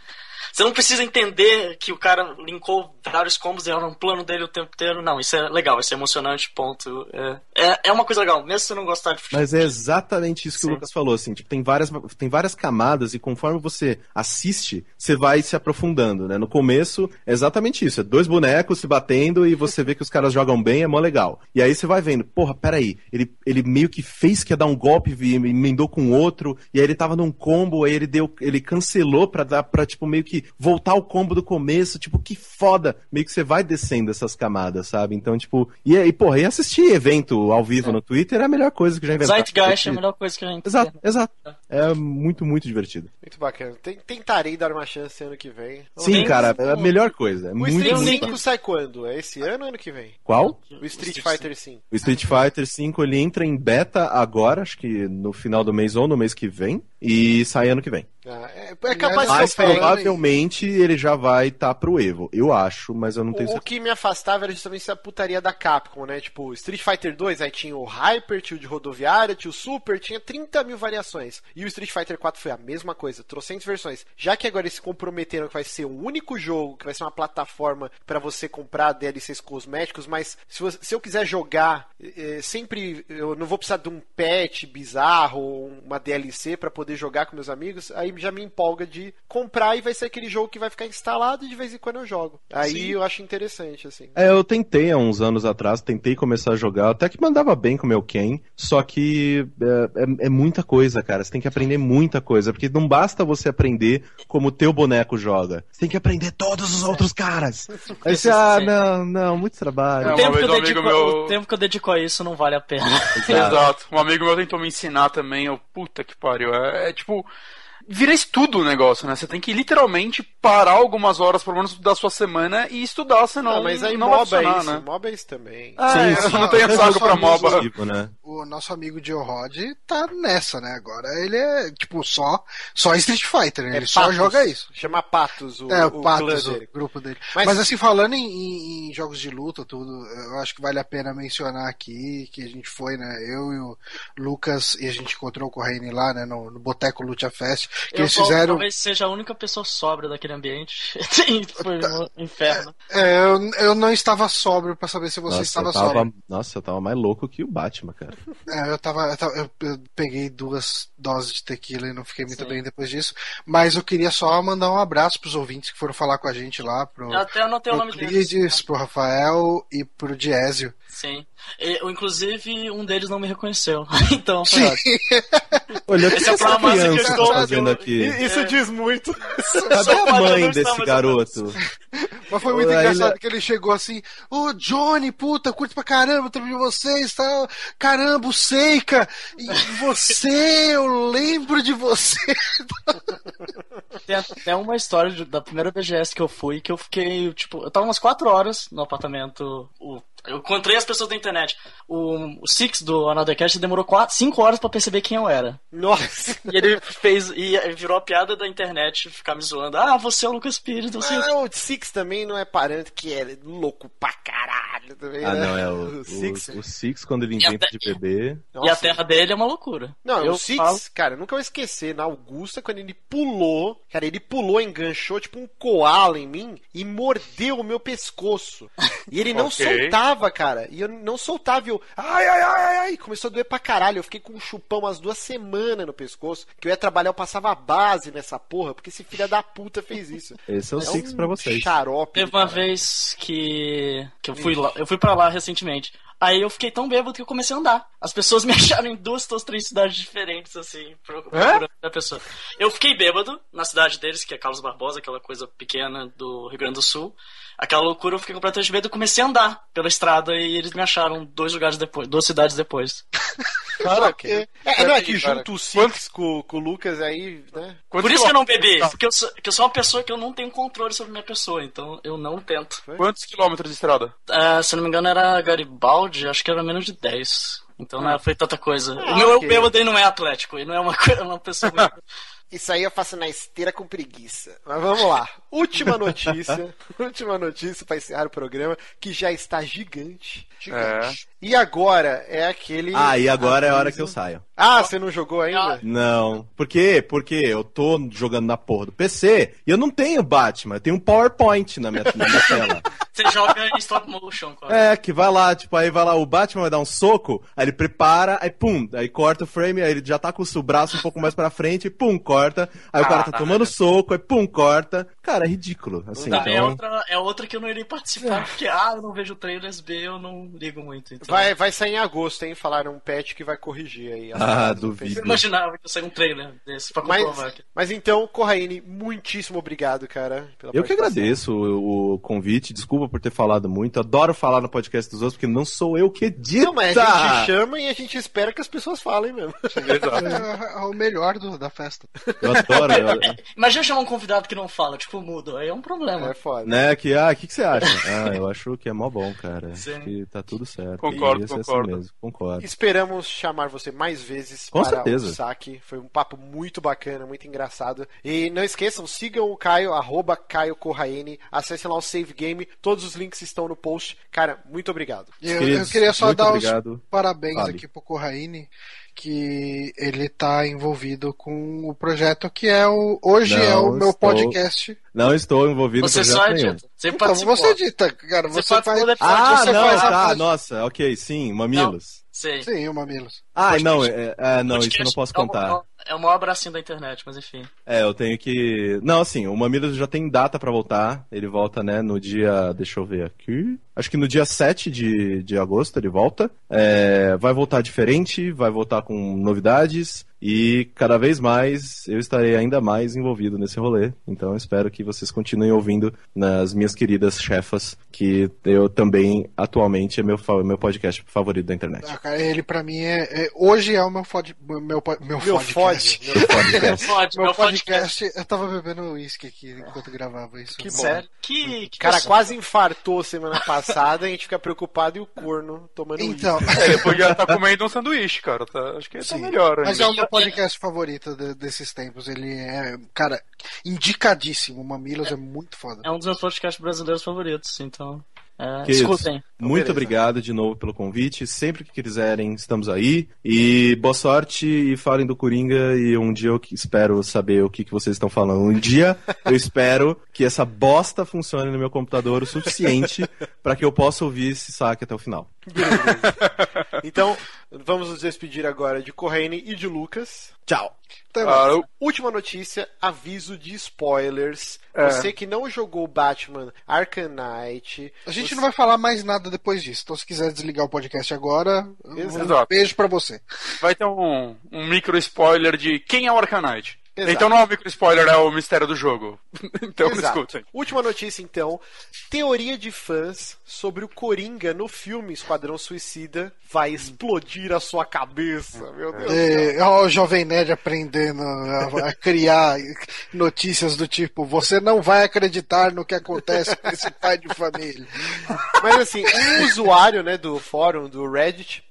Você não precisa entender que o cara linkou vários combos e era um plano dele o tempo inteiro. Não, isso é legal, isso é emocionante, ponto. É, é, é uma coisa legal, mesmo se você não gostar de futebol. Mas é exatamente isso que Sim. o Lucas falou, assim, tipo, tem várias, tem várias camadas e conforme você assiste, você vai se aprofundando, né? No começo é exatamente isso, é dois bonecos se batendo e você vê que os caras jogam bem, é mó legal. E aí você vai vendo, porra, peraí, ele, ele meio que fez que ia dar um golpe e emendou com outro, e aí ele tava num combo, aí ele deu, ele cancelou pra dar, pra tipo, meio que voltar o combo do começo, tipo, que foda! Meio que você vai descendo essas camadas, sabe? Então, tipo, e aí, porra, e assistir evento ao vivo no Twitter é a melhor coisa que já inventaram. Zeitgeist é a melhor coisa que a gente Exato, tem. exato. É muito, muito divertido. Muito bacana. Tem- Tentarei dar uma chance ano que vem. Sim, tem- cara, é a melhor coisa. É O muito, Street muito 5 bacana. sai quando? É esse ano ou ano que vem? Qual? O Street Fighter 5. O Street Fighter V ele entra em beta agora, acho que no final do mês ou no mês que vem, e sai ano que vem. Ah, é, é capaz Mas pegue. provavelmente ele já vai estar pro Evo. Eu acho, mas eu não tenho O, o certeza. que me afastava era justamente essa putaria da Capcom, né? Tipo, Street Fighter 2, aí tinha o Hyper, tinha o de rodoviária, tinha o Super, tinha 30 mil variações. E o Street Fighter 4 foi a mesma coisa, trocentas versões. Já que agora eles se comprometeram que vai ser um único jogo, que vai ser uma plataforma pra você comprar DLCs cosméticos, mas se, você- se eu quiser jogar, eh, sempre eu não vou precisar de um patch bizarro ou uma DLC pra poder jogar com meus amigos, aí já me empolga de comprar e vai ser aquele jogo que vai ficar instalado e de vez em quando eu jogo. Aí eu acho interessante, assim. É, eu tentei há uns anos atrás, tentei começar a jogar, até que mandava bem com o meu Ken, só que é, é- é muita coisa, cara. Você tem que aprender muita coisa, porque não basta você aprender como o teu boneco joga. Você tem que aprender todos os outros caras. Aí você, ah, não, não, muito trabalho. É, O tempo, que vez eu um dedico, meu- o tempo que eu dedico a isso não vale a pena. Exato. Um amigo meu tentou me ensinar também, eu, puta que pariu. É, é tipo. Vira estudo o negócio, né? Você tem que literalmente parar algumas horas, pelo menos, da sua semana e estudar, senão Não, mas aí não vai MOBA é funcionar, isso. né? MOBA é isso também. Ah, Sim, é, sim. eu não tenho Eu saco pra MOBA. Exclusivo, né? O nosso amigo Joe Rod tá nessa, né? Agora ele é, tipo, só, só Street Fighter, né? É Ele só Patos. joga isso. Chama Patos o, é, o clã Patos, dele. o grupo dele. Mas- Mas, assim, falando em, em- em jogos de luta, tudo, eu acho que vale a pena mencionar aqui que a gente foi, né? Eu e o Lucas, e a gente encontrou o Corraine lá, né? No, no Boteco Lucha Fest, que Eu eles fizeram. talvez seja a única pessoa sóbria daquele ambiente. Foi um inferno. É, eu, eu não estava sóbrio pra saber se você Nossa, estava tava, sóbrio. nossa, eu tava mais louco que o Batman, cara. É, eu tava. Eu, tava- eu- eu peguei duas doses de tequila e não fiquei muito Sim. bem depois disso. Mas eu queria só mandar um abraço pros ouvintes que foram falar com a gente lá, pro, Eu até anotei o pro nome deles. Pro Rafael e pro Diésio. Sim. E, eu, inclusive, um deles não me reconheceu. então, foi ótimo. Olha, que Essa é a essa prova máxima que eu criança estou- tá fazendo aqui? Isso diz muito. Cadê a mãe não desse garoto? Mas foi muito Aí engraçado ele- que ele chegou assim, ô Johnny, puta, curto pra caramba, tô de vocês, tal. Caramba, o Seika! E você, eu lembro de você. Tem até uma história da primeira BGS que eu fui, que eu fiquei, tipo, eu tava umas 4 horas no apartamento. O, eu encontrei as pessoas da internet. O, o Six do Another Cast demorou 5 horas pra perceber quem eu era. Nossa. E ele fez, e virou a piada da internet ficar me zoando. Ah, você é o Lucas Pires, não sei o quê. Ah, o Six também não é parante que é louco pra caralho também, Ah, né? não, é o, o, Six. o Six, quando ele inventa de bebê. E a Nossa. terra dele é uma loucura. Não, eu o Six, falo- cara, eu nunca vou esquecer, na Augusta, quando ele pulou, cara, ele pulou, enganchou tipo um koala em mim e mordeu o meu pescoço. E ele não Ok. soltava, cara. E eu não soltava, e eu, ai, ai, ai, ai, ai, começou a doer pra caralho. Eu fiquei com um chupão umas duas semanas no pescoço, que eu ia trabalhar, eu passava a base nessa porra, porque esse filho da puta fez isso. Esse é o É Six um pra vocês. Xarope. Teve uma caralho. vez que, que eu fui lá, eu fui para lá recentemente. Aí eu fiquei tão bêbado que eu comecei a andar. As pessoas me acharam em duas ou três cidades diferentes, assim, pro- procurando a pessoa. Eu fiquei bêbado na cidade deles, que é Carlos Barbosa, aquela coisa pequena do Rio Grande do Sul. Aquela loucura, eu fiquei completamente bêbado e comecei a andar pela estrada e eles me acharam dois lugares depois, duas cidades depois. Cara, É, é, não, é que junto o Six com, com o Lucas aí, né? Por isso que eu não bebi, porque eu sou, que eu sou uma pessoa que eu não tenho controle sobre minha pessoa, então eu não tento. Quantos quilômetros de estrada? Ah, se eu não me engano era Garibaldi, acho que era menos de 10. Então não foi tanta coisa. Ah, o meu ok. bêbado ele não é atlético, ele não é uma, coisa- uma pessoa muito Isso aí eu faço na esteira com preguiça. Mas vamos lá. Última notícia. última notícia para encerrar o programa, que já está gigante. Gigante. E agora é aquele. Ah, e agora é a hora que eu saio. Ah, você não jogou ainda? Não. Por quê? Porque eu tô jogando na porra do PC e eu não tenho Batman, eu tenho um PowerPoint na minha, na minha tela. Você joga em stop motion, cara. É, que vai lá, tipo, aí vai lá, o Batman vai dar um soco, aí ele prepara, aí pum, aí corta o frame, aí ele já tá com o braço um pouco mais pra frente, pum, corta. Aí o cara tá tomando soco, aí pum, corta. Cara, é ridículo. Assim, Tá, é, então. outra, é outra que eu não irei participar, porque A, eu não vejo trailers, B, eu não ligo muito. Então. Vai, vai sair em agosto, hein? Falaram um patch que vai corrigir aí. Ah, duvido. Eu imaginava que ia sair um trailer desse pra Mas, comprovar. mas então, Corraine, muitíssimo obrigado, cara. Pela Eu que agradeço o, o convite, desculpa por ter falado muito. Adoro falar no podcast dos outros, porque não sou eu que edita. Não, mas a gente chama e a gente espera que as pessoas falem mesmo. Exato. É, é o melhor do- da festa. Eu adoro. eu- Imagina chamar um convidado que não fala, tipo mudo, aí é um problema. É foda. né, que, ah, o que, que você acha? Ah, eu acho que é mó bom, cara. Sim. Acho que tá tudo certo. Concordo, é assim concordo. mesmo, concordo. Esperamos chamar você mais vezes Com para certeza. o saque. Foi um papo muito bacana, muito engraçado. E não esqueçam, sigam o Caio, arroba Caio Corraine. Acessem lá o Save Game. Todos os links estão no post. Cara, muito obrigado. Eu, eu Queridos, queria só dar obrigado. os parabéns Fale. aqui pro Corraine, que ele tá envolvido com o projeto que é o. Hoje Não, é o meu estou- podcast. Não estou envolvido Você só projeto nenhum. edita. Você Então, participou. você edita, cara. Você Você, faz. Ah, você não, faz tá, parte- nossa, ok, sim, mamilos. Sei. Sim, o Mamilos. Ah, Podcast- não, é, é, não, isso eu não Podcast posso é contar. maior- É o maior bracinho da internet, mas enfim. É, eu tenho que. Não, assim, o Mamilos já tem data pra voltar. Ele volta, né, no dia. Deixa eu ver aqui. Acho que no dia 7 de, de agosto ele volta. É, vai voltar diferente, vai voltar com novidades. E cada vez mais eu estarei ainda mais envolvido nesse rolê. Então eu espero que vocês continuem ouvindo nas minhas queridas chefas, que eu também, atualmente, é meu, fa- meu podcast favorito da internet. Ah, cara, ele pra mim é, é- Hoje é o meu fod, meu, po- meu, Meu podcast. fode. Meu fode. Meu pod, Meu meu podcast. podcast, eu tava bebendo uísque aqui enquanto gravava isso. Que bom. Sério? Que, que O cara pessoa- quase infartou semana passada, a gente fica preocupado e o corno tomando Então, uísque. É, ele podia estar comendo um sanduíche, cara. tá- acho que tá melhor. mas é o meu podcast favorito de- desses tempos. Ele é, cara, indicadíssimo. O Mamilos é muito foda. É um dos meus podcasts brasileiros favoritos, então. É, Queridos, escutem. Muito beleza. obrigado de novo pelo convite. Sempre que quiserem, estamos aí. E boa sorte e falem do Coringa. E um dia eu que- espero saber o que, que vocês estão falando. Um dia eu espero que essa bosta funcione no meu computador o suficiente para que eu possa ouvir esse saque até o final. Então, vamos nos despedir agora de Corraine e de Lucas. Tchau! Eu- Última notícia, aviso de spoilers. É. Você que não jogou Batman Arkham Knight. A gente você- não vai falar mais nada depois disso. Então, se quiser desligar o podcast agora, um Exato. beijo pra você. vai ter um, um micro spoiler de quem é o Arcanite. Exato. Então não é o micro spoiler, é o mistério do jogo. então Exato. escutem. Última notícia, então. Teoria de fãs sobre o Coringa no filme Esquadrão Suicida vai explodir a sua cabeça. Meu Deus. do céu. É, o Jovem Nerd aprendendo a, a criar notícias do tipo: você não vai acreditar no que acontece com esse pai de família. Mas assim, um usuário né, do fórum, do Reddit,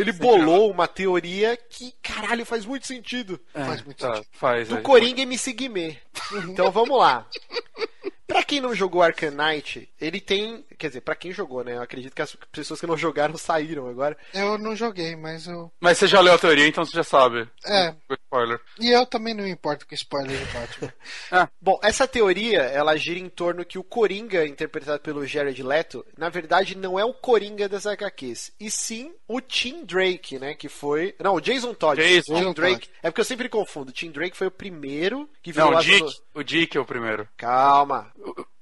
ele bolou uma teoria que, caralho, faz muito sentido. Faz muito Tá, sentido. faz Do aí. Coringa MC Guimê. Então vamos lá. Pra quem não jogou Arkham Knight, ele tem. Quer dizer, pra quem jogou, né? Eu acredito que as pessoas que não jogaram saíram agora. Eu não joguei, mas eu. Mas você já leu a teoria, então você já sabe. É. O spoiler. E eu também não me importo com spoiler de Batman. Bom, essa teoria, ela gira em torno que o Coringa, interpretado pelo Jared Leto, na verdade não é o Coringa das HQs, e sim o Tim Drake, né? Que foi. Não, o Jason Todd. Jason Tim Todd. Drake. É porque eu sempre confundo. Tim Drake foi o primeiro que virou Não, o Dick, no- o Dick é o primeiro. Calma.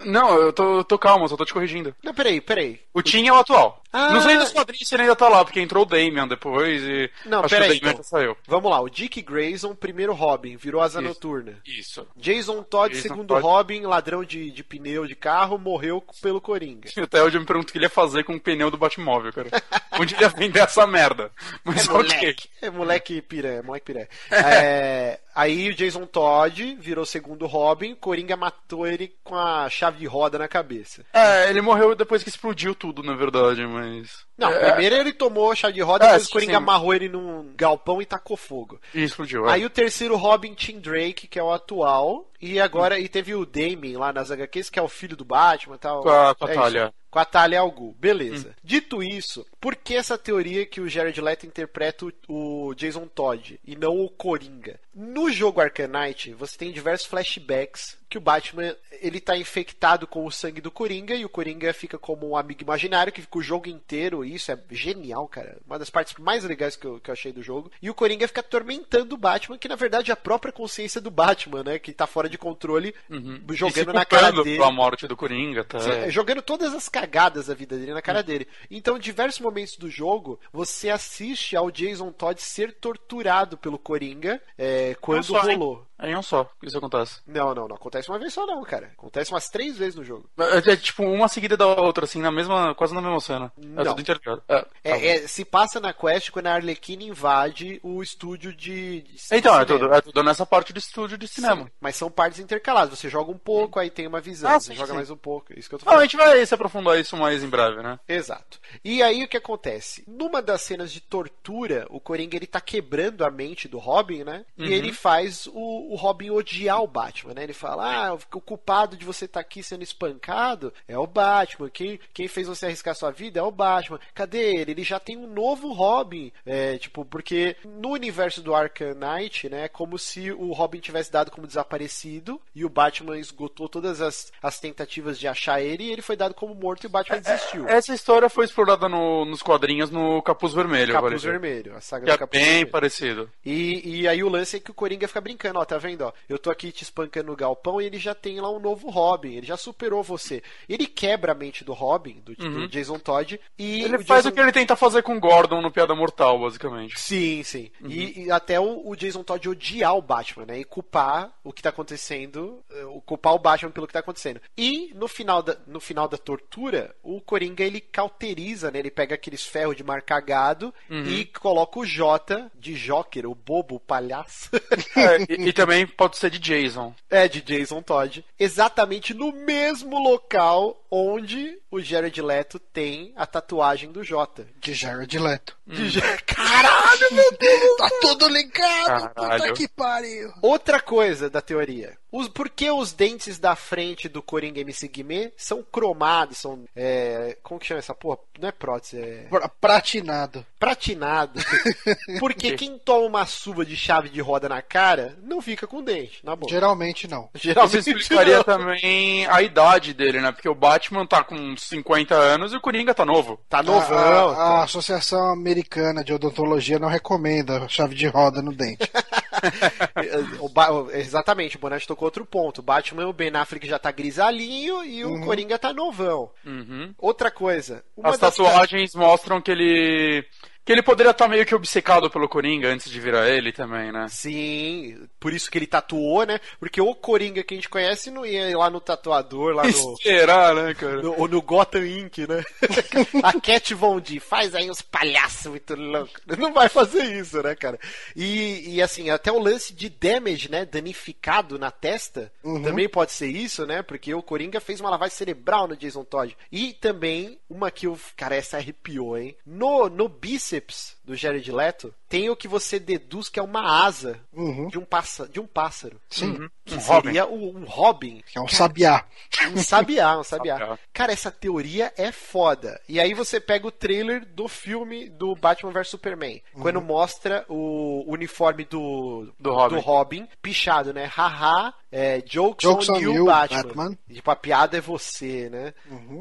Não, eu tô, eu tô calmo, só tô te corrigindo. Não, peraí, peraí. O Tim é o atual. Ah. Não sei dos quadrinhos se ele ainda tá lá, porque entrou o Damian depois e. Não, acho peraí, então. saiu. Vamos lá, o Dick Grayson, primeiro Robin, virou asa Isso. noturna. Isso. Jason Todd, Jason segundo Todd. Robin, ladrão de, de pneu de carro, morreu pelo Coringa. Até hoje eu me pergunto o que ele ia fazer com o pneu do Batmóvel, cara. Onde ele ia vender essa merda? Mas É ok. moleque. É moleque piré, moleque piré. É, aí o Jason Todd virou segundo Robin, Coringa matou ele com a chave de roda na cabeça. É, ele morreu depois que explodiu tudo, na verdade, mas. Não, É, primeiro ele tomou chá de roda, É, depois o Coringa sim. amarrou ele num galpão e tacou fogo. E explodiu. é. Aí o terceiro Robin Tim Drake, que é o atual, e agora e teve o Damien lá nas HQs, que é o filho do Batman e tal. Com a- com a É isso. Talia. Com a Talia Al Ghul. Beleza. Dito isso, por que essa teoria que o Jared Leto interpreta o, o Jason Todd e não o Coringa? No jogo Arcanite, você tem diversos flashbacks que o Batman ele tá infectado com o sangue do Coringa e o Coringa fica como um amigo imaginário que fica o jogo inteiro. E isso é genial, cara. Uma das partes mais legais que eu, que eu achei do jogo. E o Coringa fica atormentando o Batman, que na verdade é a própria consciência do Batman, né? Que tá fora de controle, Uhum. jogando na cara dele. pela morte do Coringa, tá? É, jogando todas as cagadas da vida dele na cara dele. Então, em diversos momentos do jogo, você assiste ao Jason Todd ser torturado pelo Coringa é, quando só, hein? rolou. É em um só que isso acontece. Não, não, não acontece uma vez só não, cara. Acontece umas três vezes no jogo. É, é tipo uma seguida da outra, assim, na mesma, quase na mesma cena. Não. É tudo interligado. É, tá É, bom. é, se passa na quest quando a Arlequina invade o estúdio de, de Então, é tudo, é tudo nessa parte do estúdio de cinema. Sim, mas são partes intercaladas. Você joga um pouco, aí tem uma visão. Ah, você sim, joga sim. mais um pouco. Isso que eu tô Ah, a falando. gente vai se aprofundar isso mais em breve, né? Exato. E aí o que acontece? Numa das cenas de tortura, o Coringa ele tá quebrando a mente do Robin, né? E ele faz o, o Robin odiar o Batman, né? Ele fala: Ah, o culpado de você estar aqui sendo espancado é o Batman. Quem, quem fez você arriscar sua vida é o Batman. Cadê ele? Ele já tem um novo Robin. É, tipo, porque no universo do Arkham Knight, né? É como se o Robin tivesse dado como desaparecido e o Batman esgotou todas as, as tentativas de achar ele e ele foi dado como morto e o Batman desistiu. Essa história foi explorada no- nos quadrinhos no Capuz Vermelho. Capuz. Vermelho, a saga Que do é Capuz bem Vermelho. parecido. E, e aí o lance é que o Coringa fica brincando, ó, tá vendo, ó? Eu tô aqui te espancando no galpão e ele já tem lá um novo Robin, ele já superou você. Ele quebra a mente do Robin, do, do Jason Todd, e Ele o faz Jason... o que ele tenta fazer com o Gordon no Piada Mortal, basicamente. Sim, sim. E, e até o, o Jason Todd odiar o Batman, né? E culpar o que tá acontecendo, eh, o- culpar o Batman pelo que tá acontecendo. E no final da, no final da tortura, o Coringa ele cauteriza, né? Ele pega aqueles ferros de marcar gado e coloca o J de Joker, o bobo, o palhaço. É, e, e também pode ser de Jason. É, de Jason Todd. Exatamente no mesmo local onde o Jared Leto tem a tatuagem do J. De Jared Leto. De Ja- Caralho, meu Deus! Tá tudo ligado, puta que pariu. Outra coisa da teoria. Os, por que os dentes da frente do Coringa MC Guimê são cromados, são. É, como que chama essa porra? Não é prótese, é. Pra- Pratinado. Pratinado. Porque quem toma uma suva de chave de roda na cara não fica com dente, na boa. Geralmente não. Isso Geralmente explicaria não. também a idade dele, né? Porque o Batman tá com 50 anos e o Coringa tá novo. Tá A, novão. a- a Associação Americana de Odontologia não recomenda chave de roda no dente. O Ba- exatamente, o Bonatti tocou outro ponto. O Batman, o Ben Affleck já tá grisalhinho e o Coringa tá novão. Uhum. Outra coisa. Uma As das tatuagens mostram que ele. Que ele poderia estar meio que obcecado pelo Coringa antes de virar ele também, né? Sim, por isso que ele tatuou, né? Porque o Coringa que a gente conhece não ia ir lá no tatuador, lá no. Será, né, cara? no- Ou no Gotham Inc, né? a Cat Von D faz aí uns palhaços muito loucos. Não vai fazer isso, né, cara? E, e assim, até o lance de damage, né? Danificado na testa, também pode ser isso, né? Porque o Coringa fez uma lavagem cerebral no Jason Todd. E também, uma que o. Cara, essa arrepiou, hein? No, no bíceps do Jared Leto, tem o que você deduz que é uma asa Uhum. de, um pássaro, de um pássaro. Sim. Que Um Robin. seria o- um Robin. Que é um sabiá. Um sabiá, um sabiá. Sabiá. Cara, essa teoria é foda. E aí você pega o trailer do filme do Batman vs Superman. Quando mostra o uniforme do, Do Robin. pichado, né? Haha, é, jokes, Jokes on, on you, you, Batman. Batman. Tipo, a piada é você, né?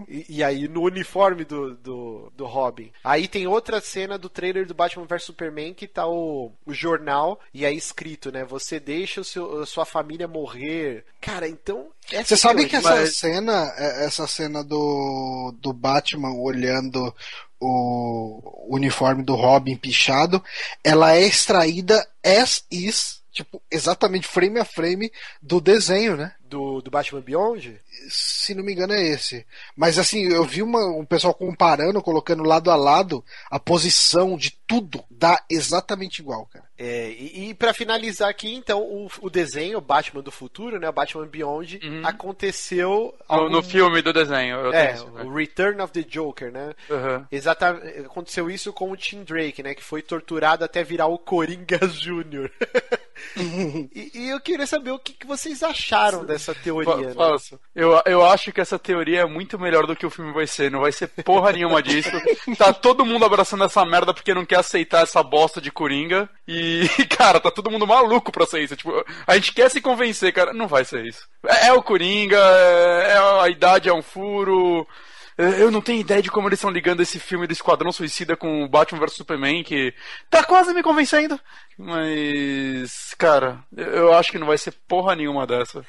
E, e aí no uniforme do, do, do Robin. Aí tem outra cena do trailer do Batman vs Superman que tá o, o jornal e aí escrito, né? Você deixa o seu, a sua família morrer. Cara, então. Você sabe que essa cena, é- essa cena do, do Batman olhando o uniforme do Robin pichado, ela é extraída as is tipo, exatamente frame a frame do desenho, né? Do, do Batman Beyond? Se não me engano é esse. Mas assim, eu vi uma, um pessoal comparando, colocando lado a lado a posição de tudo. Dá exatamente igual, cara. É, e, e para finalizar aqui, então, o, o desenho, o Batman do futuro, né? O Batman Beyond, Uhum. aconteceu. No, algum- no filme do desenho. Eu É, tenho isso, né? o Return of the Joker, né? Uhum. Exatamente. Aconteceu isso com o Tim Drake, né? Que foi torturado até virar o Coringa Júnior. e, e eu queria saber o que, que vocês acharam dessa teoria. né? Fa- Faço. Eu, eu acho que essa teoria é muito melhor do que o filme vai ser. Não vai ser porra nenhuma disso. Tá todo mundo abraçando essa merda porque não quer aceitar essa bosta de Coringa. E, cara, tá todo mundo maluco pra ser isso. Tipo, a gente quer se convencer, cara. Não vai ser isso. É, é o Coringa, é, é- a idade é um furo. É, Eu não tenho ideia de como eles estão ligando esse filme do Esquadrão Suicida com o Batman vs Superman, que tá quase me convencendo. Mas, cara, eu- acho que não vai ser porra nenhuma dessa.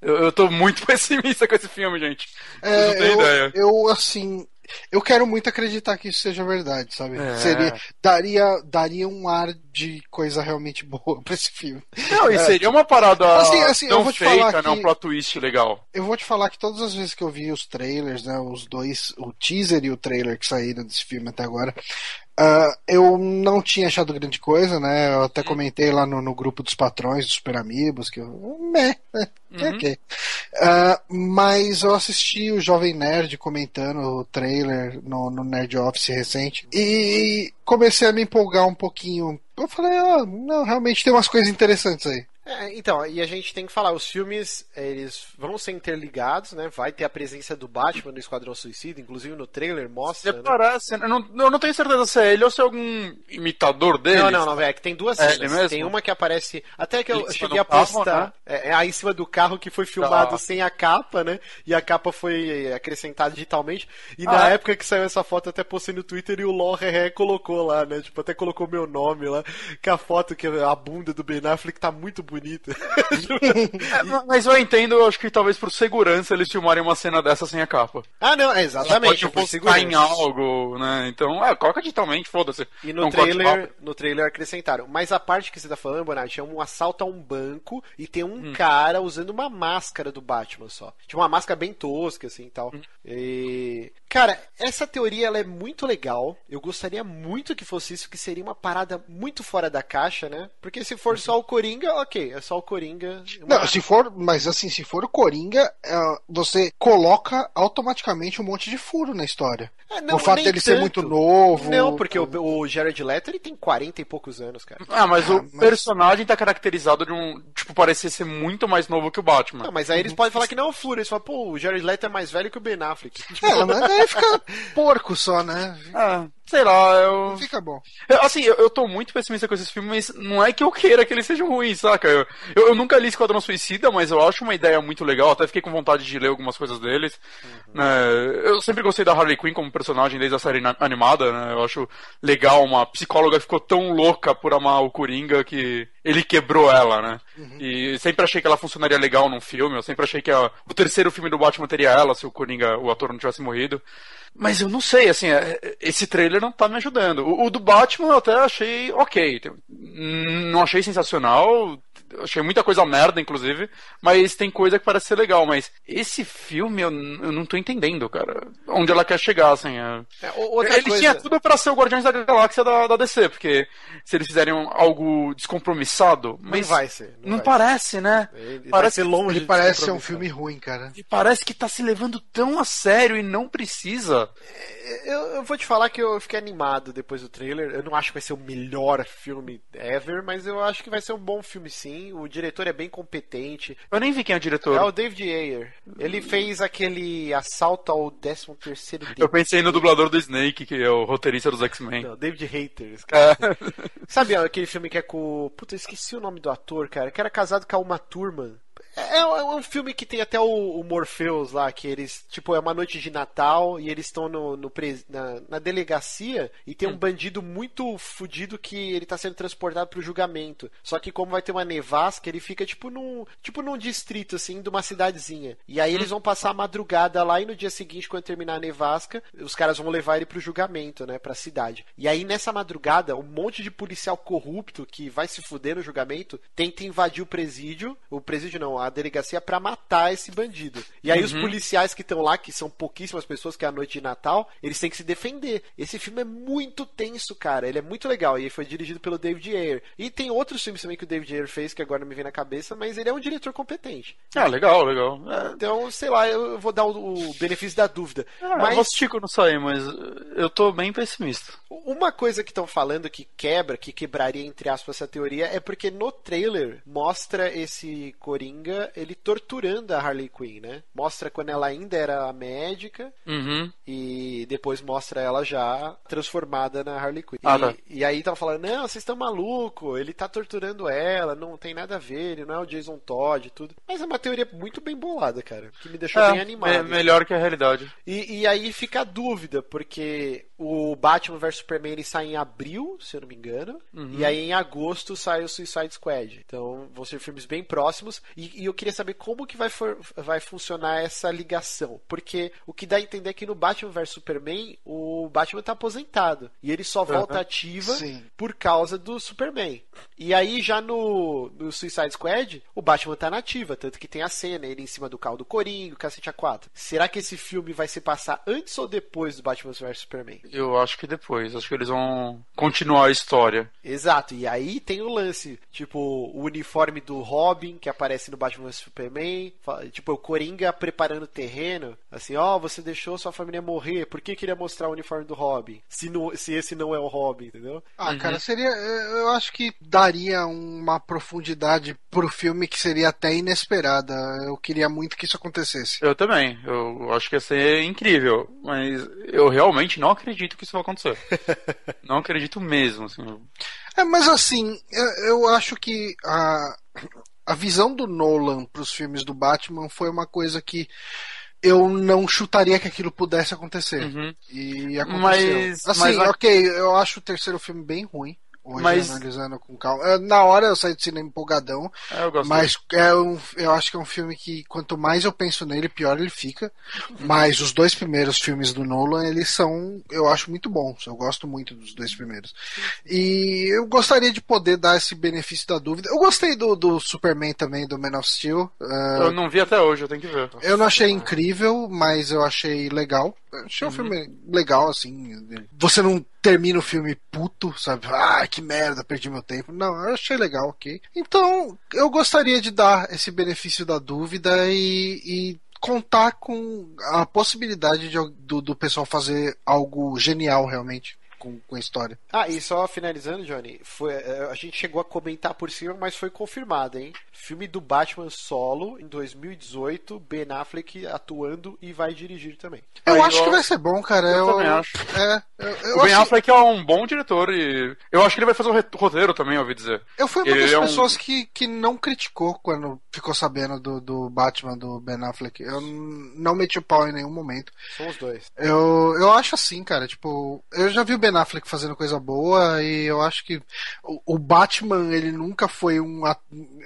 Eu, eu tô muito pessimista com esse filme, gente. Vocês não É, eu, ideia. eu, assim, eu quero muito acreditar que isso seja verdade, sabe? É. Seria, daria, daria um ar de coisa realmente boa pra esse filme. Não, e seria uma parada Assim, assim, eu não vou te feita, falar né? Um que- plot twist legal. Eu vou te falar que todas as vezes que eu vi os trailers, né, os dois, o teaser e o trailer que saíram desse filme até agora, ah, eu não tinha achado grande coisa, né? Eu até comentei lá no, no grupo dos patrões, dos Super Amigos, que eu. Meh, né? ok. Ah, mas eu assisti o Jovem Nerd comentando o trailer no, no Nerd Office recente e comecei a me empolgar um pouquinho. Eu falei, ah, não, realmente tem umas coisas interessantes aí. É, então, e a gente tem que falar, os filmes, eles vão ser interligados, né? Vai ter a presença do Batman no Esquadrão Suicida, inclusive no trailer mostra, Você né? parece, eu não, eu não tenho certeza se é ele ou se é algum imitador dele. Não, não, não, velho. é que Tem duas É cenas. Tem uma que aparece. Até que eu cheguei a carro, postar. né? É, é aí em cima do carro que foi filmado Tá. sem a capa, né? E a capa foi acrescentada digitalmente. E Ah, na é? época que saiu essa foto, eu até postei no Twitter e o LOL Ré colocou lá, né? Tipo, até colocou meu nome lá. Que a foto, que a bunda do Ben Affleck tá muito bonita. É, mas eu entendo, eu acho que talvez por segurança eles filmarem uma cena dessa sem a capa. ah, não, é exatamente. Pode por postar em algo, né? Então, é, coloca digitalmente, foda-se. E É no um corte trailer, no trailer acrescentaram. Mas a parte que você tá falando, Bonatti, é um assalto a um banco e tem Hum. um cara usando uma máscara do Batman só. Tipo, uma máscara bem tosca, assim, e tal. Hum. E... Cara, essa teoria, ela é muito legal. Eu gostaria muito que fosse isso, que seria uma parada muito fora da caixa, né? Porque se for só o Coringa, ok, é só o Coringa. Uma- Não, se for, mas assim, se for o Coringa, é, você coloca automaticamente um monte de furo na história. Ah, não, o fato dele ser tanto. muito novo. Não, porque o, o Jared Leto, ele tem 40 e poucos anos, cara. Ah, mas o Ah, mas- personagem tá caracterizado de um. Tipo, parecer ser muito mais novo que o Batman. Não, mas aí eles podem falar que não é o furo. Eles falam, pô, o Jared Leto é mais velho que o Ben Affleck. É, mas aí fica porco só, né? Ah, sei lá, eu. Não fica bom. Eu, Assim, eu, eu tô muito pessimista com esses filmes, mas não é que eu queira que eles sejam ruins, saca? Eu, eu, eu nunca li Esquadrão Suicida, mas eu acho uma ideia muito legal, até fiquei com vontade de ler algumas coisas deles. né? eu sempre gostei da Harley Quinn como personagem desde a série animada, né? Eu acho legal uma psicóloga ficou tão louca por amar o Coringa que ele quebrou ela, né? E sempre achei que ela funcionaria legal num filme, eu sempre achei que a- o terceiro filme do Batman teria ela se o Coringa, o ator não tivesse morrido. Mas eu não sei, assim, é- é- esse trailer não tá me ajudando. O, o do Batman eu até achei ok. Tem- Não achei sensacional. Achei muita coisa merda, inclusive. Mas tem coisa que parece ser legal. Mas esse filme eu, eu não tô entendendo, cara. Onde ela quer chegar, assim. é- É, Ele coisa... tinha tudo pra ser o Guardiões da Galáxia da, da DC, porque se eles fizerem algo descompromissado. Não Mas vai ser. não vai parece, né? ser. Ele vai Parece ser longe Ele parece ser um filme ruim, cara. E parece que tá se levando tão a sério e não precisa. Eu, eu vou te falar que eu fiquei animado depois do trailer. Eu não acho que vai ser o melhor filme ever, mas eu acho que vai ser um bom filme sim. O diretor é bem competente. Eu nem vi quem é o diretor. É o David Ayer. Ele fez aquele assalto ao 13 terceiro Eu pensei no dublador do Snake, que é o roteirista dos X-Men. David Haters. É. Sabe aquele filme que é com. Puta, eu esqueci o nome do ator, cara. Que era casado com a Uma Thurman. É, é um filme que tem até o, o Morpheus lá, que eles, tipo, é uma noite de Natal e eles estão no, no na, na, delegacia e tem um hum. bandido muito fudido que ele tá sendo transportado pro julgamento. Só que como vai ter uma nevasca, ele fica tipo num, tipo num distrito, assim, de uma cidadezinha. E aí eles hum. vão passar a madrugada lá e no dia seguinte, quando terminar a nevasca, os caras vão levar ele pro julgamento, né, pra cidade. E aí nessa madrugada, um monte de policial corrupto que vai se fuder no julgamento tenta invadir o presídio, o presídio não, a delegacia para matar esse bandido. E aí uhum. os policiais que estão lá, que são pouquíssimas pessoas, que é a noite de Natal, eles têm que se defender. Esse filme é muito tenso, cara. Ele é muito legal. E foi dirigido pelo David Ayer. E tem outros filmes também que o David Ayer fez, que agora não me vem na cabeça, mas ele é um diretor competente. Ah, legal, legal. É. Então, sei lá, eu vou dar o, benefício da dúvida. Ah, mas... Eu vou assistir quando sair, mas eu tô bem pessimista. Uma coisa que estão falando que quebra, que quebraria, entre aspas, essa teoria, é porque no trailer mostra esse Coringa, ele torturando a Harley Quinn, né? Mostra quando ela ainda era médica uhum. e depois mostra ela já transformada na Harley Quinn. Ah, e, tá. e aí tava falando, não, vocês estão maluco, ele tá torturando ela, não tem nada a ver, ele não é o Jason Todd e tudo. Mas é uma teoria muito bem bolada, cara, que me deixou é, bem animado. É melhor que a realidade. E, e aí fica a dúvida, porque o Batman vs Superman ele sai em abril, se eu não me engano, uhum. e aí em agosto sai o Suicide Squad. Então vão ser filmes bem próximos. E, e eu queria saber como que vai, for, vai funcionar essa ligação. Porque o que dá a entender é que no Batman vs Superman, o Batman tá aposentado. E ele só volta uhum. ativa Sim. por causa do Superman. E aí já no, no Suicide Squad, o Batman tá nativa, tanto que tem a cena, ele em cima do carro do Coringa, o cacete A4. Será que esse filme vai se passar antes ou depois do Batman vs Superman? Eu acho que depois. Acho que eles vão continuar a história. Exato. E aí tem o lance, tipo, o uniforme do Robin que aparece no Batman vs Superman, tipo, o Coringa preparando o terreno, assim, ó, oh, você deixou sua família morrer, por que queria mostrar o uniforme do Robin? Se, não, se esse não é o Robin, entendeu? Ah, uhum. cara, seria. Eu acho que daria uma profundidade pro filme que seria até inesperada. Eu queria muito que isso acontecesse. Eu também. Eu acho que ia ser incrível. Mas eu realmente não acredito acredito que isso vai acontecer. não acredito mesmo. Assim. É, mas assim, eu, eu acho que a, a visão do Nolan para os filmes do Batman foi uma coisa que eu não chutaria que aquilo pudesse acontecer. Uhum. E aconteceu. Mas, assim, mas... ok, eu acho o terceiro filme bem ruim. Hoje, mas... analisando com calma. É, na hora eu saí do cinema empolgadão. É, eu mas é um, eu acho que é um filme que quanto mais eu penso nele, pior ele fica. Mas os dois primeiros filmes do Nolan, eles são, eu acho muito bons. Eu gosto muito dos dois primeiros. E eu gostaria de poder dar esse benefício da dúvida. Eu gostei do, do Superman também, do Man of Steel. Uh, eu não vi até hoje, eu tenho que ver. Eu não achei incrível, mas eu achei legal. Achei um uhum. filme legal, assim. Você não termina o filme puto, sabe? Ah, que merda, perdi meu tempo. Não, eu achei legal, ok. Então, eu gostaria de dar esse benefício da dúvida e, e contar com a possibilidade de, do, do pessoal fazer algo genial realmente com, com a história. Ah, e só finalizando, Johnny, foi, é, a gente chegou a comentar por cima, mas foi confirmado, hein? Filme do Batman solo em 2018, Ben Affleck atuando e vai dirigir também. Eu Aí, acho eu... que vai ser bom, cara. Eu, eu também acho. É, eu, eu o Ben Affleck é um bom diretor e eu acho que ele vai fazer o roteiro também, ouvi dizer. Eu fui uma ele das é pessoas um... que, que não criticou quando ficou sabendo do, do Batman do Ben Affleck. Eu não meti o pau em nenhum momento. São os dois. Eu, eu acho assim, cara. Tipo, eu já vi o Ben Affleck fazendo coisa boa e eu acho que o, o Batman, ele nunca foi um.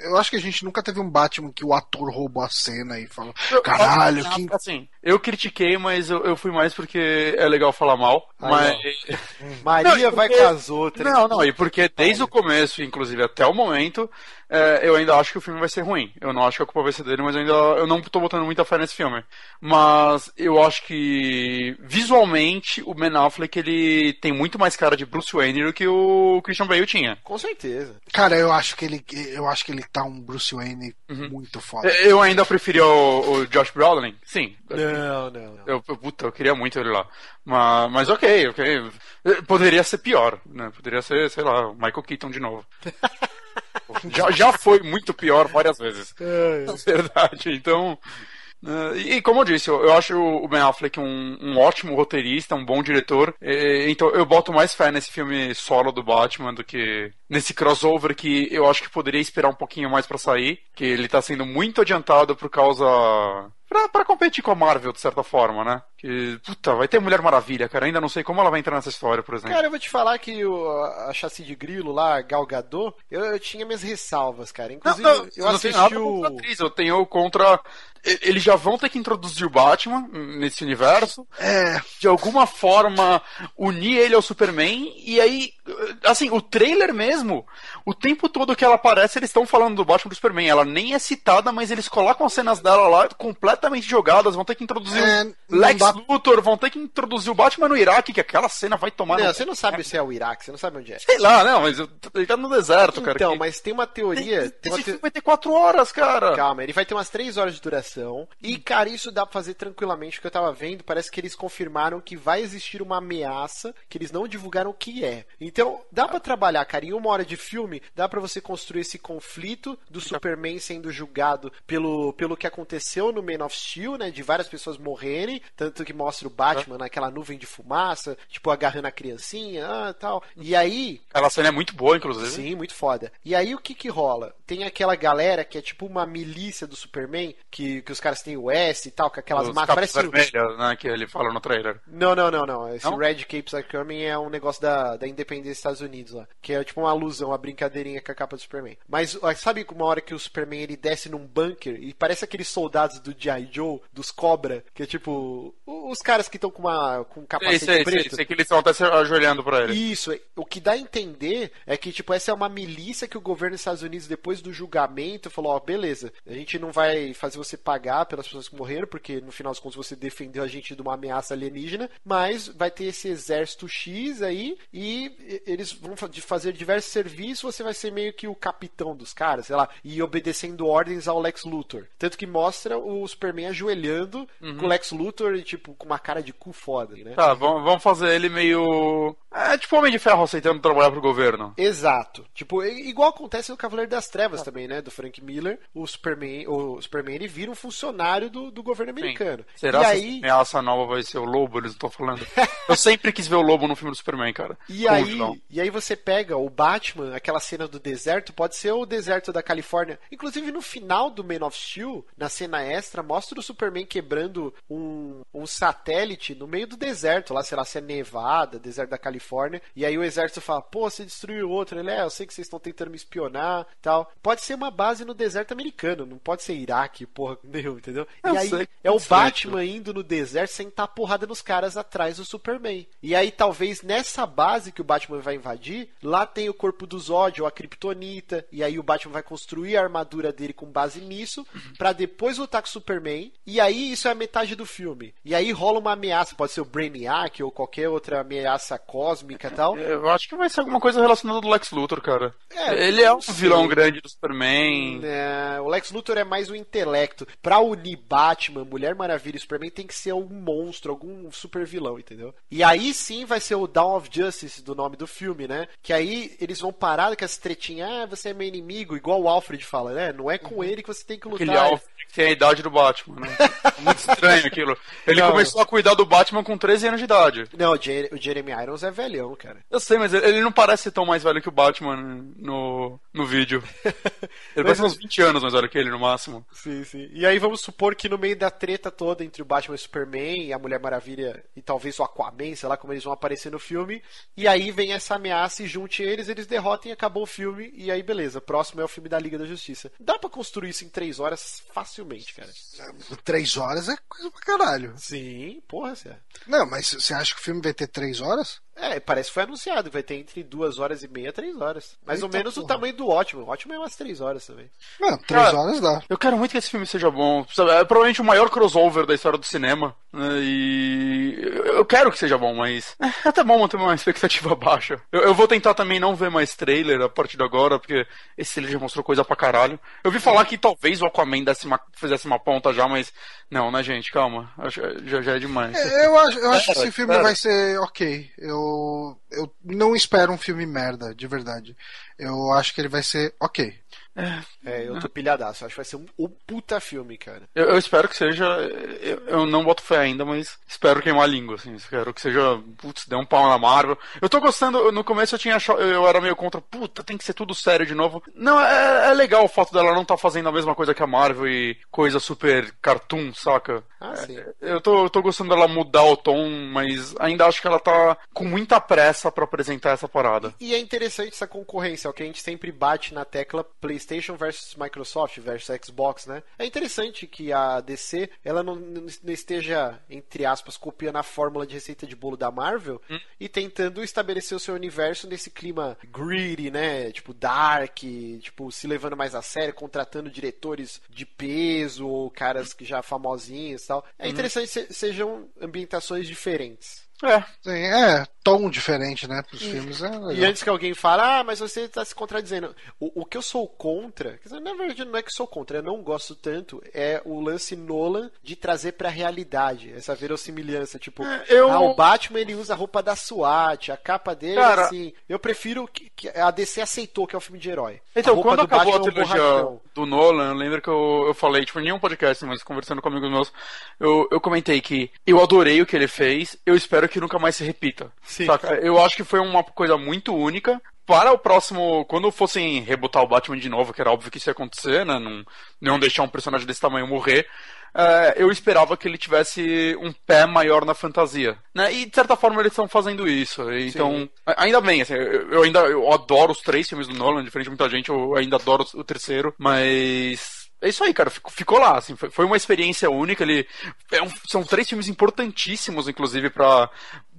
Eu acho que a gente nunca teve um Batman que o ator roubou a cena e falou: caralho, que. Assim, eu critiquei, mas eu, eu fui mais porque é legal falar mal. mas. Maria não, vai com as outras. Não, não, e porque desde o começo, inclusive até o momento, é, eu ainda acho que o filme vai ser ruim. Eu não acho que a culpa vai ser dele, mas eu ainda eu não tô botando muita fé nesse filme. Mas eu acho que visualmente o Ben Affleck ele tem muito mais cara de Bruce Wayne do que o Christian Bale tinha. Com certeza. Cara, eu acho que ele eu acho que ele tá um Bruce Wayne uhum. muito foda. Eu ainda preferia o, o Josh Brolin. Sim. Não, não, não. Eu, eu, puta, eu queria muito ele lá. Mas, mas ok, ok. Poderia ser pior, né? Poderia ser, sei lá, Michael Keaton de novo. já, já foi muito pior várias vezes. É, é. Verdade. Então, Uh, e, como eu disse, eu, eu acho o Ben Affleck um, um, ótimo roteirista, um bom diretor. E, então eu boto mais fé nesse filme solo do Batman do que nesse crossover que eu acho que poderia esperar um pouquinho mais para sair. Que ele tá sendo muito adiantado por causa pra, pra competir com a Marvel, de certa forma, né? Que, puta, vai ter Mulher Maravilha, cara. Ainda não sei como ela vai entrar nessa história, por exemplo. Cara, eu vou te falar que o, a chassi de grilo lá, Gal Gadot, eu, eu tinha minhas ressalvas, cara. Inclusive, não, não, eu não assisti nada o... atriz, eu tenho contra eles já vão ter que introduzir o Batman nesse universo. É. De alguma forma, unir ele ao Superman. E aí, assim, o trailer mesmo, o tempo todo que ela aparece, eles estão falando do Batman do Superman. Ela nem é citada, mas eles colocam as cenas dela lá completamente jogadas. Vão ter que introduzir é, o Lex dá... Luthor, vão ter que introduzir o Batman no Iraque, que aquela cena vai tomar. Não, no... você não sabe se é o Iraque, você não sabe onde é. Sei lá, não, mas ele tá no deserto, cara. Então, que... mas tem uma teoria. Tem, tem esse te... filme vai ter quatro horas, cara. Calma, ele vai ter umas três horas de duração. E, cara, isso dá pra fazer tranquilamente. O que eu tava vendo, parece que eles confirmaram que vai existir uma ameaça que eles não divulgaram o que é. Então, dá para trabalhar, cara. Em uma hora de filme, dá para você construir esse conflito do Superman sendo julgado pelo, pelo que aconteceu no Man of Steel, né? De várias pessoas morrerem. Tanto que mostra o Batman naquela nuvem de fumaça, tipo, agarrando a criancinha, ah, tal. E aí. Aquela cena é muito boa, inclusive. Sim, muito foda. E aí o que que rola? Tem aquela galera que é tipo uma milícia do Superman, que que, os caras têm o S e tal, com aquelas máscaras. Parece né, que ele fala no trailer. Não, não, não, não. Esse não? Red Capes Are Coming é um negócio da, da independência dos Estados Unidos lá. Que é tipo uma alusão, uma brincadeirinha com a capa do Superman. Mas sabe uma hora que o Superman ele desce num bunker e parece aqueles soldados do G.I. Joe, dos Cobra, que é tipo. Os caras que estão com uma com um capacete sei, preto. Sei, sei que eles estão até se ajoelhando pra ele. Isso. O que dá a entender é que, tipo, essa é uma milícia que o governo dos Estados Unidos, depois do julgamento, falou: Ó, oh, beleza, a gente não vai fazer você pagar pelas pessoas que morreram, porque no final das contas você defendeu a gente de uma ameaça alienígena, mas vai ter esse exército X aí e eles vão fazer diversos serviços, você vai ser meio que o capitão dos caras, sei lá, e obedecendo ordens ao Lex Luthor. Tanto que mostra o Superman ajoelhando uhum. com o Lex Luthor e, tipo, com uma cara de cu foda, né? Tá, vamos fazer ele meio. É tipo Homem de Ferro aceitando trabalhar pro governo. Exato. Tipo, igual acontece no Cavaleiro das Trevas também, né? Do Frank Miller. O Superman, o Superman ele vira um funcionário do do, governo americano. Sim. Será e que aí... ameaça nova vai ser o lobo? Eles estão falando. Eu sempre quis ver o lobo no filme do Superman, cara. E aí, e aí você pega o Batman, aquela cena do deserto, pode ser o deserto da Califórnia. Inclusive no final do Man of Steel, na cena extra, mostra o Superman quebrando um, um satélite no meio do deserto, lá, sei lá, se é Nevada, deserto da Califórnia. E aí o exército fala, pô, você destruiu outro. Ele, é, eu sei que vocês estão tentando me espionar tal. Pode ser uma base no deserto americano, não pode ser Iraque, porra, nenhum, entendeu? e aí sei, é o Batman indo no deserto sentar porrada nos caras atrás do Superman. E aí talvez nessa base que o Batman vai invadir, lá tem o corpo do Zod ou a Kryptonita, e aí o Batman vai construir a armadura dele com base nisso, para depois lutar com o Superman. E aí isso é a metade do filme. E aí rola uma ameaça, pode ser o Brainiac ou qualquer outra ameaça cósmica e tal. Eu acho que vai ser alguma coisa relacionada ao Lex Luthor, cara. É, ele é um vilão grande do Superman. É, o Lex Luthor é mais o intelecto. Pra unir Batman, Mulher Maravilha e Superman tem que ser algum monstro, algum super vilão, entendeu? E aí sim vai ser o Dawn of Justice do nome do filme, né? Que aí eles vão parar com essa tretinha, ah, você é meu inimigo, igual o Alfred fala, né? Não é com uhum. ele que você tem que lutar. Aquele Alfred que tem a idade do Batman, né? Muito estranho aquilo. Ele não. começou a cuidar do Batman com 13 anos de idade. Não, o, Jer o Jeremy Irons é velhão, cara. Eu sei, mas ele não parece ser tão mais velho que o Batman no, no vídeo. Ele parece uns 20 anos mais velho que ele, no máximo. Sim, sim. E aí vamos supor que no meio da treta toda entre o Batman e o Superman e a Mulher Maravilha e talvez o Aquaman, sei lá como eles vão aparecer no filme. E aí vem essa ameaça e junte eles, eles derrotem e acabou o filme. E aí, beleza. Próximo é o filme da Liga da Justiça. Dá para construir isso em três horas facilmente, cara. Três horas é coisa pra caralho. Sim, porra, você. Não, mas você acha que o filme vai ter três horas? É, parece que foi anunciado, vai ter entre duas horas e meia três horas. Mais Eita ou menos porra. o tamanho do ótimo. O ótimo é umas três horas também. Não, três Cara, horas dá. Eu quero muito que esse filme seja bom. É provavelmente o maior crossover da história do cinema. Né? E eu quero que seja bom, mas é, é até bom manter uma expectativa baixa. Eu, eu, vou tentar também não ver mais trailer a partir de agora, porque esse trailer já mostrou coisa pra caralho. Eu vi falar que talvez o Aquaman desse uma, fizesse uma ponta já, mas não, né, gente? Calma. Já, já é demais. É, eu acho, eu acho que esse filme vai ser ok. Eu, eu não espero um filme merda, de verdade. Eu acho que ele vai ser ok. É, eu tô pilhadaço. Acho que vai ser um, um puta filme, cara. Eu, eu espero que seja. Eu, eu não boto fé ainda, mas espero queimar a língua, assim. Espero que seja. Putz, dê um pau na Marvel. Eu tô gostando. No começo eu tinha. Eu era meio contra. Puta, tem que ser tudo sério de novo. Não, é, é legal o fato dela não tá fazendo a mesma coisa que a Marvel e coisa super cartoon, saca? Ah, sim. Eu tô, eu tô gostando dela mudar o tom, mas ainda acho que ela tá com muita pressa pra apresentar essa parada. E é interessante essa concorrência, é o que a gente sempre bate na tecla PlayStation versus Microsoft versus Xbox, né? É interessante que a DC ela não, não esteja, entre aspas, copiando a fórmula de receita de bolo da Marvel Hum. e tentando estabelecer o seu universo nesse clima greedy, né? Tipo, dark, tipo, se levando mais a sério, contratando diretores de peso ou caras que já famosinhos e tal. É interessante que se- sejam ambientações diferentes. É, Sim, é, tom diferente, né, pros filmes. É. E antes que alguém fale, ah, mas você está se contradizendo. O, o que eu sou contra, quer dizer, na verdade não é que eu sou contra, eu não gosto tanto, é o lance Nolan de trazer pra realidade, essa verossimilhança. Tipo, eu- ah, o Batman ele usa a roupa da SWAT, a capa dele Cara- assim. Eu prefiro que, que a DC aceitou que é um filme de herói. Então, quando do acabou a Batman é um trilogia. Do Nolan, eu lembro que eu, eu falei, tipo, em nenhum podcast, mas conversando com amigos meus, eu, eu comentei que eu adorei o que ele fez, eu espero que nunca mais se repita. Sim. Saca? Eu acho que foi uma coisa muito única. Para o próximo, quando fossem rebutar o Batman de novo, que era óbvio que isso ia acontecer, né? Não, não deixar um personagem desse tamanho morrer. é, eu esperava que ele tivesse um pé maior na fantasia, né? E de certa forma eles estão fazendo isso. Então, a- ainda bem, assim, eu, ainda eu adoro os três filmes do Nolan, diferente de muita gente, eu ainda adoro o terceiro, mas é isso aí, cara. Ficou, ficou lá, assim. Foi, foi uma experiência única. Ele, é um- são três filmes importantíssimos, inclusive, pra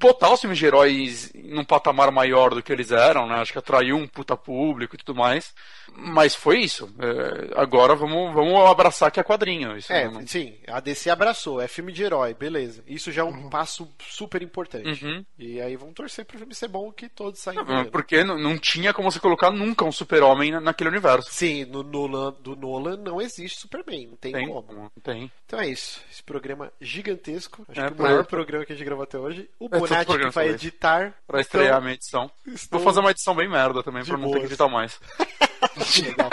botar os filmes de heróis num patamar maior do que eles eram, né? Acho que atraiu um puta público e tudo mais. Mas foi isso. É, agora vamos, vamos abraçar que é quadrinho. Isso É, não- sim, a DC abraçou, é filme de herói, beleza. Isso já é um passo super importante. Uhum. E aí vamos torcer pro filme ser bom que todos Não, ganhando. Porque não, não tinha como você colocar nunca um super-homem na- naquele universo. Sim, no Nolan, do Nolan não existe Superman, não tem, Tem como. tem. Então é isso. Esse programa gigantesco. Acho É, que o pra- maior programa que a gente gravou até hoje. O todos que programas vai esses. editar. Pra estrear Então, a minha edição. estou- Vou fazer uma edição bem merda também, De pra não ter que editar mais. Legal.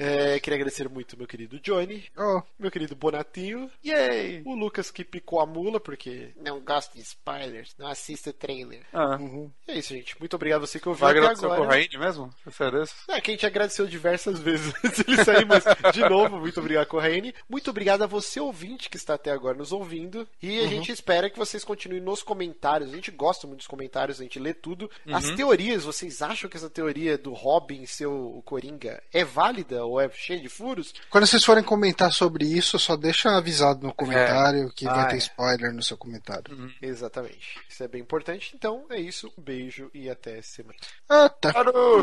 É, queria agradecer muito meu querido Johnny, Oh, meu querido Bonatinho, Yay! o Lucas que picou a mula, porque não gosta de spoilers, não assista o trailer. Ah, uhum. E é isso, gente. Muito obrigado a você que ouviu vai até agora. Corraine mesmo? Você é que a gente agradeceu diversas vezes ele sair, mas de novo, muito obrigado, Corraine. Muito obrigado a você, ouvinte, que está até agora nos ouvindo. E a gente espera que vocês continuem nos comentários. A gente gosta muito dos comentários, a gente lê tudo. As teorias, vocês acham que essa teoria do Robin ser o Coringa é válida ou é cheia de furos? Quando vocês forem comentar sobre isso, só deixa avisado no comentário que Ah, vai ter é. spoiler no seu comentário. Exatamente. Isso é bem importante. Então é isso. Um beijo e até semana. Ah, tá. Parou!